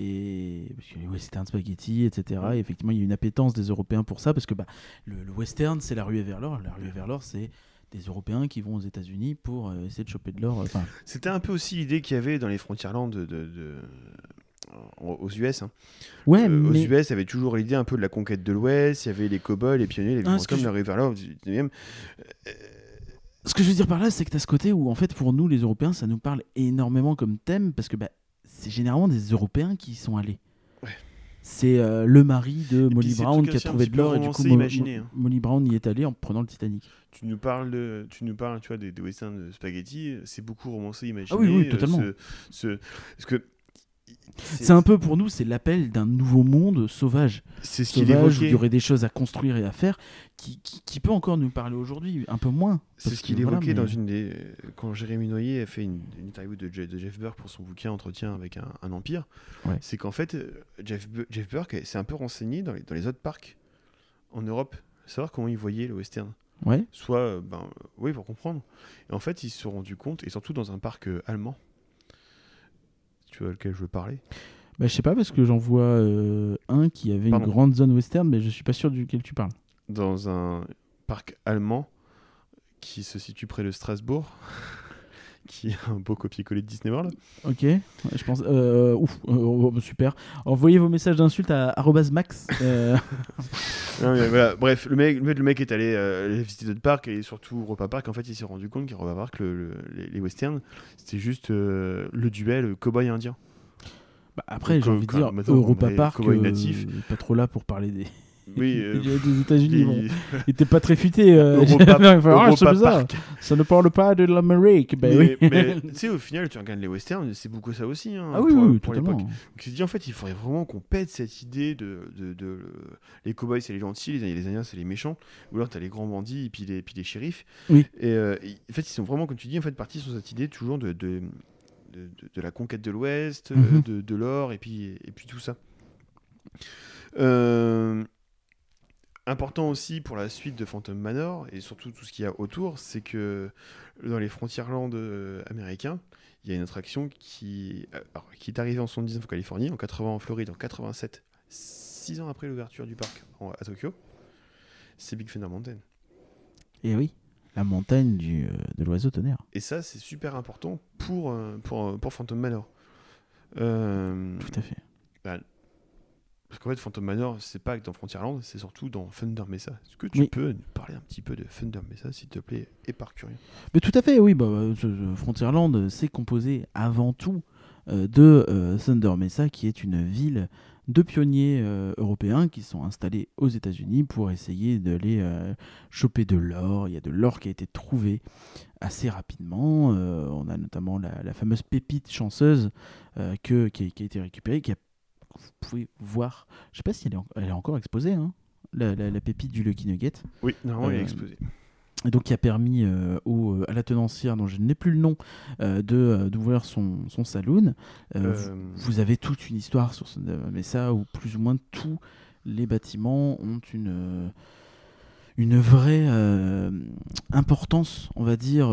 A: Et parce que les western spaghetti, etc. Et effectivement, il y a une appétence des Européens pour ça parce que bah, le, le western, c'est la ruée vers l'or. La ruée vers l'or, c'est des Européens qui vont aux États-Unis pour euh, essayer de choper de l'or. Enfin,
B: C'était un peu aussi l'idée qu'il y avait dans les Frontierland de, de- de- en- aux US. hein.
A: ouais,
B: Euh,
A: mais
B: Aux US, il y avait toujours l'idée un peu de la conquête de l'Ouest, il y avait les cow-boys, les pionniers, les
A: Ah,
B: comme
A: je-
B: la rue vers l'or du 19e.
A: Ce que je veux dire par là, c'est que tu as ce côté où, en fait, pour nous, les Européens, ça nous parle énormément comme thème, parce que bah, c'est généralement des Européens qui y sont allés.
B: Ouais.
A: c'est euh, le mari de Molly Brown qui a trouvé de l'or et du coup
B: imaginé, hein.
A: Molly Brown y est allée en prenant le Titanic.
B: Tu nous parles de, tu nous parles, tu vois, des, des westerns de spaghetti. C'est beaucoup romancé, imaginé.
A: Ah oui, oui,
B: euh,
A: totalement.
B: ce- ce- parce que
A: C'est un peu pour nous, c'est l'appel d'un nouveau monde sauvage.
B: c'est ce qu'il
A: Sauvage, où
B: évoquait.
A: il y aurait des choses à construire et à faire qui, qui, qui peut encore nous parler aujourd'hui, un peu moins.
B: C'est ce qu'il
A: voilà,
B: évoquait
A: mais-
B: dans une des. Quand Jérémy Noyer a fait une, une interview de, Je- de Jeff Burke pour son bouquin Entretien avec un, un empire,
A: Ouais.
B: c'est qu'en fait, euh, Jeff, Bu- Jeff Burke s'est un peu renseigné dans les, dans les autres parcs en Europe, savoir comment ils voyaient le western.
A: Ouais.
B: Soit, euh, ben, euh, oui, pour comprendre. Et en fait, ils se sont rendus compte, et surtout dans un parc euh, allemand, tu vois lequel je veux parler.
A: Bah, je sais pas, parce que j'en vois euh, un qui avait
B: Pardon.
A: une grande zone western, mais je suis pas sûr duquel tu parles.
B: Dans un parc allemand qui se situe près de Strasbourg, qui est un beau copier-coller de Disney World.
A: Ok, ouais, je pense. euh, ouf, euh, oh, super. Envoyez vos messages d'insultes à max. euh, [LAUGHS]
B: Non, mais voilà, Bref, le mec, le mec est allé visiter d'autres parcs et surtout Europa Park. En fait, il s'est rendu compte qu'à Europa Park, le- le- les, les westerns, c'était juste le duel cowboy indien.
A: bah, après, j'ai envie de dire, Europa Park,
B: natif.
A: pas trop là pour parler des,
B: Oui, euh,
A: des- des États-Unis. bon. [LAUGHS] Il était pas très futé. Euh, [LAUGHS] il Ah, c'est bizarre.
B: Park.
A: Ça ne parle pas de l'Amérique. Ben
B: mais
A: oui.
B: mais, [LAUGHS] tu sais, au final, tu regardes les westerns, c'est beaucoup ça aussi. hein,
A: ah oui,
B: pour,
A: oui,
B: pour l'époque. Donc, il s'est dit, en fait, il faudrait vraiment qu'on pète cette idée de, de, de- le- les cowboys, c'est les gentils, les, les Indiens, c'est les méchants. Ou alors, t'as les grands bandits et puis les, puis les shérifs.
A: Oui.
B: Et euh, et en fait, ils sont vraiment, comme tu dis, en fait, partis sur cette idée toujours de, la conquête de l'Ouest, euh,
A: Mhm.
B: de, de l'or et puis, et puis tout ça. Euh, important aussi pour la suite de Phantom Manor et surtout tout ce qu'il y a autour, c'est que dans les Frontierland euh, américains, il y a une attraction qui, euh, alors, qui est arrivée en 79 en Californie, en 80 en Floride, en 87, 6 ans après l'ouverture du parc en- à Tokyo. C'est Big Thunder Mountain.
A: Et oui, la montagne du, euh, de l'oiseau tonnerre.
B: Et ça, c'est super important pour, pour, pour Phantom Manor. Euh,
A: Tout à fait.
B: Parce qu'en fait, Phantom Manor, c'est pas que dans Frontierland, c'est surtout dans Thunder Mesa. Est-ce que tu
A: Oui.
B: peux nous parler un petit peu de Thunder Mesa, s'il te plaît, et par curieux
A: Mais tout à fait, oui. Bah, euh, ce Frontierland, euh, c'est composé avant tout euh, de euh, Thunder Mesa, qui est une ville de pionniers européens qui sont installés aux États-Unis pour essayer d'aller euh, choper de l'or. Il y a de l'or qui a été trouvé assez rapidement. On a notamment la, la fameuse pépite chanceuse que, qui, a, qui a été récupérée, qui a- vous pouvez voir. Je sais pas si elle est, en- elle est encore exposée, hein, la, la- la pépite du Lucky Nugget.
B: Oui, normalement, il est
A: Euh,
B: exposé.
A: Et donc qui a permis euh, au, euh, à la tenancière, dont je n'ai plus le nom, euh, de d'ouvrir son, son saloon. Euh, vous, vous avez toute une histoire sur ce mais ça où plus ou moins tous les bâtiments ont une une vraie importance, on va dire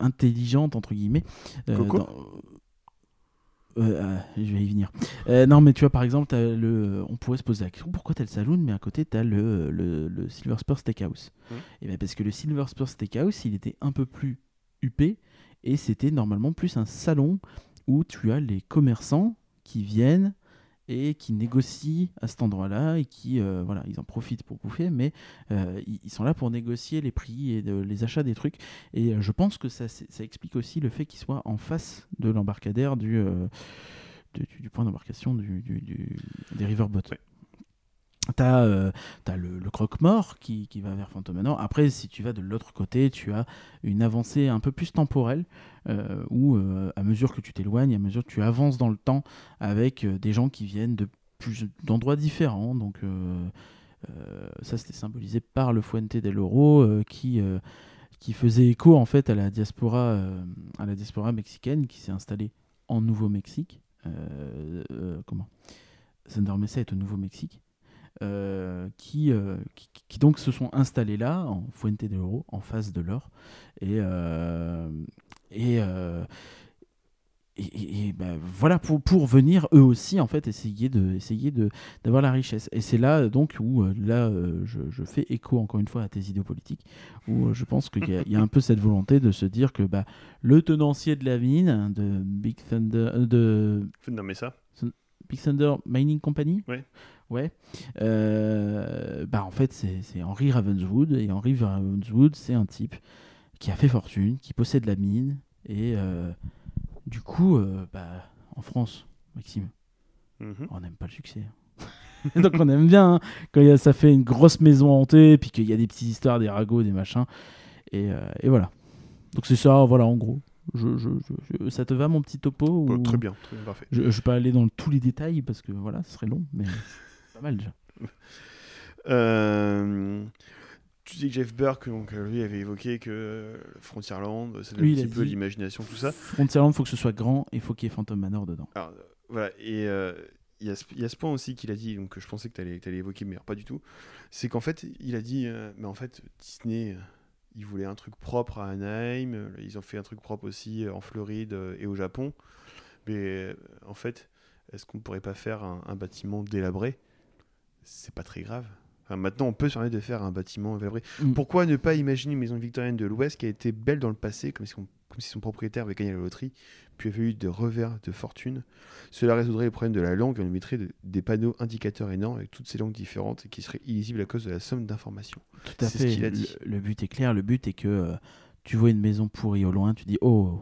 A: intelligente entre guillemets.
B: Coco
A: dans- euh, ah, je vais y venir. Euh, non, mais tu vois, par exemple, t'as le, on pourrait se poser la question pourquoi tu as le saloon, mais à côté, tu as le, le, le Silver Spur Steakhouse
B: Mhm.
A: Et bien, parce que le Silver Spur Steakhouse, il était un peu plus huppé et c'était normalement plus un salon où tu as les commerçants qui viennent et qui négocient à cet endroit-là et qui, euh, voilà, ils en profitent pour bouffer, mais euh, ils, sont là pour négocier les prix et les achats des trucs. Et euh, je pense que ça, ça explique aussi le fait qu'ils soient en face de l'embarcadère du, du, point d'embarcation du, du- des riverboats. T'as euh, le, croque-mort qui, va vers Phantom. Après, si tu vas de l'autre côté, tu as une avancée un peu plus temporelle euh, où, euh, à mesure que tu t'éloignes, à mesure que tu avances dans le temps avec euh, des gens qui viennent de plus d'endroits différents. Donc, ça, c'était symbolisé par le Fuente del Oro qui, faisait écho en fait à la diaspora, à la diaspora mexicaine qui s'est installée en Nouveau-Mexique. Comment? Thunder Mesa est au Nouveau-Mexique. Euh, qui, euh, qui, qui donc se sont installés là, en Fuente del Oro, en face de l'or. Et, euh, et, et, ben, voilà, pour, pour venir eux aussi, en fait, essayer de essayer de d'avoir la richesse. Et c'est là, donc, où là, je, je fais écho, encore une fois, à tes idées politiques, où je pense qu'il y, y a un peu cette volonté de se dire que bah, le tenancier de la mine, de Big Thunder, de
B: Thunder Mesa.
A: Big Thunder Mining Company
B: Ouais.
A: Ouais. Euh, bah en fait, c'est c'est Henry Ravenswood. Et Henry Ravenswood, c'est un type qui a fait fortune, qui possède la mine. Et euh, du coup, euh, bah, en France, Maxime,
B: Mhm.
A: on n'aime pas le succès. [LAUGHS] Donc on aime bien hein, quand y a- ça fait une grosse maison hantée, puis qu'il y a des petites histoires, des ragots, des machins. Et, et voilà. Donc c'est ça, voilà, en gros. Je, je- je- je- ça te va mon petit topo ou-
B: Oh, très bien, très bien, parfait.
A: Je, je vais pas aller dans tous les détails parce que voilà, ce serait long, mais pas mal déjà. [LAUGHS]
B: Euh, tu dis que Jeff Burke, donc, euh, lui, avait évoqué que euh, Frontierland, c'est un
A: Lui, il
B: petit
A: a
B: peu
A: dit-
B: l'imagination, tout ça.
A: Frontierland, faut que ce soit grand et faut qu'il y ait Phantom Manor dedans.
B: Alors, euh, voilà, et euh, il y, a ce- il y a ce point aussi qu'il a dit, donc que je pensais que tu allais, évoquer, mais alors pas du tout. C'est qu'en fait, il a dit, euh, mais en fait, Disney, euh, ils voulaient un truc propre à Anaheim, euh, ils ont fait un truc propre aussi euh, en Floride euh, et au Japon. Mais euh, en fait, est-ce qu'on pourrait pas faire un, un bâtiment délabré? C'est pas très grave. Enfin, maintenant, on peut se permettre de faire un bâtiment.
A: Mm.
B: Pourquoi ne pas imaginer une maison victorienne de l'Ouest qui a été belle dans le passé, comme si, on- comme si son propriétaire avait gagné la loterie, puis avait eu des revers de fortune? Cela résoudrait les problèmes de la langue et on mettrait de- des panneaux indicateurs énormes avec toutes ces langues différentes et qui seraient illisibles à cause de la somme d'informations.
A: Tout à
B: ce
A: fait.
B: qu'il a dit.
A: Le, le but est clair. Le but est que euh, tu vois une maison pourrie au loin, tu dis oh,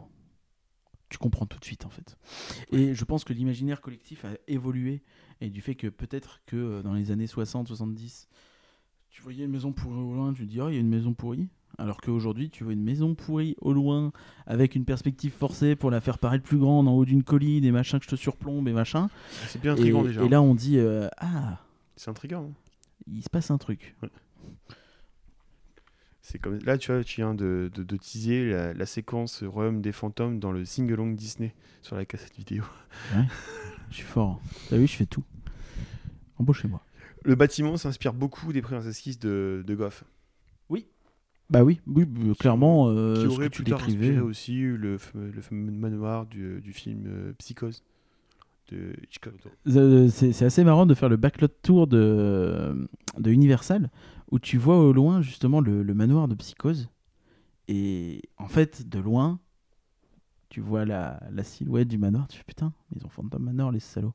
A: tu comprends tout de suite en fait. Et je pense que l'imaginaire collectif a évolué et du fait que peut-être que euh, dans les années 60-70, tu voyais une maison pourrie au loin, tu te dis oh il y a une maison pourrie. Alors qu'aujourd'hui, tu vois une maison pourrie au loin, avec une perspective forcée pour la faire paraître plus grande en haut d'une colline, des machins que je te surplombe et machin.
B: C'est bien
A: Et,
B: intriguant déjà.
A: et là, on dit euh, ah,
B: C'est intriguant. hein.
A: il se passe un truc.
B: C'est comme là, tu vois, tu viens de, de, de teaser la, la séquence Royaume des fantômes dans le single-long Disney sur la cassette vidéo.
A: Je suis fort. T'as vu, je fais tout. Embauchez-moi.
B: Le bâtiment s'inspire beaucoup des premières esquisses de, de Goff,
A: Bah oui, oui, bah, clairement, euh,
B: qui
A: ce
B: aurait
A: que tu
B: plus tard
A: décrivais.
B: inspiré aussi le fameux, le fameux manoir du, du film euh, Psychose de Hitchcock.
A: Euh, C'est assez marrant de faire le backlot tour de, de Universal, où tu vois au loin justement le, le manoir de Psychose. Et en fait, de loin, tu vois la, la silhouette du manoir. Tu fais putain, ils ont Phantom Manor, les salauds.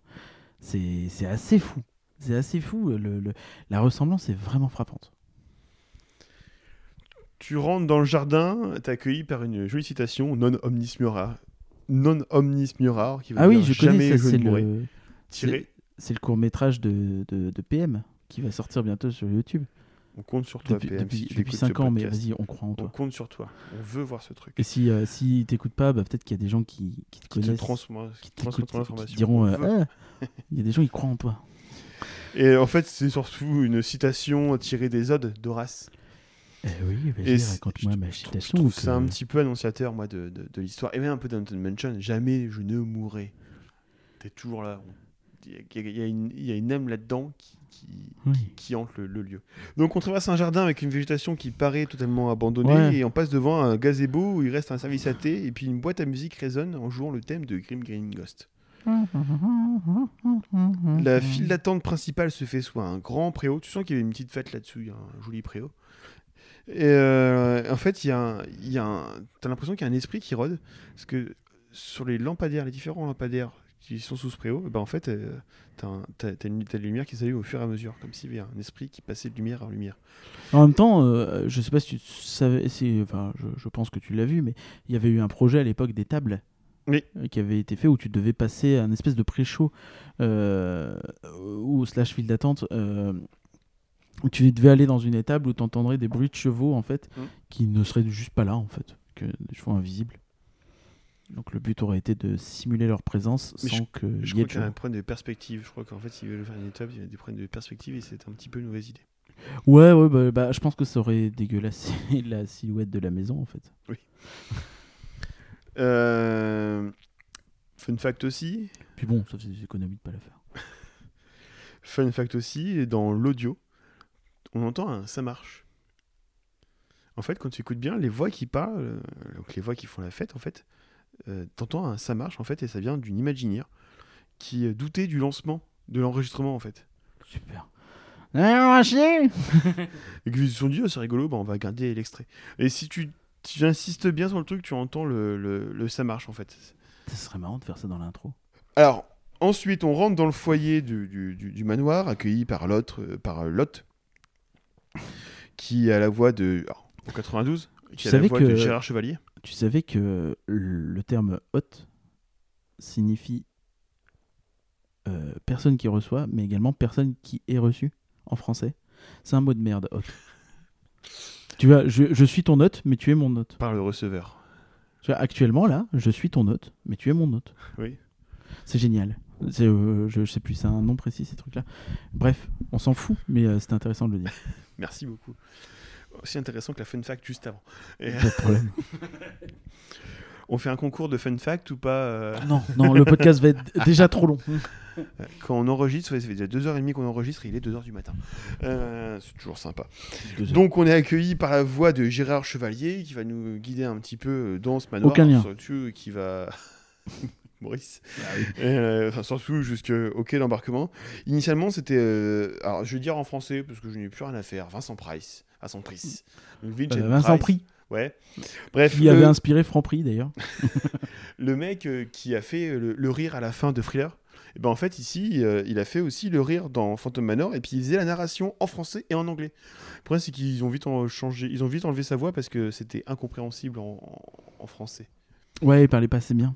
A: C'est assez fou. C'est assez fou. Le, le- la ressemblance est vraiment frappante.
B: Tu rentres dans le jardin, t'es accueilli par une jolie citation non omnis mura. Non omnis mura, qui veut
A: Ah oui,
B: dire
A: je connais,
B: jamais
A: ça,
B: je
A: c'est
B: ne mourrai.
A: le,
B: Tiré,
A: c'est le court métrage de, de, de PM qui va sortir bientôt sur YouTube.
B: on compte sur toi,
A: Depuis,
B: PM,
A: depuis,
B: si tu
A: depuis
B: écoutes
A: 5
B: ce
A: ans, mais vas-y, on croit en
B: On
A: toi.
B: compte sur toi. On veut voir ce truc.
A: Et si, euh, si t'écoutes pas, bah, peut-être qu'il y a des gens qui, qui te
B: Qui te
A: connaissent, qui
B: transmettront
A: qui
B: l'information.
A: diront
B: On
A: euh. Ah, [LAUGHS] il y a des gens qui croient en toi.
B: Et en fait, c'est surtout une citation tirée des odes d'Horace.
A: Eh oui,
B: Et
A: vas-y, raconte-moi ma citation.
B: Je trouve
A: ou
B: que c'est un petit peu annonciateur, moi, de, de, de l'histoire. Et même un peu d'Anton Mention. Jamais je ne mourrai. T'es toujours là. Il y y y a une âme là-dedans qui, qui,
A: Oui.
B: qui hante le, le lieu. Donc on traverse un jardin avec une végétation qui paraît totalement abandonnée
A: Ouais.
B: et on passe devant un gazebo où il reste un service à thé et puis une boîte à musique résonne en jouant le thème de Grim Green Ghost. La file d'attente principale se fait soit un grand préau, tu sens qu'il y avait une petite fête là-dessus, il y a un joli préau. Et euh, en fait, il y a, t'as l'impression qu'il y a un esprit qui rôde, parce que sur les lampadaires, les différents lampadaires qui sont sous ce préau, eh ben en fait, euh, t'as, un- t'as- t'as une, t'as des lumières qui s'allument au fur et à mesure, comme s'il y avait un esprit qui passait de lumière en lumière.
A: En même temps, euh, je sais pas si tu savais, enfin, je, je pense que tu l'as vu, mais il y avait eu un projet à l'époque des tables.
B: Oui.
A: euh, Qui avait été fait où tu devais passer un espèce de pré-show euh, ou slash file d'attente euh, où tu devais aller dans une étable où tu entendrais des bruits de chevaux en fait
B: Mm.
A: qui ne seraient juste pas là en fait, que des chevaux invisibles. Donc le but aurait été de simuler leur présence
B: Mais
A: sans que
B: Je
A: y ait
B: crois qu'il y a un
A: chevaux.
B: problème de perspective. Je crois qu'en fait, s'ils veulent faire une étape, il y a des problèmes de perspective et c'est un petit peu une mauvaise idée.
A: Ouais, ouais, bah, bah, je pense que ça aurait dégueulassé [LAUGHS] la silhouette de la maison en fait.
B: Euh, Fun fact aussi,
A: Puis bon, ça faisait des économies de pas la faire. [LAUGHS]
B: Fun fact aussi, dans l'audio, on entend un ça marche. En fait, quand tu écoutes bien, les voix qui parlent, euh, donc les voix qui font la fête, en fait, euh, t'entends un ça marche, en fait, et ça vient d'une Imagineer qui euh, doutait du lancement de l'enregistrement, en fait.
A: Super. [LAUGHS]
B: Et qu'ils se sont dit, oh, c'est rigolo, bah, on va garder l'extrait. Et si tu, tu insistes bien sur le truc, tu entends le, le- le ça marche, en fait.
A: Ça serait marrant de faire ça dans l'intro.
B: Alors, ensuite, on rentre dans le foyer du, du- du- du manoir, accueilli par l'autre, euh, par euh, Lot, qui a la voix de. alors, en 92, qui a la
A: savais
B: voix
A: que-
B: de Gérard Chevalier.
A: Tu savais que le terme hot signifie euh, personne qui reçoit, mais également personne qui est reçu en français. C'est un mot de merde, Hawk. [LAUGHS] tu vois, je, je suis ton hôte, mais tu es mon hôte.
B: Par le receveur.
A: Tu vois, actuellement, là, je suis ton hôte, mais tu es mon hôte.
B: Oui.
A: C'est génial. C'est, euh, je, je sais plus, c'est un nom précis, ces trucs-là. Bref, on s'en fout, mais euh, c'était intéressant de le dire. [LAUGHS]
B: Merci beaucoup. Aussi intéressant que la fun fact juste avant. Et,
A: Pas de problème. [LAUGHS]
B: on fait un concours de fun fact ou pas euh,
A: non, non, le podcast va être déjà trop long. [LAUGHS]
B: Quand on enregistre, ça fait déjà 2h30 qu'on enregistre, il est 2h du matin. Euh, c'est toujours sympa. Donc on est accueilli par la voix de Gérard Chevalier qui va nous guider un petit peu dans ce manoir.
A: Aucun lien.
B: Surtout qui va... [LAUGHS] Maurice.
A: Ah oui.
B: Et, euh, enfin, surtout jusqu'au quai d'embarquement. Initialement, c'était... euh, alors je vais dire en français parce que je n'ai plus rien à faire. Vincent Price. Vincent Price. Donc, Vincent
A: Euh, Vincent
B: Price.
A: Prix,
B: Ouais. Bref,
A: qui
B: le,
A: avait inspiré Franprix d'ailleurs. [LAUGHS]
B: le mec euh, qui a fait le, le rire à la fin de Thriller, et ben en fait ici, euh, il a fait aussi le rire dans Phantom Manor et puis il faisait la narration en français et en anglais. Le problème c'est qu'ils ont vite en changé, ils ont vite enlevé sa voix parce que c'était incompréhensible en, en- en français.
A: Ouais, il parlait pas assez bien.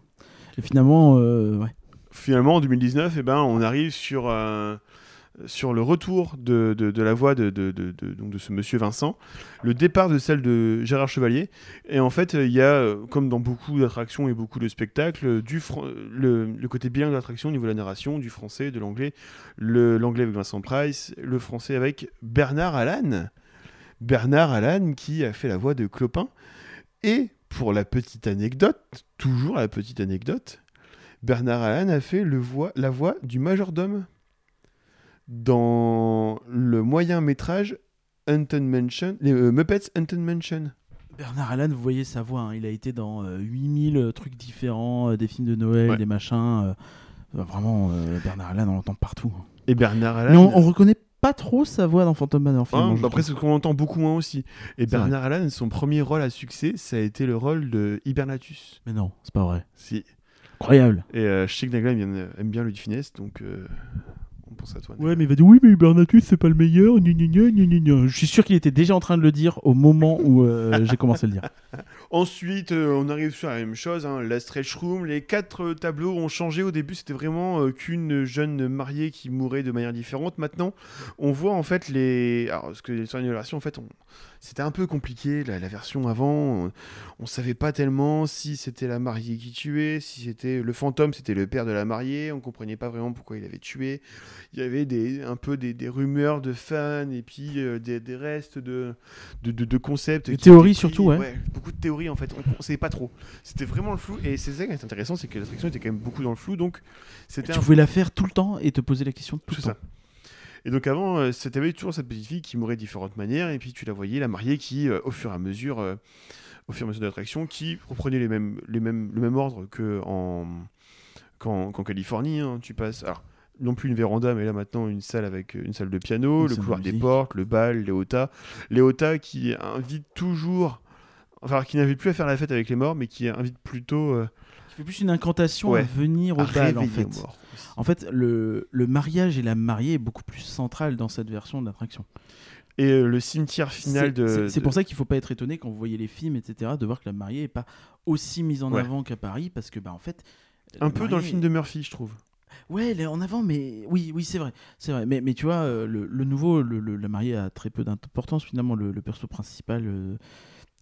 A: Et finalement, euh, ouais.
B: Finalement en 2019, et ben on arrive sur euh, sur le retour de, de- la voix de, de- donc de ce monsieur Vincent, le départ de celle de Gérard Chevalier. Et en fait, il y a, euh, comme dans beaucoup d'attractions et beaucoup de spectacles, du le, côté bilingue de l'attraction au niveau de la narration, du français, de l'anglais, l'anglais avec Vincent Price, le français avec Bernard Allan. Bernard Allan qui a fait la voix de Clopin. Et pour la petite anecdote, toujours la petite anecdote, Bernard Allan a fait le voix, la voix du majordome dans le moyen métrage Haunted Mansion, les euh, Muppets Haunted Mansion.
A: Bernard Allan, vous voyez sa voix, hein, il a été dans euh, 8000 trucs différents, euh, des films de Noël,
B: Ouais.
A: des machins. euh, euh, vraiment, euh, Bernard Allan, on l'entend partout.
B: Et Bernard Allan.
A: Mais on, on reconnaît pas trop sa voix dans Phantom Manor, finalement. je
B: après, c'est ce qu'on entend beaucoup moins aussi. Et Bernard Allan, son premier rôle à succès, ça a été le rôle de Hibernatus.
A: Mais non, c'est pas vrai.
B: Si.
A: Incroyable.
B: Et euh, que Nagla aime bien, aime bien de Finesse, donc toi.
A: Ouais, mais il va dire oui, mais Bernatus, c'est pas le meilleur. gna, gna, gna, gna, gna, gna. Je suis sûr qu'il était déjà en train de le dire au moment où euh, [LAUGHS] j'ai commencé à le dire.
B: Ensuite, euh, on arrive sur la même chose, hein, la stretch room. Les quatre euh, tableaux ont changé. Au début, c'était vraiment euh, qu'une jeune mariée qui mourait de manière différente. Maintenant, on voit en fait les. Alors, parce que l'annulation, en fait, on... c'était un peu compliqué. La, la version avant, on... on savait pas tellement si c'était la mariée qui tuait, si c'était le fantôme, c'était le père de la mariée. On comprenait pas vraiment pourquoi il avait tué. Il y avait des, un peu des, des rumeurs de fans et puis euh, des, des restes de, de, de- de concepts.
A: Des théories surtout, ouais.
B: Beaucoup de théories en fait. On, on savait pas trop. C'était vraiment le flou. Et c'est ça qui est intéressant, c'est que l'attraction était quand même beaucoup dans le flou. Donc c'était
A: Tu
B: un
A: pouvais la faire tout le temps et te poser la question tout le temps.
B: ça. Et donc avant, euh, c'était toujours cette petite fille qui mourait de différentes manières, et puis tu la voyais, la mariée, qui, euh, au fur et à mesure, euh, au fur et à mesure de l'attraction, qui reprenait les mêmes, les mêmes, le même ordre que en, qu'en, Californie. hein. Tu passes, alors, non plus une véranda, mais là maintenant une salle avec une salle de piano,
A: Une
B: le
A: de
B: couloir des portes, le bal, les otas. Les otas qui invitent toujours, enfin qui n'invitent plus à faire la fête avec les morts, mais qui invitent plutôt euh,
A: Tu fais plus une incantation
B: Ouais.
A: à venir au
B: à
A: bal, en fait. En fait, le, le mariage et la mariée est beaucoup plus central dans cette version de l'attraction.
B: Et euh, le cimetière final de.
A: C'est
B: de-
A: pour ça qu'il faut pas être étonné quand vous voyez les films, etc., de voir que la mariée est pas aussi mise en
B: Ouais.
A: avant qu'à Paris, parce que, bah, en fait.
B: Un peu dans le film de Murphy, je trouve.
A: Ouais, elle est en avant, mais oui, oui, c'est vrai, c'est vrai. Mais, mais tu vois, euh, le, le nouveau, le, le- la mariée a très peu d'importance finalement. Le, perso principal, euh,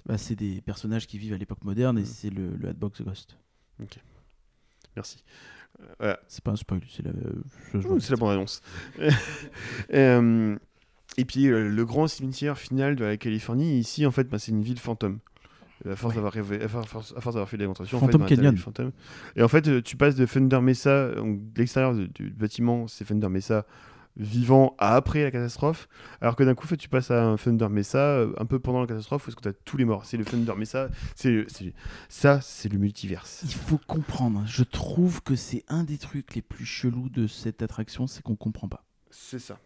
A: bah, c'est des personnages qui vivent à l'époque moderne et
B: Mm.
A: c'est le, le Hatbox Ghost.
B: Merci. Euh, voilà.
A: C'est pas un spoil, c'est la.
B: bande-annonce. [LAUGHS] Euh, et puis euh, le grand cimetière final de la Californie, ici en fait, bah, c'est une ville fantôme. À force
A: Ouais.
B: d'avoir rêvé- à force, d'avoir fait des démonstrations,
A: Phantom
B: en fait, bah,
A: Canyon.
B: Et en fait, euh, tu passes de Thunder Mesa, donc de l'extérieur du bâtiment, c'est Thunder Mesa vivant à après la catastrophe, alors que d'un coup, fait, tu passes à un Thunder Mesa euh, un peu pendant la catastrophe, où est-ce que tu as tous les morts? C'est le Thunder Mesa, c'est ça, c'est le multiverse.
A: Il faut comprendre. Je trouve que c'est un des trucs les plus chelous de cette attraction, c'est qu'on comprend pas.
B: C'est ça.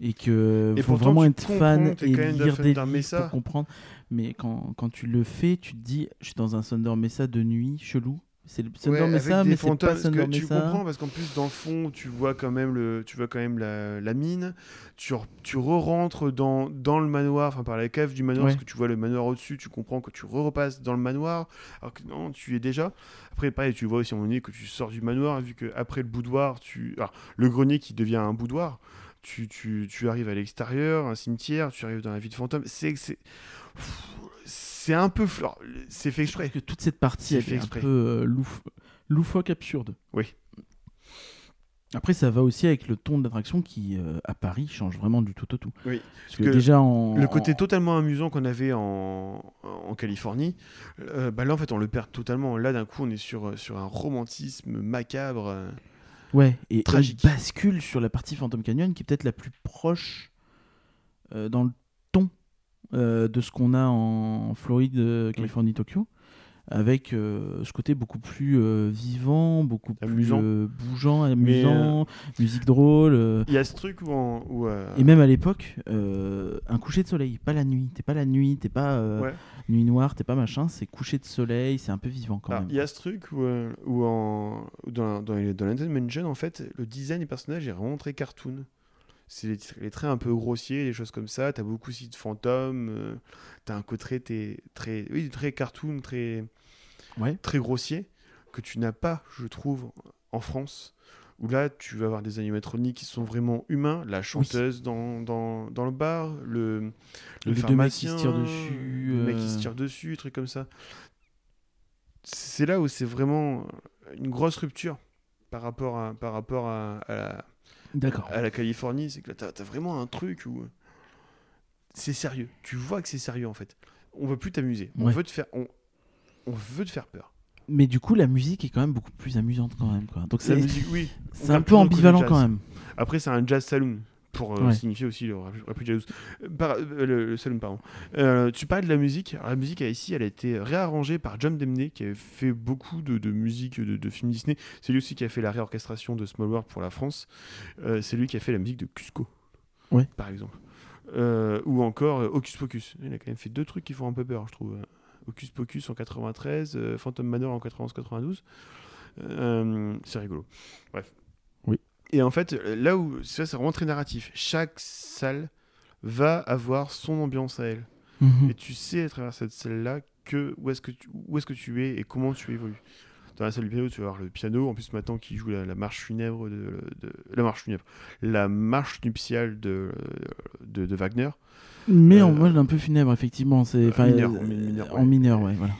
A: Et que
B: Et
A: faut vraiment être fan et lire des livres pour comprendre. Mais quand, quand tu le fais, tu te dis, je suis dans un Thunder Mesa de nuit, chelou. C'est le
B: Ouais, avec
A: Mesa,
B: des
A: mais c'est
B: fantômes,
A: pas
B: parce que tu comprends parce qu'en plus dans le fond tu vois quand même le tu vois quand même la, la mine. Tu re- tu re-rentres dans, dans le manoir enfin par la cave du manoir
A: Ouais.
B: parce que tu vois le manoir au-dessus tu comprends que tu repasses dans le manoir alors que non tu y es déjà. Après pareil tu vois aussi à un moment donné que tu sors du manoir vu que après le boudoir tu alors, le grenier qui devient un boudoir tu, tu, tu arrives à l'extérieur un cimetière tu arrives dans la vie de fantôme. C'est c'est c'est un peu c'est fait exprès
A: Parce que toute cette partie
B: C'est
A: elle
B: fait
A: est un peu euh, louf- loufoque, absurde.
B: Oui.
A: Après, ça va aussi avec le ton de l'attraction qui, euh, à Paris, change vraiment du tout au tout.
B: Oui.
A: Parce que,
B: que
A: déjà en.
B: Le côté
A: en-
B: totalement amusant qu'on avait en, en Californie, euh, bah là en fait on le perd totalement. Là d'un coup on est sur, sur un romantisme macabre. euh.
A: Ouais, et
B: Tragique.
A: on bascule sur la partie Phantom Canyon qui est peut-être la plus proche dans le euh, de ce qu'on a en Floride, euh, Californie, Tokyo, avec euh, ce côté beaucoup plus euh, vivant, beaucoup
B: Amusant.
A: plus bougeant, amusant, musique drôle.
B: Il y a ce truc où, en- où,
A: Et même à l'époque, un coucher de soleil, pas la nuit. T'es pas la nuit, t'es pas
B: ouais.
A: nuit noire, t'es pas machin, c'est coucher de soleil, c'est un peu vivant quand
B: Alors,
A: même.
B: il y a ce truc où, où en, où dans, dans, dans Mansion en fait le design des personnages est vraiment très cartoon. C'est les, les traits un peu grossiers, des choses comme ça. T'as beaucoup aussi de fantômes. euh, T'as un côté très, très, oui, très cartoon, très,
A: Ouais.
B: très grossier que tu n'as pas, je trouve, en France. Où là, tu vas avoir des animatroniques qui sont vraiment humains. La chanteuse dans, dans, dans le bar, le, le
A: Les deux
B: pharmacien,
A: mecs qui se tirent dessus,
B: le mec qui se
A: euh.
B: tire dessus, des trucs comme ça. C'est là où c'est vraiment une grosse rupture par rapport à, par rapport à, à la,
A: D'accord.
B: À la Californie. C'est que là, t'as as vraiment un truc où c'est sérieux. Tu vois que c'est sérieux en fait. On veut plus t'amuser. On veut te faire, on, on veut te faire peur.
A: Mais du coup, la musique est quand même beaucoup plus amusante quand même. Quoi. Donc c'est
B: oui.
A: un peu ambivalent quand même.
B: Après, c'est un jazz saloon pour euh,
A: Ouais.
B: signifier aussi le rap- jazz. Euh, par- euh, le, le saloon, pardon. Euh, tu parlais de la musique. Alors, la musique ici, elle a été réarrangée par John Demney, qui avait fait beaucoup de, de musique de, de films Disney. C'est lui aussi qui a fait la réorchestration de Small World pour la France. C'est lui qui a fait la musique de Cusco,
A: Ouais.
B: par exemple. Ou encore Hocus Pocus. Il a quand même fait deux trucs qui font un peu peur, je trouve. Hocus Pocus en 93, euh, Phantom Manor en 91-92. Euh, c'est rigolo. Bref. Et en fait, euh, là où ça, c'est vraiment très narratif. Chaque salle va avoir son ambiance à elle.
A: Mhm.
B: Et tu sais à travers cette salle-là que où est-ce que tu, où est-ce que tu es et comment tu évolues. Dans la salle du piano, tu vas avoir le piano, en plus maintenant qui joue la, la marche funèbre de, de- la marche funèbre, la marche nuptiale de, de, de Wagner.
A: Mais en
B: Euh,
A: mode un peu funèbre, effectivement. C'est enfin,
B: mineur,
A: euh,
B: en mi- mineur,
A: en
B: ouais.
A: mineur, ouais, voilà.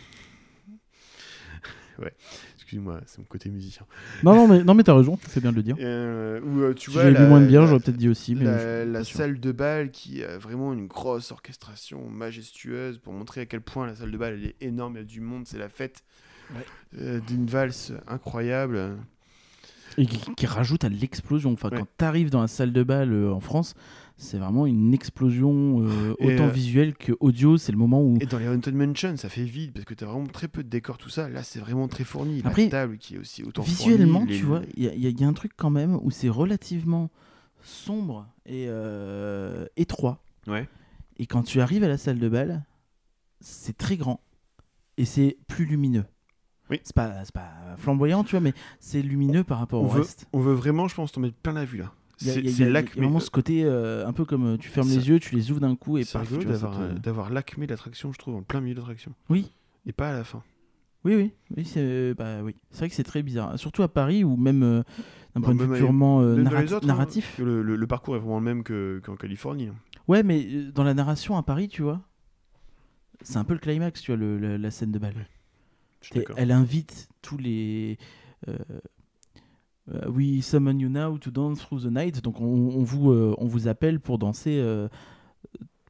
B: Excuse-moi, c'est mon côté musicien.
A: Non, non, mais, non, mais t'as raison, c'est bien de le dire.
B: Euh, où, euh, tu
A: Si
B: vois,
A: j'avais bu
B: la-
A: moins de bière, j'aurais peut-être dit aussi. Mais
B: la, salle de bal qui a vraiment une grosse orchestration majestueuse pour montrer à quel point la salle de bal elle est énorme, il y a du monde, c'est la fête
A: Ouais.
B: Euh, d'une valse incroyable.
A: Et qui, qui rajoute à l'explosion. Enfin,
B: Ouais.
A: quand t'arrives dans la salle de bal euh, en France, c'est vraiment une explosion euh, autant
B: euh,
A: visuelle que audio. C'est le moment où.
B: Et dans les Haunted Mansion, ça fait vide parce que t'as vraiment très peu de décors, tout ça. Là, c'est vraiment très fourni.
A: Après,
B: la table qui est aussi autant
A: Visuellement,
B: fournie, les-
A: tu vois, il y, a- y y un truc quand même où c'est relativement sombre et euh, étroit.
B: Ouais.
A: Et quand tu arrives à la salle de bal, c'est très grand et c'est plus lumineux.
B: Oui.
A: C'est pas, pas flamboyant, tu vois, mais c'est lumineux par rapport
B: On
A: au
B: veut,
A: reste.
B: on veut vraiment, je pense, t'en mettre plein la vue là. C'est l'acmé.
A: vraiment ce côté euh, un peu comme euh, tu fermes les yeux, tu les ouvres d'un coup et paf,
B: d'avoir
A: te-
B: euh, d'avoir l'acmé de l'attraction, je trouve, en plein milieu de l'attraction.
A: Oui.
B: Et pas à la fin.
A: Oui, oui, oui, c'est bah, oui. c'est vrai que c'est très bizarre, surtout à Paris ou même euh, d'un
B: Bah,
A: point de vue purement euh, narrati-
B: autres, hein,
A: narratif.
B: le, le- le parcours est vraiment le même que- qu'en Californie. hein.
A: Ouais, mais euh, dans la narration à Paris, tu vois, c'est un peu le climax, tu vois, le- la scène de bal.
B: Je suis
A: T'es-
B: d'accord.
A: Elle invite tous les. euh, euh, We summon you now to dance through the night. Donc on, on vous, euh, on vous appelle pour danser, euh,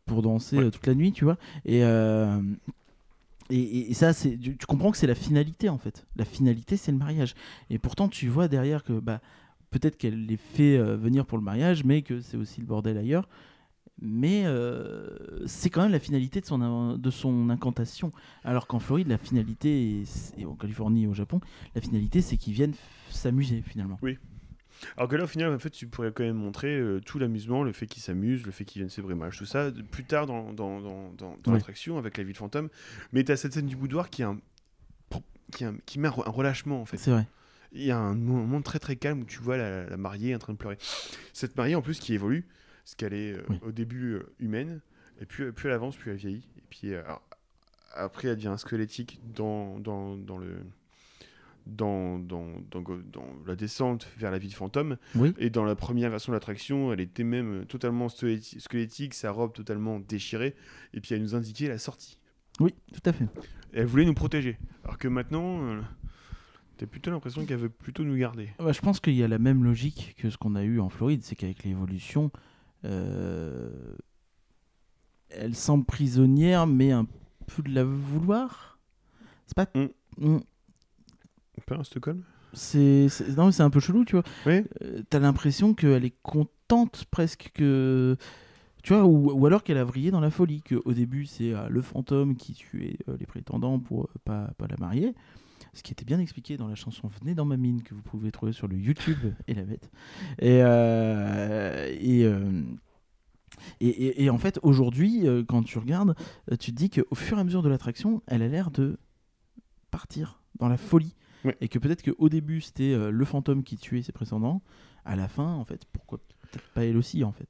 A: pour danser
B: Ouais.
A: euh, toute la nuit, tu vois. Et, euh, et, ça, c'est, tu, tu comprends que c'est la finalité en fait. La finalité, c'est le mariage. Et pourtant, tu vois derrière que bah, peut-être qu'elle les fait euh, venir pour le mariage, mais que c'est aussi le bordel ailleurs. Mais euh, c'est quand même la finalité de son, de son incantation. Alors qu'en Floride, la finalité, est- et en Californie et au Japon, la finalité, c'est qu'ils viennent s'amuser finalement.
B: Alors que là, au final, en fait, tu pourrais quand même montrer euh, tout l'amusement, le fait qu'ils s'amusent, le fait qu'ils viennent mariage, tout ça, plus tard dans, dans, dans, dans, dans
A: Ouais.
B: l'attraction avec la ville fantôme. Mais tu as cette scène du boudoir qui est un. qui, a- qui met un, re- un relâchement en fait.
A: C'est vrai.
B: Il y a un moment très très calme où tu vois la, la mariée en train de pleurer. Cette mariée en plus qui évolue, parce qu'elle est euh,
A: Oui.
B: au début euh, humaine, et puis plus elle avance, plus elle vieillit. Et puis euh, alors, après elle devient squelettique dans, dans, dans le. Dans, dans, dans, dans la descente vers la vie de fantôme.
A: Oui.
B: Et dans la première version de l'attraction, elle était même totalement squelettique, sa robe totalement déchirée. Et puis elle nous indiquait la sortie.
A: Oui, tout à fait.
B: Et elle voulait nous protéger. Alors que maintenant, euh, t'as plutôt l'impression qu'elle veut plutôt nous garder.
A: Bah, je pense qu'il y a la même logique que ce qu'on a eu en Floride, c'est qu'avec l'évolution, elle semble prisonnière, mais un peu de la vouloir. C'est pas.
B: Mm.
A: Mm.
B: Pas à Stockholm
A: C'est non, c'est un peu chelou, tu vois.
B: Oui.
A: Euh, T'as l'impression qu'elle est contente presque que. Tu vois, ou, ou alors qu'elle a vrillé dans la folie, qu'au début c'est euh, le fantôme qui tuait euh, les prétendants pour euh, pas, pas la marier. Ce qui était bien expliqué dans la chanson Venez dans ma mine que vous pouvez trouver sur le YouTube [LAUGHS] et la bête. Et, euh, et, euh, et, et- et en fait, aujourd'hui, euh, quand tu regardes, euh, tu te dis qu'au fur et à mesure de l'attraction, elle a l'air de partir dans la folie.
B: Ouais.
A: Et que peut-être qu'au début, c'était euh, le fantôme qui tuait ses prétendants. À la fin, en fait, pourquoi peut-être pas elle aussi, en fait?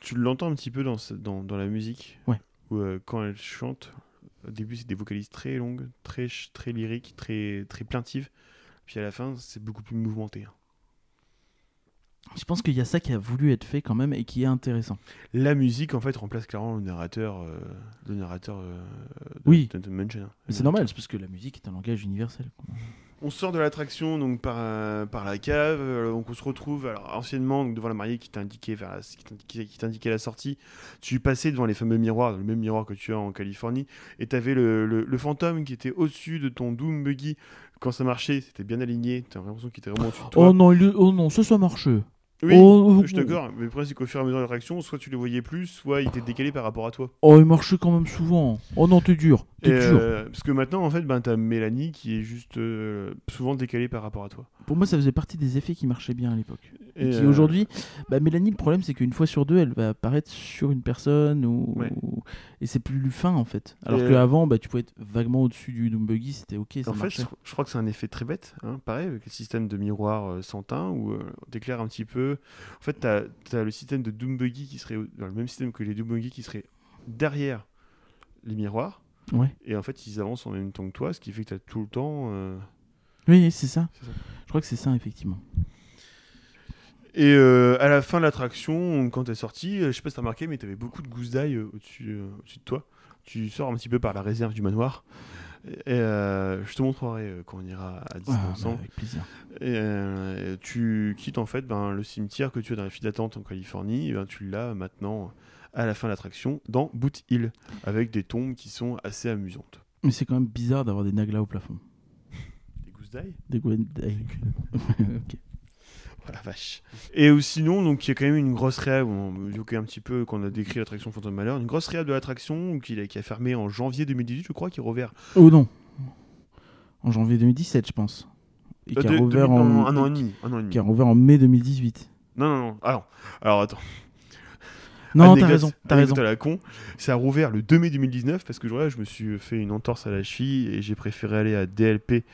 B: Tu l'entends un petit peu dans, dans, dans la musique?
A: Ouais.
B: Où quand elle chante, au début c'est des vocalises très longues, très, très lyriques, très, très plaintives. Puis à la fin, c'est beaucoup plus mouvementé. hein.
A: Je pense qu'il y a ça qui a voulu être fait quand même et qui est intéressant.
B: La musique en fait remplace clairement le narrateur, euh, le narrateur euh, de
A: Oui.
B: Haunted Mansion, hein.
A: C'est normal, c'est parce que la musique est un langage universel. quoi.
B: On sort de l'attraction donc par, euh, la cave, euh, donc on se retrouve alors anciennement devant la mariée qui t'indiquait vers la, qui t'indiquait- la sortie. Tu passais devant les fameux miroirs, le même miroir que tu as en Californie, et tu avais le, le- fantôme qui était au-dessus de ton Doom Buggy. Quand ça marchait, c'était bien aligné, tu as l'impression qu'il était vraiment au-dessus de toi.
A: Oh non, il oh non, ça, ça marchait.
B: Oui,
A: oh,
B: je suis d'accord, mais le problème c'est qu'au fur et à mesure de l'attraction, soit tu le voyais plus, soit il était décalé par rapport à toi.
A: Oh, il marchait quand même souvent. Oh non, t'es dur. T'es dur.
B: euh, parce que maintenant en fait, ben, tu as Mélanie qui est juste euh, souvent décalée par rapport à toi.
A: Pour moi, ça faisait partie des effets qui marchaient bien à l'époque. Et,
B: Et,
A: qui
B: euh,
A: aujourd'hui, bah, Mélanie, le problème, c'est qu'une fois sur deux, elle va apparaître sur une personne ou...
B: Ouais.
A: et c'est plus fin en fait. Alors
B: euh,
A: qu'avant, bah, tu pouvais être vaguement au-dessus du Doom Buggy, c'était ok, ça
B: En fait, je, je crois que c'est un effet très bête, hein, pareil, avec le système de miroir sans teint, où euh, on t'éclaire un petit peu. En fait, tu as, le système de Doom Buggy qui serait dans le même système que les Doom Buggy qui serait derrière les miroirs,
A: Ouais.
B: et en fait, ils avancent en même temps que toi, ce qui fait que tu as tout le temps. euh,
A: Oui, c'est ça. Je crois que c'est ça, effectivement.
B: Et euh, à la fin de l'attraction, quand t'es sorti, euh, je sais pas si t'as remarqué, mais t'avais beaucoup de gousses d'ail au-dessus euh, au-dessus de toi. Tu sors un petit peu par la réserve du manoir. Et euh, je te montrerai euh, quand on ira à Disney
A: Ah, bah,
B: ensemble.
A: avec plaisir.
B: Et euh, tu quittes en fait ben, le cimetière que tu as dans la file d'attente en Californie, et ben, tu l'as maintenant à la fin de l'attraction dans Boot Hill, avec des tombes qui sont assez amusantes.
A: Mais c'est quand même bizarre d'avoir des naglas au plafond.
B: Des gousses d'ail?
A: Des Gwen [LAUGHS] Ok.
B: Oh la vache. Et ou sinon, donc il y a quand même une grosse réhab, on évoquait un petit peu quand on a décrit l'attraction Phantom Malheur, une grosse réhab de l'attraction qui, a- qui a fermé en janvier 2018, je crois, qui est rouvert
A: Oh non. En janvier 2017, je pense. Et
B: Euh,
A: qui a
B: de-
A: rouvert en...
B: non, un an et demi. Un an et demi.
A: Qui a rouvert en mai 2018.
B: Non, non, non. Alors, alors attends.
A: Non, t'as raison. T'as raison.
B: à la con. Ça a rouvert le 2 mai 2019 parce que je, je me suis fait une entorse à la cheville et j'ai préféré aller à DLP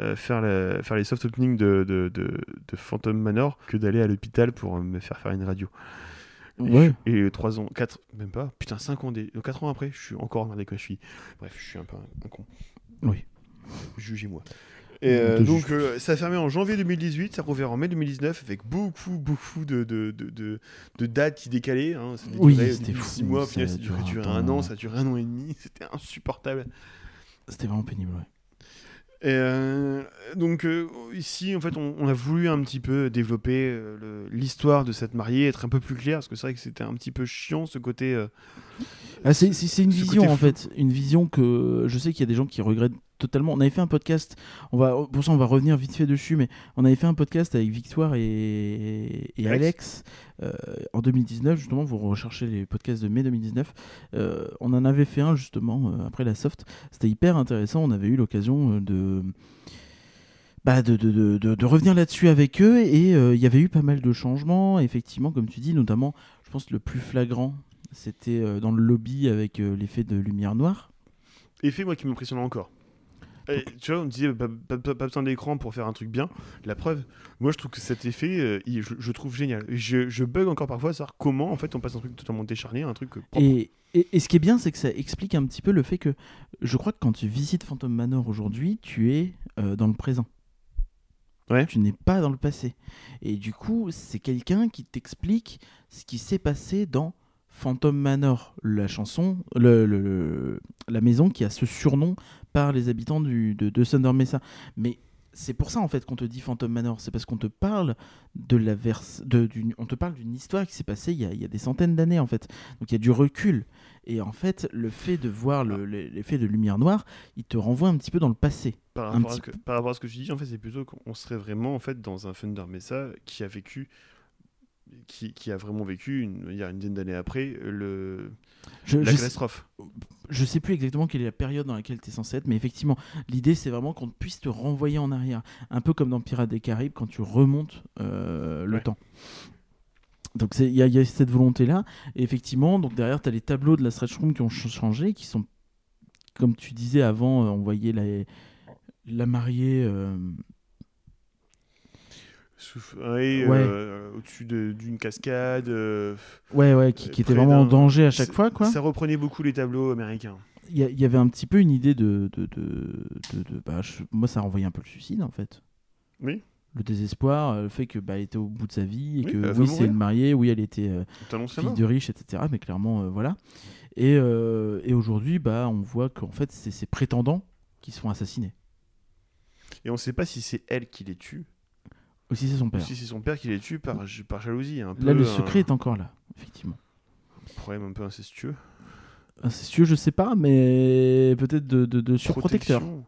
B: euh, faire, la- faire les soft openings de, de, de, de Phantom Manor que d'aller à l'hôpital pour euh, me faire faire une radio.
A: Ouais.
B: Et 3 ans, 4, même pas, putain, 5 ans, des, 4 ans après, je suis encore emmerdé avec ma cheville. Bref, je suis un peu un, un con.
A: Oui.
B: Jugez-moi. Et euh, donc, euh, ça a fermé en janvier 2018, ça a rouvert en mai 2019 avec beaucoup, beaucoup de, de, de, de, dates qui décalaient. Hein. Ça
A: Oui, c'était fou,
B: 6 mois, au
A: ça
B: final,
A: a
B: ça durait,
A: duré un
B: an, ça a duré un an et demi, [LAUGHS] c'était insupportable.
A: C'était vraiment pénible, ouais.
B: Et euh, donc euh, ici, en fait, on, on a voulu un petit peu développer euh, l'histoire de cette mariée, être un peu plus clair, parce que c'est vrai que c'était un petit peu chiant ce côté.
A: Ah, c'est une
B: Ce
A: vision en fait, une vision que je sais qu'il y a des gens qui regrettent totalement. On avait fait un podcast, on va pour ça on va revenir vite fait dessus, mais on avait fait un podcast avec Victoire et, et
B: Alex.
A: Euh, en 2019 justement. Vous recherchez les podcasts de mai 2019. Euh, on en avait fait un justement euh, après la soft. C'était hyper intéressant. On avait eu l'occasion de bah, de, de, de, revenir là-dessus avec eux et il y avait eu pas mal de changements effectivement comme tu dis notamment je pense le plus flagrant c'était dans le lobby avec l'effet de lumière noire
B: effet, moi, qui m'impressionnait encore. Et, tu vois, on disait pas, pas- pas- pas besoin d'écran pour faire un truc bien. La preuve, moi je trouve que cet effet, euh, il- je, je trouve génial. Je, je bug encore parfois à savoir comment en fait on passe un truc totalement décharné à un truc euh, propre.
A: Et, et, et ce qui est bien, c'est que ça explique un petit peu le fait que je crois que quand tu visites Phantom Manor aujourd'hui, tu es euh, dans le présent.
B: Ouais.
A: Tu n'es pas dans le passé. Et du coup, c'est quelqu'un qui t'explique ce qui s'est passé dans Phantom Manor, la chanson, le, le- le- la maison qui a ce surnom par les habitants du, de, de Thunder Mesa. Mais c'est pour ça en fait qu'on te dit Phantom Manor, c'est parce qu'on te parle de la verse, de, d'une- on te parle d'une histoire qui s'est passée il y, a, il y a des centaines d'années en fait. Donc il y a du recul. Et en fait, le fait de voir le- le- l'effet de lumière noire, il te renvoie un petit peu dans le passé.
B: Par rapport, à ce
A: petit
B: que, par rapport à ce que tu dis, en fait, c'est plutôt qu'on serait vraiment en fait dans un Thunder Mesa qui a vécu, qui, qui a vraiment vécu une, il y a une dizaine d'années après le,
A: Je,
B: la
A: je sais-
B: catastrophe.
A: je sais plus exactement quelle est la période dans laquelle tu es censé être, mais effectivement, l'idée c'est vraiment qu'on puisse te renvoyer en arrière. Un peu comme dans Pirates des Caraïbes quand tu remontes euh, le
B: Ouais.
A: temps. Donc il y, a- il y a cette volonté-là. Et effectivement, donc derrière, tu as les tableaux de la stretch room qui ont ch- changé, qui sont, comme tu disais avant, euh, on voyait la, la mariée. euh,
B: ouais,
A: Ouais.
B: euh, au-dessus de- d'une cascade. euh,
A: Ouais, ouais, qui,
B: Euh,
A: qui était vraiment en danger à chaque fois, quoi.
B: Ça reprenait beaucoup les tableaux américains.
A: Il y, avait un petit peu une idée de. de, de, bah, je- moi, ça renvoyait un peu le suicide, en fait.
B: Oui.
A: Le désespoir, euh, le fait que bah, elle était au bout de sa vie, et
B: Oui,
A: que oui, c'est une mariée, oui, elle était euh, fille de riche, etc. Mais clairement, euh, voilà. Et, euh, et aujourd'hui, bah, on voit qu'en fait, c'est ses prétendants qui se font assassiner.
B: Et on sait pas si c'est elle qui les tue
A: Aussi, c'est son père.
B: si c'est son père qui les tue par, par jalousie. Un peu
A: Là, le
B: un
A: secret est encore là, effectivement.
B: problème un peu incestueux.
A: Incestueux, je sais pas, mais peut-être de, de, de surprotecteur.
B: Protection.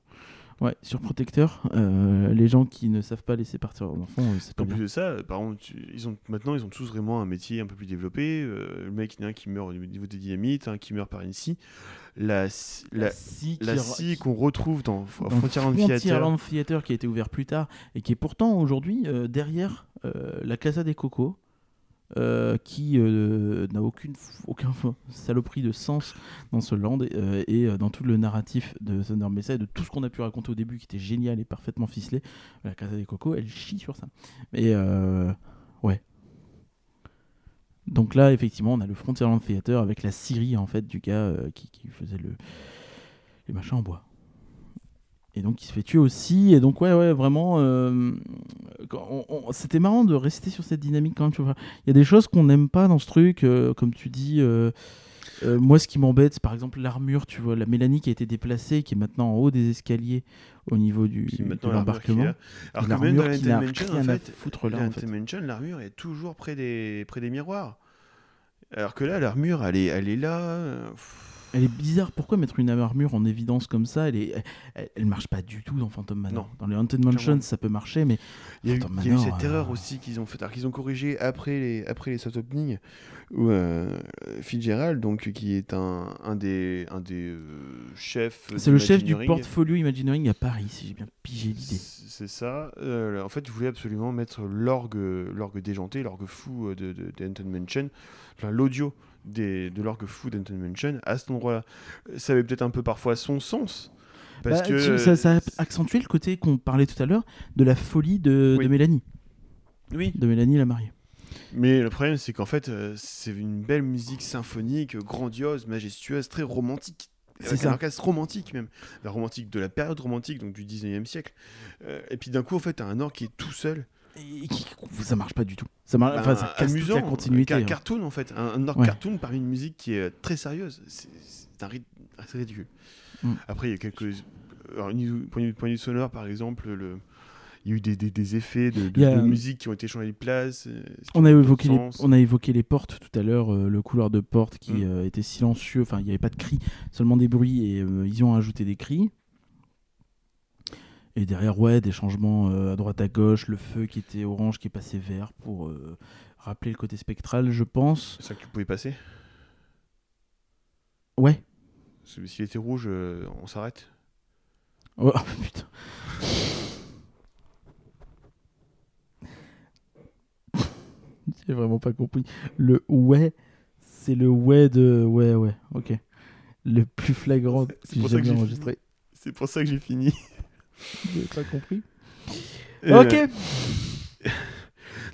A: Ouais, surprotecteur. Euh, les gens qui ne savent pas laisser partir leurs enfants, euh, c'est pas
B: En
A: bien.
B: plus de ça, par tu- ils ont, maintenant ils ont tous vraiment un métier un peu plus développé. Euh, le mec, il y en a un qui meurt au niveau des dynamites, un qui meurt par une scie. La, la, la scie qu'on retrouve dans,
A: dans
B: Frontierland Theater.
A: Qui a été ouvert plus tard et qui est pourtant aujourd'hui euh, derrière la Casa des Cocos euh, qui euh, n'a aucune aucun saloperie de sens dans ce land et, euh, dans tout le narratif de Thunder Mesa et de tout ce qu'on a pu raconter au début qui était génial et parfaitement ficelé la Casa des Cocos elle chie sur ça. Et ouais. Donc là effectivement on a le Frontierland Theater avec la Syrie en fait du gars qui, qui faisait le les machins en bois et donc il se fait tuer aussi. Et donc ouais ouais vraiment euh, c'était marrant de rester sur cette dynamique quand même. tu vois. Il y a des choses qu'on n'aime pas dans ce truc, euh, comme tu dis. euh, moi, ce qui m'embête, c'est par exemple l'armure, tu vois, la Mélanie qui a été déplacée, qui est maintenant en haut des escaliers au niveau du de l'embarquement.
B: Alors que même dans Mansion, en fait,
A: foutre là, en fait.
B: L'armure est toujours près des, près des miroirs. Alors que là, l'armure, elle est, elle est là. pff.
A: Elle est bizarre. Pourquoi mettre une armure en évidence comme ça? Elle est, elle, elle marche pas du tout dans Phantom Manor.
B: Non.
A: Dans les Haunted Mansion, ça peut marcher, mais
B: Il y a eu, il y a eu
A: Manor,
B: cette erreur
A: euh,
B: aussi qu'ils ont fait, alors qu'ils ont corrigé après les, après les soft openings, où euh, Fitzgerald, donc, qui est un, un des, un des euh, chefs.
A: c'est le chef du portfolio Imagineering à Paris, si j'ai bien pigé l'idée.
B: C'est ça. Euh, en fait, je voulais absolument mettre l'orgue, l'orgue déjanté, l'orgue fou euh, de, de, d'Anton Mansion, enfin l'audio des, de l'orgue fou d'Anton Mansion à cet endroit-là. Ça avait peut-être un peu parfois son sens. Parce
A: Bah,
B: que
A: ça, ça a accentué le côté qu'on parlait tout à l'heure de la folie de,
B: Oui.
A: de Mélanie,
B: oui,
A: de Mélanie la mariée.
B: mais le problème c'est qu'en fait euh, c'est une belle musique symphonique, grandiose, majestueuse, très romantique.
A: C'est
B: un orchestre romantique même, la romantique de la période romantique, donc du 19e siècle. Euh, et puis d'un coup en fait t'as un orgue qui est tout seul.
A: Et qui- ça marche pas du tout. Ça marche, enfin, ça casse toute la continuité.
B: car-
A: hein.
B: cartoon en fait, un, un
A: Ouais.
B: cartoon parmi une musique qui est euh, très sérieuse. C'est un rythme assez ridicule.
A: Mm.
B: Après, il y a quelques. Alors, point de point sonore, par exemple, le... il y a eu des, des- des effets de, de-
A: Il y a-
B: de musique qui ont été changés de place. euh,
A: On a, évoqué les, on a évoqué les portes tout à l'heure, euh, le couloir de porte qui
B: Mm.
A: euh, était silencieux, enfin il n'y avait pas de cris, seulement des bruits et euh, ils ont ajouté des cris. Et derrière, ouais, des changements euh, à droite à gauche, le feu qui était orange qui est passé vert pour euh, rappeler le côté spectral, je pense.
B: C'est ça que tu pouvais passer?
A: Ouais.
B: S'il était rouge, euh, on s'arrête?
A: Oh, [LAUGHS] putain. [LAUGHS] J'ai vraiment pas compris. Le ouais, c'est le ouais de. Ouais, ouais, ok. Le plus flagrant
B: C'est
A: que
B: pour ça que j'ai
A: enregistré.
B: C'est pour ça que j'ai fini. [LAUGHS]
A: J'ai pas compris. Ok. [LAUGHS]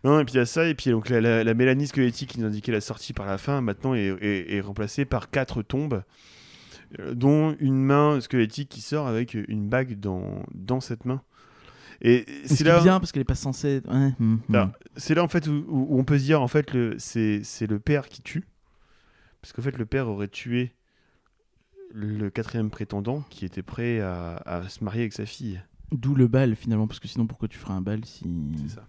B: Non, et puis il y a ça, et puis donc la, la, la mélanie squelettique qui nous indiquait la sortie par la fin, maintenant est, est- est remplacée par quatre tombes, euh, dont une main squelettique qui sort avec une bague dans, dans cette main. Et
A: Ce
B: c'est là,
A: bien parce qu'elle est pas censée. Ouais, hum.
B: Alors, c'est là en fait où, on peut se dire en fait le c'est le père qui tue, parce qu'en fait le père aurait tué le quatrième prétendant qui était prêt à, à se marier avec sa fille.
A: D'où le bal finalement, parce que sinon pourquoi tu ferais un bal si.
B: C'est ça.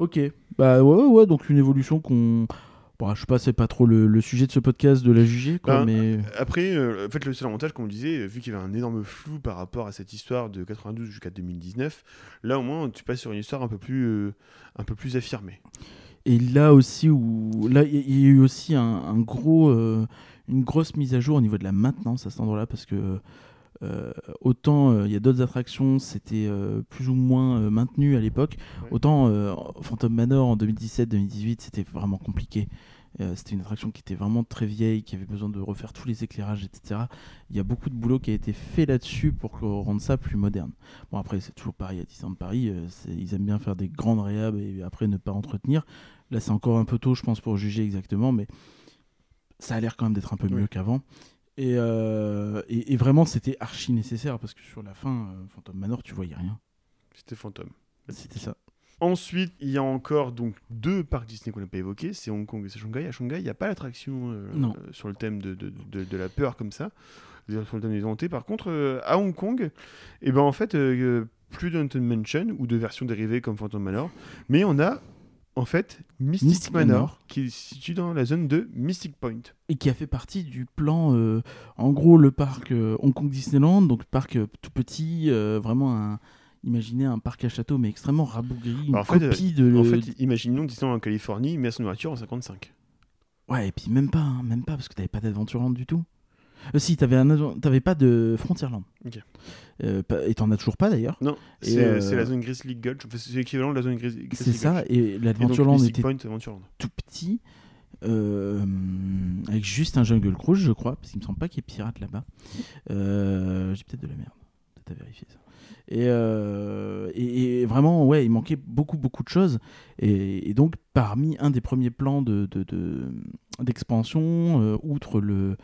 A: Ok. Bah ouais, ouais, ouais, donc une évolution qu'on. Bon, je sais pas, c'est pas trop le, le sujet de ce podcast de la juger, quoi,
B: Ben,
A: mais.
B: Après, euh, en fait, le seul avantage, comme on disait, vu qu'il y avait un énorme flou par rapport à cette histoire de 92 jusqu'à 2019, là au moins tu passes sur une histoire un peu plus, euh, un peu plus affirmée.
A: Et là aussi, où là, il y, a eu aussi un, un gros, euh, une grosse mise à jour au niveau de la maintenance à cet endroit-là, parce que euh, autant euh, il y a d'autres attractions, c'était euh, plus ou moins maintenu à l'époque,
B: Ouais.
A: autant Phantom Manor en 2017-2018, c'était vraiment compliqué. C'était une attraction qui était vraiment très vieille, qui avait besoin de refaire tous les éclairages, etc. Il y a beaucoup de boulot qui a été fait là-dessus pour que- rendre ça plus moderne. Bon, après, c'est toujours pareil à Disneyland Paris. ils aiment bien faire des grandes réhab et après ne pas entretenir. Là, c'est encore un peu tôt, je pense, pour juger exactement, mais ça a l'air quand même d'être un peu mieux
B: Oui.
A: qu'avant. Et, euh, et, et vraiment, c'était archi nécessaire parce que sur la fin, euh, Phantom Manor, tu voyais rien.
B: C'était fantôme.
A: C'était ça.
B: Ensuite, il y a encore donc deux parcs Disney qu'on n'a pas évoqués, c'est Hong Kong et c'est Shanghai. À Shanghai, il n'y a pas l'attraction euh, euh, sur le thème de, de, de- de la peur comme ça, sur le thème des hantés. Par contre, euh, à Hong Kong, eh ben, en fait, euh, plus d'Haunted Mansion ou de versions dérivées comme Phantom Manor, mais on a en fait Mystic,
A: Mystic
B: Manor,
A: Manor.
B: qui se situe dans la zone de Mystic Point.
A: Et qui a fait partie du plan, euh, en gros, le parc euh, Hong Kong Disneyland, donc parc euh, tout petit, vraiment un. Imaginez un parc à château, mais extrêmement rabougri, une
B: Alors, en fait,
A: copie de.
B: En fait, imaginons Disneyland en Californie, mais à son ouverture en 55.
A: Ouais, et puis même pas, hein, même pas, parce que t'avais pas d'Adventureland du tout. Euh, si, t'avais un t'avais pas de Frontierland.
B: Ok.
A: Euh, et t'en as toujours pas d'ailleurs.
B: Non, c'est
A: euh,
B: c'est la zone Grizzly Gulch, Enfin, c'est l'équivalent de la zone Grizzly Gulch.
A: C'est ça, et
B: Et
A: l'Adventureland était
B: Point,
A: tout petit, euh, avec juste un Jungle Cruise, je crois, parce qu'il me semble pas qu'il y ait pirate là-bas. J'ai peut-être de la merde, peut-être à vérifier ça. Et, euh, et, et vraiment, ouais, il manquait beaucoup, beaucoup de choses. Et, et donc, parmi un des premiers plans de, de- de- d'expansion, euh, outre le,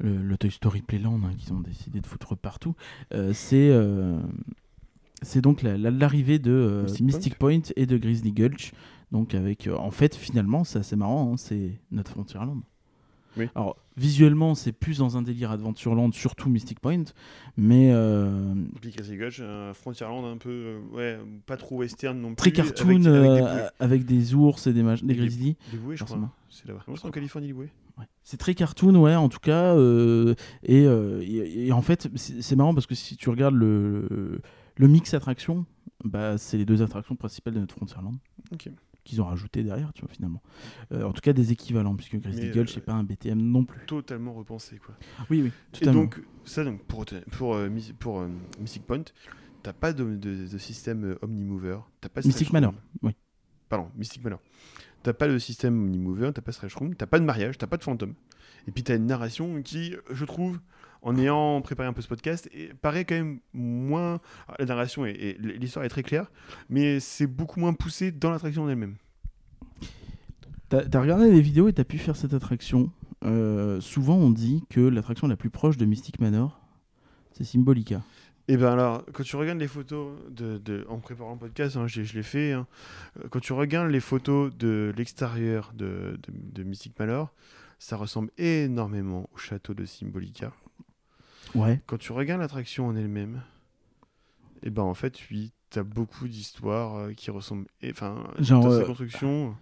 A: le, le Toy Story Playland hein, qu'ils ont décidé de foutre partout, euh, c'est euh, c'est donc la- la- l'arrivée de euh,
B: Mystic
A: Mystic, Point. et de Grizzly Gulch. Donc avec, euh, en fait, finalement, c'est assez marrant, hein, c'est notre Frontierland.
B: Oui.
A: Alors visuellement, c'est plus dans un délire Adventureland, surtout Mystic Point, mais euh,
B: Puis Grizzly Gulch, un Frontierland un peu, euh, ouais, pas trop western non
A: très
B: plus.
A: cartoon
B: avec,
A: euh,
B: avec
A: avec, des ours et des, des
B: Des-
A: grizzlies.
B: des, bouées, je crois.
A: forcément.
B: C'est là-bas. En Californie, les bouées.
A: Ouais. C'est très cartoon, ouais, en tout cas. euh, et, euh, et- et en fait, c'est c'est marrant parce que si tu regardes le, le mix attraction, bah, c'est les deux attractions principales de notre Frontierland. Qu'ils ont rajouté derrière, tu vois, finalement. Euh, en tout cas, des équivalents, puisque Gulch
B: euh,
A: n'est pas un BTM non plus.
B: Totalement repensé, quoi.
A: Oui, oui,
B: Et donc, ça, donc, pour, pour, Mystic Point, t'as pas de, de- de système Omnimover. T'as pas
A: Mystic Manor, oui.
B: Pardon, Mystic Manor. T'as pas le système Omnimover, t'as pas Stretch Room, t'as pas de mariage, t'as pas de fantôme. Et puis t'as une narration qui, je trouve, en ayant préparé un peu ce podcast, paraît quand même moins. alors, La narration et, l'histoire est très claire, mais c'est beaucoup moins poussé dans l'attraction elle-même.
A: T'as as regardé les vidéos et t'as pu faire cette attraction. Euh, souvent, on dit que l'attraction la plus proche de Mystic Manor, c'est Symbolica.
B: Et ben alors, quand tu regardes les photos de, de- en préparant le podcast, hein, je, je l'ai fait. hein, euh, quand tu regardes les photos de l'extérieur de, de, de Mystic Manor, ça ressemble énormément au château de Symbolica.
A: Ouais.
B: Quand tu regardes l'attraction en elle-même, et ben en fait, oui, t'as beaucoup d'histoires euh, qui ressemblent. Enfin,
A: Genre,
B: dans
A: euh,
B: sa construction.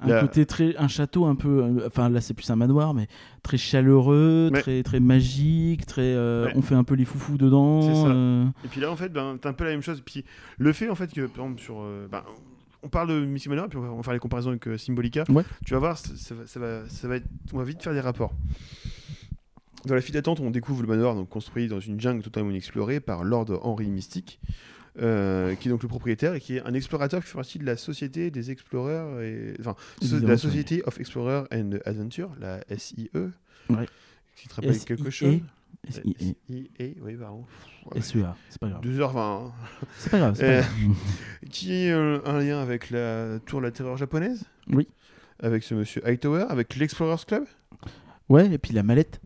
A: Un
B: La-
A: côté très, un château un peu, euh, enfin là c'est plus un manoir, mais très chaleureux, très très magique, très, euh,
B: Ouais.
A: on fait un peu les foufous dedans.
B: Ça.
A: euh,
B: Et puis là, en fait, ben, t'as un peu la même chose. Puis le fait, en fait, que, par exemple, sur. ben, on parle de Mystic Manor, puis on va, faire les comparaisons avec Symbolica.
A: Ouais.
B: Tu vas voir, ça, ça va, ça, va, ça va être- on va vite faire des rapports. Dans la file d'attente, on découvre le manoir donc, construit dans une jungle totalement inexplorée par Lord Henry Mystique, euh, qui est donc le propriétaire et qui est un explorateur qui fait partie de la société des exploreurs, et, enfin, so- de la. Society of Explorer and Adventure, la SIE,
A: Ouais.
B: qui te rappelle quelque chose
A: S-I-E.
B: I-E, oui, pardon.
A: SEA, c'est pas grave.
B: 2h20. hein.
A: C'est pas grave, c'est pas
B: Euh,
A: grave. [LAUGHS]
B: Qui a un, un lien avec la Tour de la Terreur japonaise
A: Oui.
B: Avec ce monsieur Hightower, avec l'Explorers Club
A: Ouais, et puis la mallette.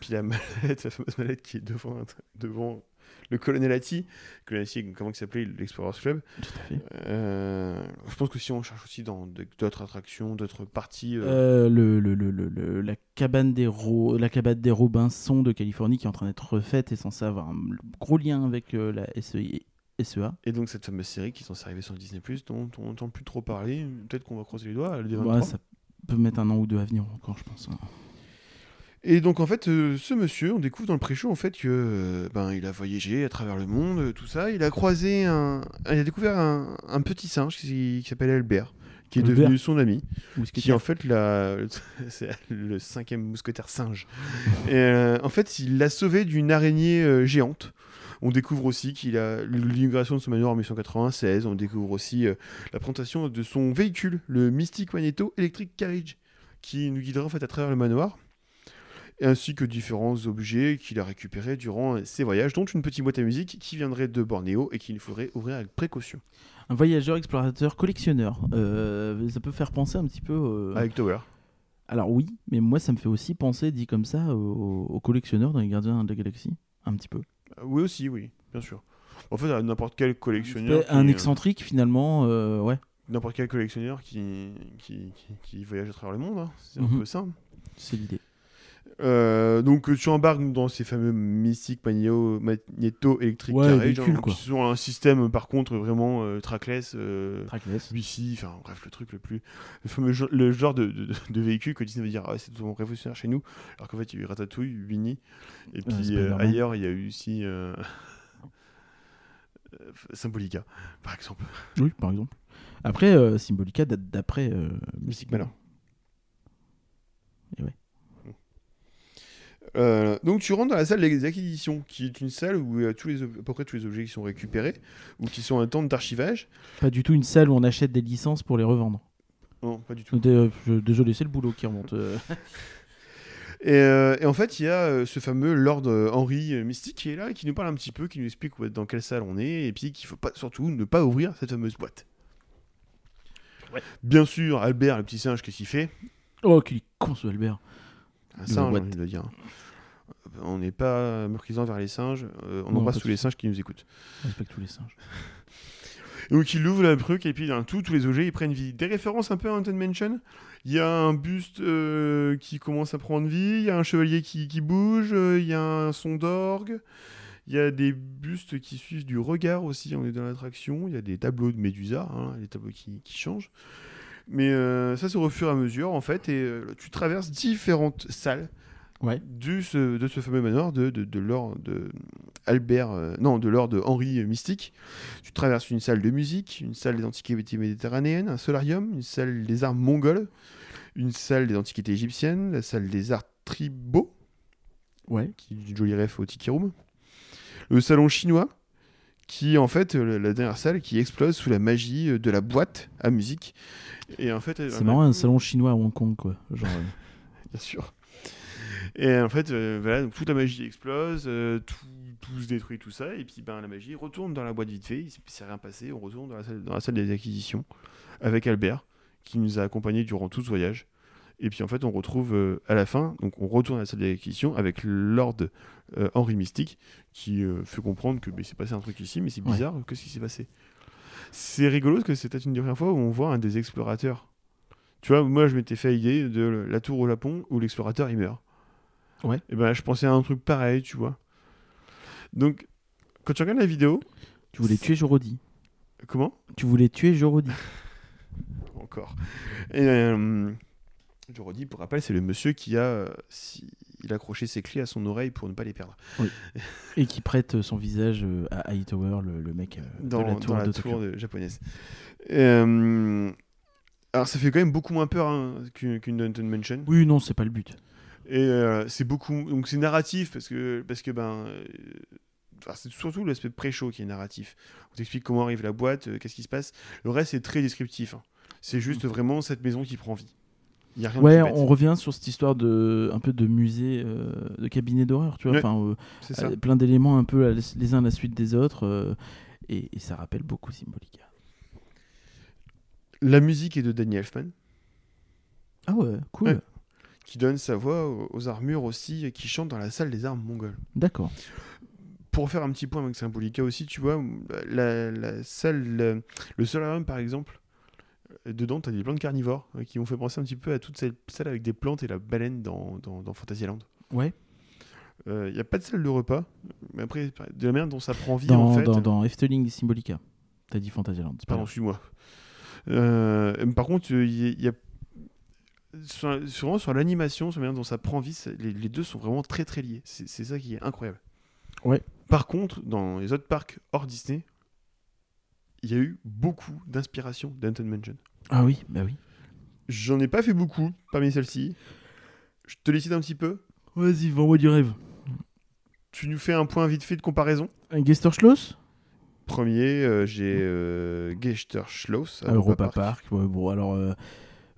B: Puis la mallette, [LAUGHS] la fameuse mallette qui est devant, devant le colonel Hattie. Colonel Hattie, comment il s'appelait L'Explorers Club.
A: Tout à fait.
B: Euh, je pense que si on cherche aussi dans d'autres attractions, d'autres parties. euh,
A: Euh, le, le, le, le- le- la, cabane des Ro- la cabane des Robinson de Californie qui est en train d'être refaite et censée avoir un gros lien avec la SEI SEA.
B: Et donc cette fameuse série qui est censée arriver sur Disney+, dont on n'entend plus trop parler. Peut-être qu'on va croiser les doigts, le D23.
A: Ouais, ça peut mettre un an ou deux à venir encore, je pense.
B: Et donc en fait, euh, ce monsieur, on découvre dans le pré-show en fait que euh, ben il a voyagé à travers le monde, euh, tout ça. Il a croisé un, il a découvert un, un petit singe qui, qui s'appelle Albert, qui est
A: Albert.
B: devenu son ami, qui en fait la, [LAUGHS] c'est le cinquième mousquetaire singe. Et euh, en fait, il l'a sauvé d'une araignée géante. On découvre aussi qu'il a l'immigration de son manoir en 1996. On découvre aussi la présentation de son véhicule, le Mystic Magneto Electric Carriage, qui nous guidera en fait à travers le manoir, ainsi que différents objets qu'il a récupérés durant ses voyages, dont une petite boîte à musique qui viendrait de Bornéo et qu'il faudrait ouvrir avec précaution.
A: Un voyageur, explorateur, collectionneur. Euh, ça peut faire penser un petit peu. euh,
B: Avec Tower.
A: Alors oui, mais moi ça me fait aussi penser, dit comme ça, aux, aux collectionneurs dans les Gardiens de la Galaxie. Un petit peu.
B: Euh, Oui aussi, oui, bien sûr. En fait, à n'importe quel collectionneur.
A: un
B: qui, euh,
A: excentrique finalement, euh, ouais,
B: N'importe quel collectionneur qui, qui, qui, qui voyage à travers le monde, hein. c'est un
A: Mhm.
B: peu ça.
A: c'est l'idée.
B: Euh, donc euh, tu embarques dans ces fameux
A: Ouais, véhicules,
B: hein,
A: quoi.
B: qui sont un système par contre vraiment euh, trackless, euh,
A: Trackless.
B: Wi-Fi, enfin bref le truc le plus, le fameux genre, le genre de, de, de véhicule que Disney va dire ah, c'est totalement révolutionnaire chez nous, alors qu'en fait il y a eu Ratatouille, Winnie, et puis euh,
A: Spider-Man.
B: ailleurs il y a eu aussi Symbolica par exemple,
A: Oui, par exemple. Après, Symbolica date d'après.
B: Mystic Malin.
A: Et ouais.
B: Euh, donc tu rentres dans la salle des acquisitions, qui est une salle où il y a tous les, à peu près tous les objets qui sont récupérés ou qui sont en attente d'archivage.
A: Pas du tout une salle où on achète des licences pour les revendre.
B: Non, pas du tout.
A: Dé- euh, je- Désolé, c'est le boulot qui remonte. euh. [LAUGHS]
B: Et, euh, et en fait, il y a euh, ce fameux Lord euh, Henry euh, Mystique qui est là et qui nous parle un petit peu, qui nous explique dans quelle salle on est et puis qu'il faut pas, surtout ne pas ouvrir cette fameuse boîte.
A: Ouais.
B: Bien sûr, Albert, le petit singe, qu'est-ce qu'il fait?
A: Oh, qu'il est con ce Albert.
B: Un
A: La
B: singe, j'ai
A: boîte.
B: envie de dire. Euh, On n'est pas méprisant vers les singes, euh, on
A: Non,
B: embrasse tous les singes qui nous écoutent.
A: Je respecte tous les singes. [LAUGHS]
B: Donc il ouvre le truc et puis d'un tout, tous les objets ils prennent vie. Des références un peu à Haunted Mansion? Il y a un buste euh, qui commence à prendre vie, il y a un chevalier qui, qui bouge, euh, il y a un son d'orgue, il y a des bustes qui suivent du regard aussi, on est dans l'attraction, il y a des tableaux de Médusa, hein, les tableaux qui, qui changent. Mais euh, ça c'est au fur et à mesure en fait, et euh, tu traverses différentes salles
A: Ouais.
B: du, ce- de ce fameux manoir de, de, de de Albert, euh, non, de Lord Henri Mystique. Tu traverses une salle de musique, une salle des antiquités méditerranéennes, un solarium, une salle des arts mongols, une salle des antiquités égyptiennes, la salle des arts tribaux,
A: Ouais.
B: qui est une jolie ref au Tiki Room, le salon chinois, qui est en fait euh, la, dernière salle qui explose sous la magie euh, de la boîte à musique. Et en fait,
A: C'est marrant, un salon chinois à Hong Kong, quoi. Genre, [LAUGHS] euh,
B: bien sûr. Et en fait, euh, voilà, donc toute la magie explose, euh, tout, tout se détruit, tout ça, et puis ben, la magie retourne dans la boîte vite fait, il il s'est rien passé, on retourne dans la, salle, dans la salle des acquisitions avec Albert, qui nous a accompagnés durant tout ce voyage. Et puis en fait, on retrouve euh, à la fin, donc on retourne à la salle des acquisitions avec Lord euh, Henri Mystique, qui euh, fait comprendre que il s'est passé un truc ici, mais c'est
A: Ouais.
B: bizarre, qu'est-ce qui s'est passé? C'est rigolo parce que c'est peut-être une des premières fois où on voit un des explorateurs. Tu vois, moi je m'étais fait l'idée de la tour au Japon où l'explorateur il meurt.
A: Ouais.
B: Et ben je pensais à un truc pareil, tu vois. Donc, quand tu regardes la vidéo,
A: tu voulais tuer Jorodi.
B: comment?
A: Tu voulais tuer Jorodi. [LAUGHS]
B: Encore. Et je redis, pour rappel, c'est le monsieur qui a, euh, si- il a accroché ses clés à son oreille pour ne pas les perdre. [LAUGHS]
A: Et qui prête son visage euh, à Hightower, le, le mec euh,
B: Dans,
A: de la
B: dans
A: tour
B: la
A: de
B: tour de- japonaise. Euh, alors, ça fait quand même beaucoup moins peur hein, qu'une qu'une Haunted Mansion.
A: Oui, non, c'est pas le but.
B: Et euh, c'est beaucoup. Donc c'est narratif parce que, parce que ben. euh, enfin, c'est surtout l'aspect pré-show qui est narratif. On t'explique comment arrive la boîte, euh, qu'est-ce qui se passe. Le reste c'est très descriptif. hein. C'est juste vraiment cette maison qui prend vie. Il y a rien
A: Ouais, on revient sur cette histoire de un peu de musée, euh, de cabinet d'horreur, tu vois.
B: Ouais.
A: Enfin, euh, euh, plein d'éléments un peu la- les uns à la suite des autres, euh, et, et ça rappelle beaucoup Symbolica.
B: La musique est de Danny Elfman,
A: Ah ouais, cool.
B: Ouais. qui donne sa voix aux, aux armures aussi, et qui chante dans la salle des armes mongoles.
A: D'accord.
B: Pour faire un petit point avec Symbolica aussi, tu vois, la, la salle, le, le solarium par exemple, dedans, tu as des plantes carnivores euh, qui m'ont fait penser un petit peu à toute cette salle avec des plantes et la baleine dans, dans, dans Fantasyland.
A: Ouais.
B: Il n'y a pas de salle de repas, mais après, de la manière dont ça prend vie
A: Dans,
B: en fait.
A: dans, dans Efteling Symbolica. T'as dit Fantasyland.
B: Pardon, suis-moi. Euh, par contre, il y, a- il y a. Sur, vraiment sur l'animation, sur la manière dont ça prend vie, les, les deux sont vraiment très très liés. C'est c'est ça qui est incroyable.
A: Ouais.
B: Par contre, dans les autres parcs hors Disney, il y a eu beaucoup d'inspiration d'Anton Mansion.
A: Ah oui, bah oui.
B: J'en ai pas fait beaucoup parmi celles-ci. Je te les cite un petit peu.
A: Vas-y, vends-moi du rêve.
B: Tu nous fais un point vite fait de comparaison.
A: Un Gesterschloss
B: Premier, euh, j'ai euh, Geisterschloss à
A: à Europa
B: Europa Park.
A: Park. Ouais, bon, alors, euh,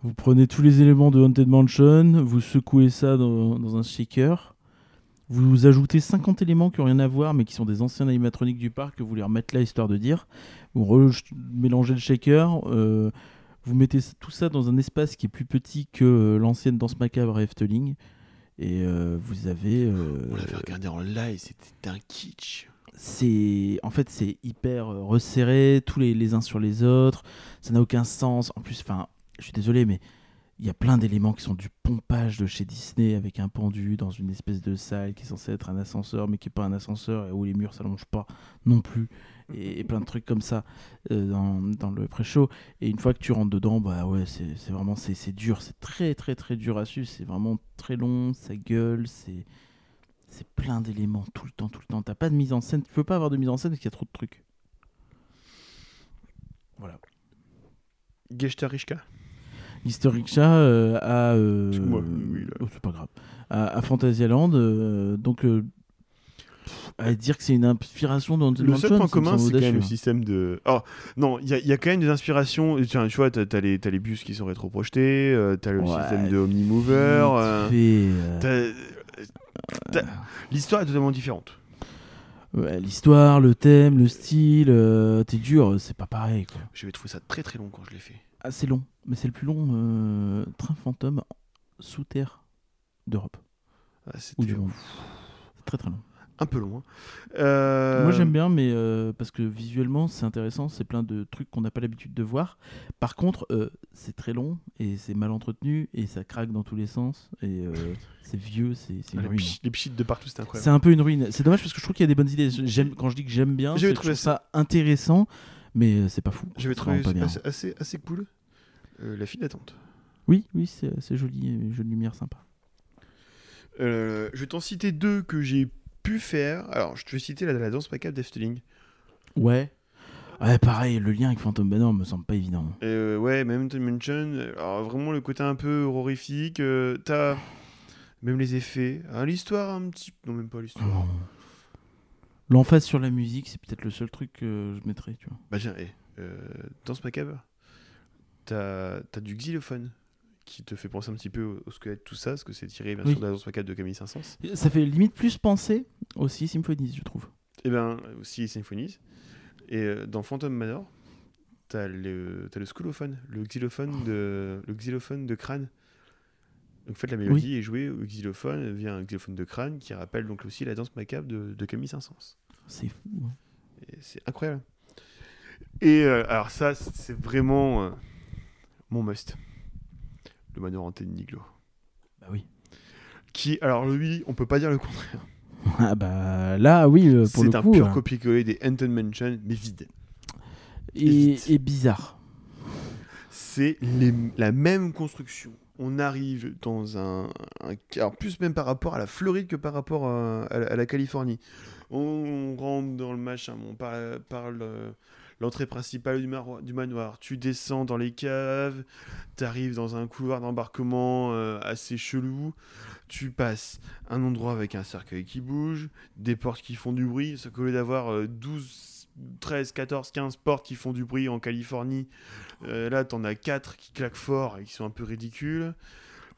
A: vous prenez tous les éléments de Haunted Mansion, vous secouez ça dans, dans un shaker, vous ajoutez 50 éléments qui n'ont rien à voir, mais qui sont des anciens animatroniques du parc, que vous les remettez là, histoire de dire. Vous mélangez le shaker, euh, vous mettez tout ça dans un espace qui est plus petit que euh, l'ancienne Danse Macabre à Efteling, et euh, vous avez... euh,
B: On l'avait regardé en live, c'était un kitsch.
A: c'est en fait c'est hyper resserré tous les, les uns sur les autres ça n'a aucun sens en plus enfin je suis désolé mais il y a plein d'éléments qui sont du pompage de chez Disney avec un pendu dans une espèce de salle qui est censée être un ascenseur mais qui est pas un ascenseur et où les murs s'allongent pas non plus et, et plein de trucs comme ça euh, dans, dans le pré-show et une fois que tu rentres dedans bah ouais c'est vraiment c'est dur c'est très très très dur à suivre c'est vraiment très long ça gueule c'est c'est plein d'éléments tout le temps, tout le temps. T'as pas de mise en scène. Tu peux pas avoir de mise en scène parce qu'il y a trop de trucs. Voilà.
B: Geisterishka
A: Mister Rickshaw euh, à. euh,
B: oui,
A: oh, c'est pas grave. À, à Fantasyland. euh, donc. euh, pff, à dire que c'est une inspiration dans
B: Le seul point commun, c'est quand même le système de. Oh, non, il y, a- il y a quand même des inspirations. Tiens, tu vois, t'as as les, les bus qui sont rétro-projetés, euh, t'as le
A: Ouais,
B: système de Omnimover. L'histoire est totalement différente.
A: L'histoire, le thème, le style, euh, t'es dur, c'est pas pareil. Quoi.
B: J'avais trouvé ça très très long quand je l'ai fait.
A: C'est long, mais c'est le plus long euh, train fantôme sous terre d'Europe
B: Ah,
A: ou du monde. C'est très très long.
B: un peu long. Euh,
A: Moi j'aime bien, mais euh, parce que visuellement c'est intéressant, c'est plein de trucs qu'on n'a pas l'habitude de voir. Par contre, euh, c'est très long et c'est mal entretenu et ça craque dans tous les sens et euh, [LAUGHS] c'est vieux, c'est c'est une
B: Les,
A: ruine.
B: pch- les pchits de partout,
A: C'est
B: incroyable.
A: un peu une ruine. C'est dommage parce que je trouve qu'il y a des bonnes idées. Quand je dis que j'aime bien, c'est je
B: trouvé
A: trouve ça intéressant, mais euh, c'est pas fou.
B: J'avais trouvé
A: pas bien.
B: assez, assez, assez cool. Euh, la file d'attente.
A: Oui, oui, c'est c'est joli, jeu de lumière sympa.
B: Euh, je vais t'en citer deux que j'ai pu faire. Alors, je te vais citer la, la danse macabre d'Efteling.
A: Ouais. Ouais, pareil, le lien avec Phantom Manor me semble pas évident.
B: Euh, ouais, même Dimension. Alors, vraiment, le côté un peu horrifique. euh, T'as même les effets. Ah, l'histoire, un petit. Non, même pas l'histoire.
A: Non. L'emphase sur la musique, c'est peut-être le seul truc que je mettrais, tu vois.
B: Bah, hé, euh, danse macabre. T'as t'as du xylophone qui te fait penser un petit peu au, squelette, tout ça, parce que c'est tiré bien
A: Oui.
B: sûr de la danse macabre de Camille Saint-Saëns.
A: Ça fait limite plus penser aussi Symphonies, je trouve.
B: Et ben aussi Symphonies. Et euh, dans Phantom Manor, t'as le, t'as le scoolophone, le xylophone de, le xylophone de crâne. Donc en fait la mélodie est jouée au xylophone via un xylophone de crâne qui rappelle donc aussi la danse macabre de, de Camille Saint-Saëns.
A: C'est fou. hein.
B: C'est incroyable. Et euh, alors ça c'est vraiment euh, mon must. Le manoir hanté de Niglo.
A: Bah oui.
B: Qui alors lui on peut pas dire le contraire. [LAUGHS]
A: Ah bah là, oui, euh, pour le
B: C'est un pur
A: euh,
B: copier-coller des Anton Mansion mais vide.
A: et, bizarre.
B: c'est la même construction. On arrive dans un, un- alors plus même par rapport à la Floride que par rapport à, à la- à la Californie. On rentre dans le machin, on parle par le- l'entrée principale du, manoir. Tu descends dans les caves, tu arrives dans un couloir d'embarquement euh, assez chelou. Tu passes un endroit avec un cercueil qui bouge, des portes qui font du bruit. Sauf qu'au lieu d'avoir euh, 12 13, 14, 15 portes qui font du bruit en Californie. Euh, là, t'en as 4 qui claquent fort et qui sont un peu ridicules.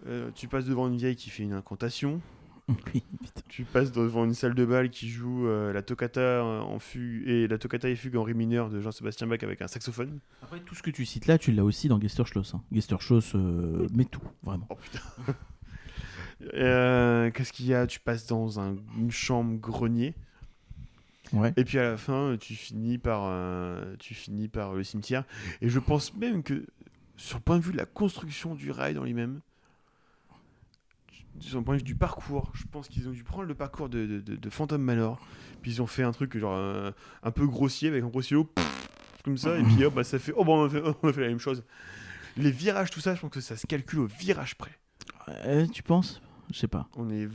B: Euh, tu passes devant une vieille qui fait une incantation. [LAUGHS]
A: Oui.
B: Tu passes devant une salle de bal qui joue euh, la toccata en fugue et la toccata et fugue en ré mineur de Jean-Sébastien Bach avec un saxophone.
A: Après, tout ce que tu cites là, tu l'as aussi dans Gesterschloss. Hein. Gesterschloss euh, met tout, vraiment.
B: Oh putain. [LAUGHS] Euh, Qu'est-ce qu'il y a? Tu passes dans un- une chambre grenier
A: Ouais.
B: et puis à la fin tu finis par euh, tu finis par le cimetière et je pense même que sur le point de vue de la construction du rail dans lui-même sur le point de vue du parcours je pense qu'ils ont dû prendre le parcours de, de, de- de Phantom Manor puis ils ont fait un truc genre un peu grossier avec un gros stylo comme ça et puis hop bah, ça fait oh bon on a fait, [LAUGHS] on a fait la même chose les virages tout ça je pense que ça se calcule au virage près
A: Euh, tu penses? Je sais pas.
B: on est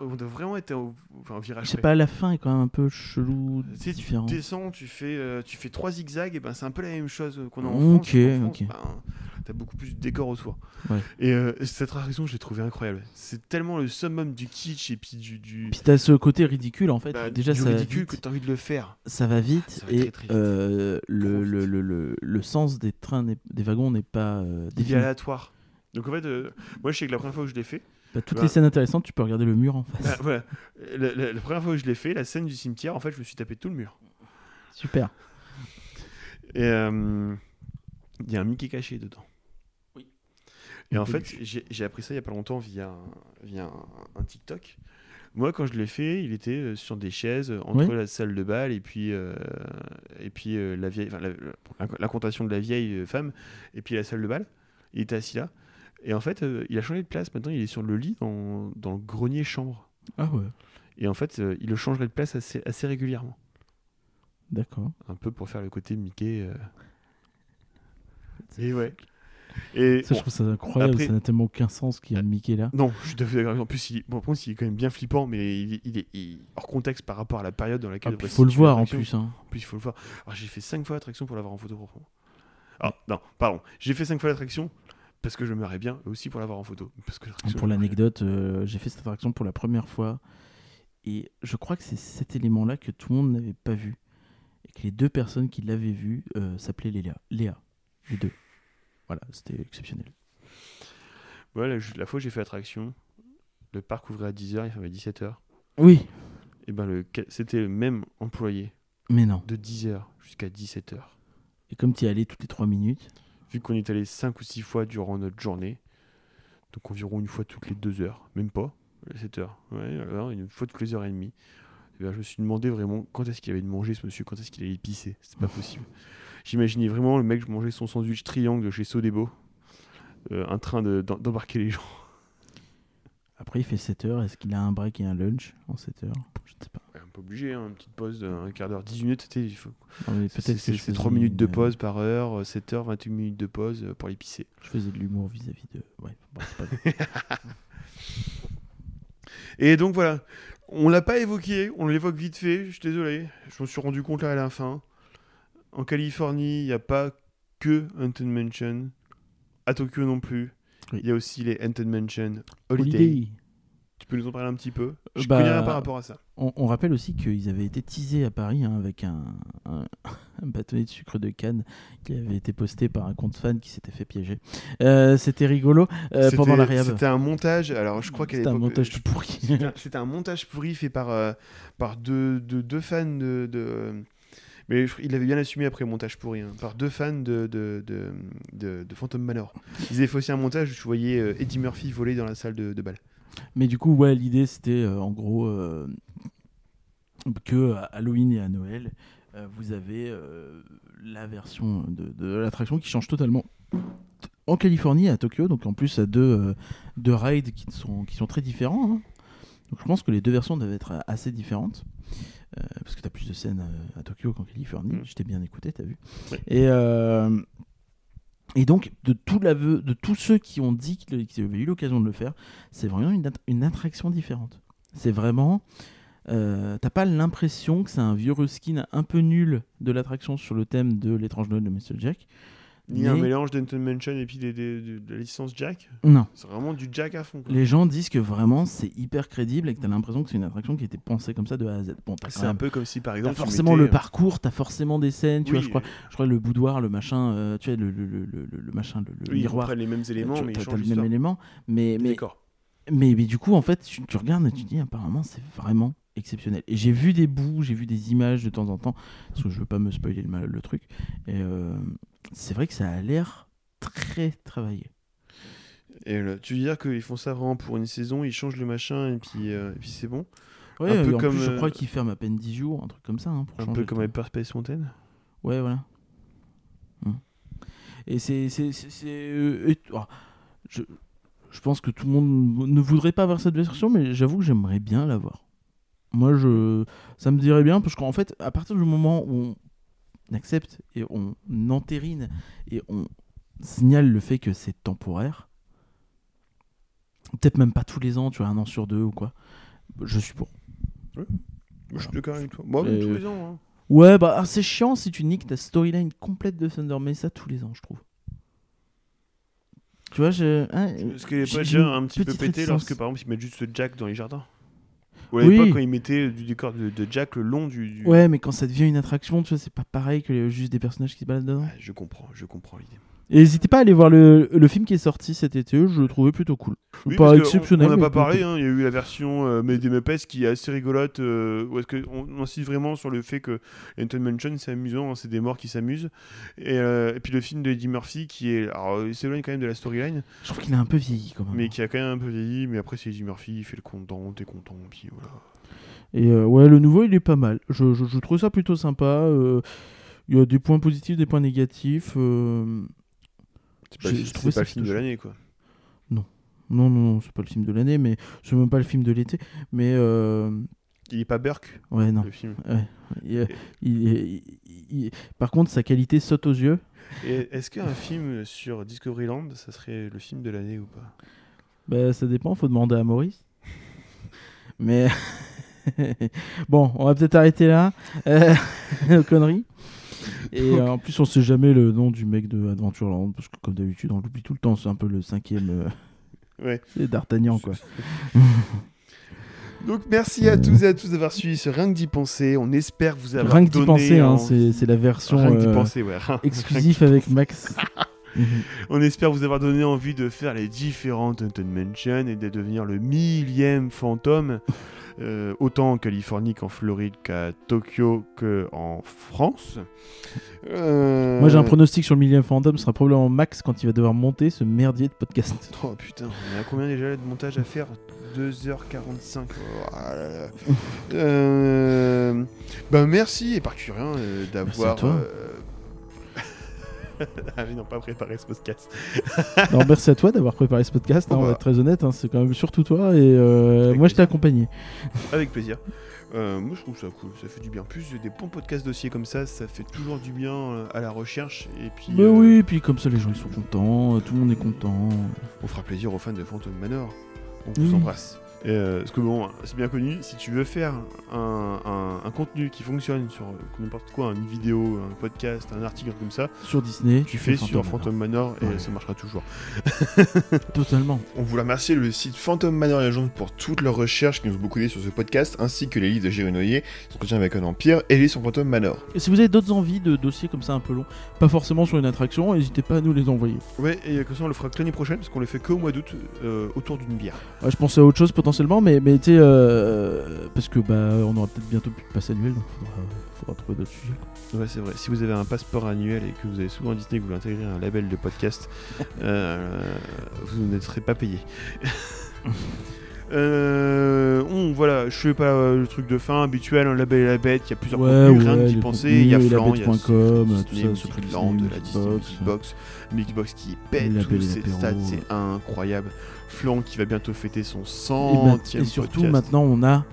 B: on doit vraiment être au, enfin, virage
A: Je sais pas, la fin est quand même un peu chelou,
B: Tu descends, tu fais, euh, tu fais trois zigzags, et ben c'est un peu la même chose qu'on a en
A: Ok,
B: France. sauf qu'en France,
A: ok.
B: ben, T'as beaucoup plus de décor autour.
A: Ouais.
B: Et euh, cette attraction, je l'ai trouvée incroyable. C'est tellement le summum du kitsch et puis du, du,
A: Puis t'as ce côté ridicule en fait.
B: bah,
A: Déjà,
B: du
A: ça va,
B: ridicule
A: vite,
B: que t'as envie de le faire.
A: ça va vite
B: Ça va
A: et
B: très, très vite.
A: euh, le, sens des trains, des wagons n'est pas euh,
B: Il est aléatoire. Donc en fait, euh, moi je sais que la première fois que je l'ai fait,
A: Bah, toutes
B: Ouais.
A: les scènes intéressantes, tu peux regarder le mur en face.
B: ah, voilà, la, la- la première fois que je l'ai fait, la scène du cimetière, en fait, je me suis tapé tout le mur.
A: Super.
B: Et euh, il y a un Mickey caché dedans. Et en fait, j'ai appris ça il y a pas longtemps via, un- via un, un TikTok. Moi, quand je l'ai fait, il était euh, sur des chaises euh, entre
A: Oui.
B: la salle de bal et puis, euh, et puis euh, la vieille, la- la- l'incantation de la vieille femme et puis la salle de bal. Il était assis là. Et en fait, euh, il a changé de place. Maintenant, il est sur le lit dans, dans le grenier chambre.
A: Ah ouais,
B: Et en fait, il le changerait de place assez, assez régulièrement.
A: d'accord.
B: Un peu pour faire le côté Mickey. Et ouais. Et
A: Ça,
B: bon,
A: je trouve ça incroyable.
B: après-
A: Ça n'a tellement aucun sens qu'il y a Mickey là.
B: non, je suis tout à fait d'accord. En plus, il, bon, contre, il est quand même bien flippant, mais il, est- il il hors contexte par rapport à la période dans laquelle
A: Il
B: on va
A: faut le voir en plus. Hein.
B: En plus, il faut le voir. Alors, j'ai fait 5 fois l'attraction pour l'avoir en photo proprement. Ah, non, pardon. J'ai fait 5 fois l'attraction parce que je me marrais bien, et aussi pour l'avoir en photo. Parce que l'attraction,
A: Pour l'anecdote, euh, j'ai fait cette attraction pour la première fois et je crois que c'est cet élément-là que tout le monde n'avait pas vu et que les deux personnes qui l'avaient vu euh, s'appelaient Léa. Léa, les deux. Voilà, c'était exceptionnel.
B: Ouais, la, fois où j'ai fait l'attraction, le parc ouvrait à 10h, il fermait à 17h.
A: Oui,
B: Et ben, le, c'était le même employé
A: mais non.
B: de 10h jusqu'à 17h.
A: Et comme tu y allais toutes les trois minutes,
B: Vu qu'on est allé 5 ou 6 fois durant notre journée, donc environ une fois toutes les 2 heures, même pas, 7 heures, ouais, alors une fois toutes les heures et demie, eh ben, je me suis demandé vraiment quand est-ce qu'il avait de manger ce monsieur, quand est-ce qu'il allait pisser, c'est pas possible. J'imaginais vraiment le mec manger son sandwich triangle de chez Sodebo, euh, en train de- d'em- d'embarquer les gens.
A: après il fait 7 heures. Est-ce qu'il a un break et un lunch en 7 heures? Je ne sais pas.
B: Ouais, un peu obligé, hein, une petite pause d'un quart d'heure, 10 minutes, il faut- c'est-
A: peut-être
B: c'est
A: que je
B: c'est 3
A: faisais
B: minutes de pause par heure, 7 heures, 28 minutes de pause euh, pour les pisser.
A: Je faisais de l'humour vis-à-vis de. Ouais, bon, pas. [LAUGHS]
B: Et donc voilà, on l'a pas évoqué, on l'évoque vite fait, je suis désolé, je me suis rendu compte là à la fin. En Californie, il n'y a pas que Haunted Mansion, à Tokyo non plus.
A: Oui.
B: Il y a aussi les Haunted Mansion Holiday.
A: Holiday.
B: Tu peux nous en parler un petit peu? Je
A: Bah,
B: connais rien par rapport à ça.
A: On, on rappelle aussi qu'ils avaient été teasés à Paris hein, avec un, un, [LAUGHS] un bâtonnet de sucre de canne qui avait été posté par un compte fan qui s'était fait piéger. Euh, C'était rigolo euh, pendant la
B: C'était-
A: réhab.
B: C'était un montage, alors je crois qu'à
A: C'était un montage tout pourri.
B: C'était un- montage pourri fait par, euh, par deux, deux, deux fans de, de- Mais il avait bien assumé après le montage pourri, hein, par deux fans de, de, de, de- Phantom Manor. Ils avaient fait aussi un montage où tu voyais euh, Eddie Murphy voler dans la salle de, de bal.
A: Mais du coup, ouais, l'idée c'était euh, en gros euh, que Halloween et à Noël, euh, vous avez la version de, l'attraction qui change totalement. En Californie, à Tokyo, donc en plus à deux, deux rides qui sont, qui sont très différents. hein. Donc je pense que les deux versions doivent être assez différentes. Euh, parce que tu as plus de scènes euh, à Tokyo qu'en Californie.
B: Mm.
A: Je t'ai bien écouté, t'as vu.
B: Oui.
A: Et, euh, et donc, de, tout l'aveu, de tous ceux qui ont dit qu'ils avaient eu l'occasion de le faire, c'est vraiment une, att- une attraction différente. C'est vraiment. euh, T'as pas l'impression que c'est un vieux reskin un peu nul de l'attraction sur le thème de l'étrange Noël de Mr. Jack.
B: Y a un
A: Mais-
B: mélange d'Enton Mansion et puis des- des- de, de la licence Jack.
A: Non.
B: C'est vraiment du Jack à fond. quoi.
A: Les gens disent que vraiment c'est hyper crédible et que t'as l'impression que c'est une attraction qui a été pensée comme ça de A à Z. Bon, t'as
B: C'est un peu comme si par
A: T'as
B: exemple. tu
A: forcément
B: mettais,
A: le
B: euh,
A: parcours, t'as forcément des scènes, tu
B: oui,
A: vois, je crois, je crois le boudoir, le machin, euh, tu vois, le, le, le, le, le machin, le, le
B: oui, ils
A: miroir.
B: reprennent les mêmes éléments,
A: tu-
B: mais ils
A: t'as- t'as
B: changent
A: le même élément, mais, mais, mais, mais du coup, en fait, tu, tu regardes et tu dis, apparemment, c'est vraiment exceptionnel. Et j'ai vu des bouts, j'ai vu des images de temps en temps, parce que je veux pas me spoiler le, le truc, et euh, c'est vrai que ça a l'air très travaillé.
B: Et là, tu veux dire qu'ils font ça vraiment pour une saison, ils changent le machin et puis, euh, et puis c'est bon?
A: Ouais,
B: Un peu comme,
A: plus, je
B: euh,
A: crois qu'ils ferment à peine 10 jours, un truc comme ça. hein, pour
B: Un peu comme
A: truc.
B: Hyper Space Mountain
A: Ouais, voilà. Hmm. Et c'est. oh, je, je pense que tout le monde ne voudrait pas voir cette version, mais j'avoue que j'aimerais bien la voir. Moi, je, ça me dirait bien, parce qu'en fait, à partir du moment où accepte et on entérine et on signale le fait que c'est temporaire, peut-être même pas tous les ans, tu vois, un an sur deux ou quoi, je suis pour.
B: Moi, Je suis d'accord avec toi. Moi,
A: Euh,
B: tous les ans. hein.
A: Ouais, bah ah, c'est chiant si tu niques ta storyline complète de Thunder Mesa tous les ans, je trouve. Tu vois, je. hein,
B: Est-ce qu'il n'est pas déjà un petit peu pété lorsque par exemple ils mettent juste le Jack dans les jardins Ou à
A: Oui.
B: l'époque quand ils mettaient du décor de, de Jack le long du. du-
A: Ouais, mais quand ça devient une attraction, tu vois, c'est pas pareil que les- juste des personnages qui se baladent dedans.
B: Ouais, je comprends, je comprends l'idée.
A: Et n'hésitez pas à aller voir le, le film qui est sorti cet été, je le trouvais plutôt cool.
B: Oui,
A: pas exceptionnel.
B: On n'a pas parlé, hein, il y a eu la version euh, mais des Muppets qui est assez rigolote, euh, où est-ce que on, on insiste vraiment sur le fait que Anton Mansion c'est amusant, hein, c'est des morts qui s'amusent. Et, euh, et puis le film de Eddie Murphy qui est. Alors euh, il s'éloigne quand même de la storyline,
A: Je trouve qu'il a un peu vieilli quand même.
B: mais qui a quand même un peu vieilli, mais après c'est Eddie Murphy, il fait le content, t'es content, puis voilà.
A: Et euh, ouais, le nouveau, il est pas mal. Je, je, je trouve ça plutôt sympa. Il y a des points positifs, des points négatifs. euh,
B: C'est pas, c'est
A: ça
B: le film de l'année quoi.
A: Non, non, non, c'est pas le film de l'année, mais c'est même pas le film de l'été. Mais euh,
B: Il est pas Burke,
A: ouais, non.
B: le film.
A: Ouais. Il- il- il- il- Par contre, sa qualité saute aux yeux.
B: Et est-ce qu'un film sur Discoveryland, ça serait le film de l'année ou pas?
A: Bah, ça dépend, faut demander à Maurice. Mais [LAUGHS] bon, on va peut-être arrêter là. Euh, [LAUGHS] nos conneries. Et euh, en plus, on sait jamais le nom du mec de Adventureland parce que comme d'habitude, on l'oublie tout le temps. C'est un peu le cinquième. euh,
B: Ouais. [LAUGHS]
A: C'est D'Artagnan, quoi. [LAUGHS]
B: Donc merci à tous et à tous d'avoir suivi ce Rien que d'y penser. On espère vous avoir
A: Rien que d'y penser, hein,
B: envie-
A: c'est la version
B: Rien que d'y
A: euh,
B: penser, ouais. [LAUGHS] Rien-
A: exclusive avec Max.
B: On espère vous avoir donné envie de faire les différentes Haunted Mansion et de devenir le millième fantôme, euh, autant en Californie qu'en Floride, qu'à Tokyo, qu'en France. Euh,
A: Moi, j'ai un pronostic sur le millième fantôme. Ce sera probablement Max quand il va devoir monter ce merdier de podcast. [LAUGHS]
B: Oh putain, on a combien déjà de montage à faire? 2h45. Oh là là. Euh, Ben merci et par euh, d'avoir. [LAUGHS] ah mais non, pas préparé ce podcast. [LAUGHS]
A: Alors, merci à toi d'avoir préparé ce podcast. hein, on va
B: bah.
A: être très honnête, hein, c'est quand même surtout toi. Et euh, moi, je t'ai accompagné. [LAUGHS]
B: Avec plaisir. Euh, moi je trouve ça cool, ça fait du bien. Plus des bons podcasts dossiers comme ça, ça fait toujours du bien euh, à la recherche. Et puis euh,
A: oui, puis comme ça, les gens ils sont contents, tout le monde est content.
B: on fera plaisir aux fans de Phantom Manor. On
A: Oui.
B: vous embrasse. Et, euh, parce que bon, c'est bien connu, si tu veux faire un, un- un contenu qui fonctionne sur euh, n'importe quoi, une vidéo, un podcast, un article comme ça,
A: Sur Disney,
B: tu fais sur. Phantom Manor et
A: Ouais.
B: ça marchera toujours. [LAUGHS]
A: Totalement.
B: On voulait remercier le site Phantom Manor Legend pour toutes leurs recherches qui nous ont beaucoup aidé sur ce podcast, ainsi que les livres de Jérémy Noyer, son entretien avec un empire et les sur Phantom Manor.
A: Et si vous avez d'autres envies de dossiers comme ça un peu longs, pas forcément sur une attraction, n'hésitez pas à nous les envoyer.
B: Ouais, et comme ça on le fera que l'année prochaine, parce qu'on le fait que au mois d'août, euh, autour d'une bière.
A: Ouais, je pensais à autre chose potentiellement, mais, mais tu sais, euh, parce que bah, on aura peut-être bientôt plus de passe annuel, donc faudra, faudra trouver d'autres sujets.
B: Ouais, c'est vrai. Si vous avez un passeport annuel et que vous avez souvent Disney que vous voulez intégrer un label de podcast, [LAUGHS] euh, vous ne serez pas payé. [LAUGHS] Euh, on, voilà, je fais pas euh, le truc de fin habituel, un label et la bête, il y a plusieurs contenus, rien d'y
A: les
B: penser, il y a Flan, il y a Disney,
A: tout ça,
B: Music Land,
A: Disney,
B: la Disney
A: Mixbox.
B: Music Box, Mixbox qui pète tous ses stats, c'est incroyable. Flan qui va bientôt fêter son
A: Et, ma-
B: 100
A: et surtout,
B: podcast.
A: maintenant, on a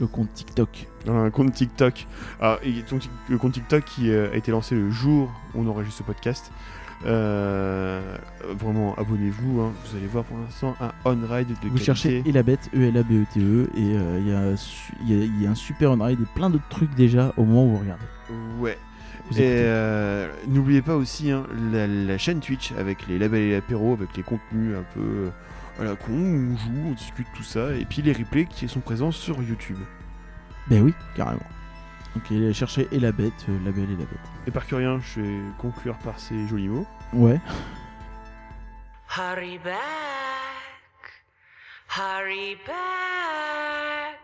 A: le compte TikTok.
B: un compte TikTok. Alors, et ton tic- le compte TikTok qui euh, a été lancé le jour où on enregistre ce podcast. Euh, vraiment, abonnez-vous. hein. Vous allez voir pour l'instant un on-ride de
A: Vous
B: qualité.
A: cherchez Elabet, E-L-A-B-E-T-E, et euh, il y, a su- il y a- il y a un super on-ride et plein d'autres trucs déjà au moment où vous regardez.
B: Ouais.
A: Vous
B: Et euh, n'oubliez pas aussi hein, la, la chaîne Twitch avec les labels et l'apéro, avec les contenus un peu euh, à la con, où on joue, on discute tout ça, et puis les replays qui sont présents sur YouTube.
A: Ben oui, carrément. Ok, allez chercher et la bête, euh, la belle et la bête.
B: Et par rien, je vais conclure par ces jolis mots.
A: Ouais.
C: Hurry back, hurry back.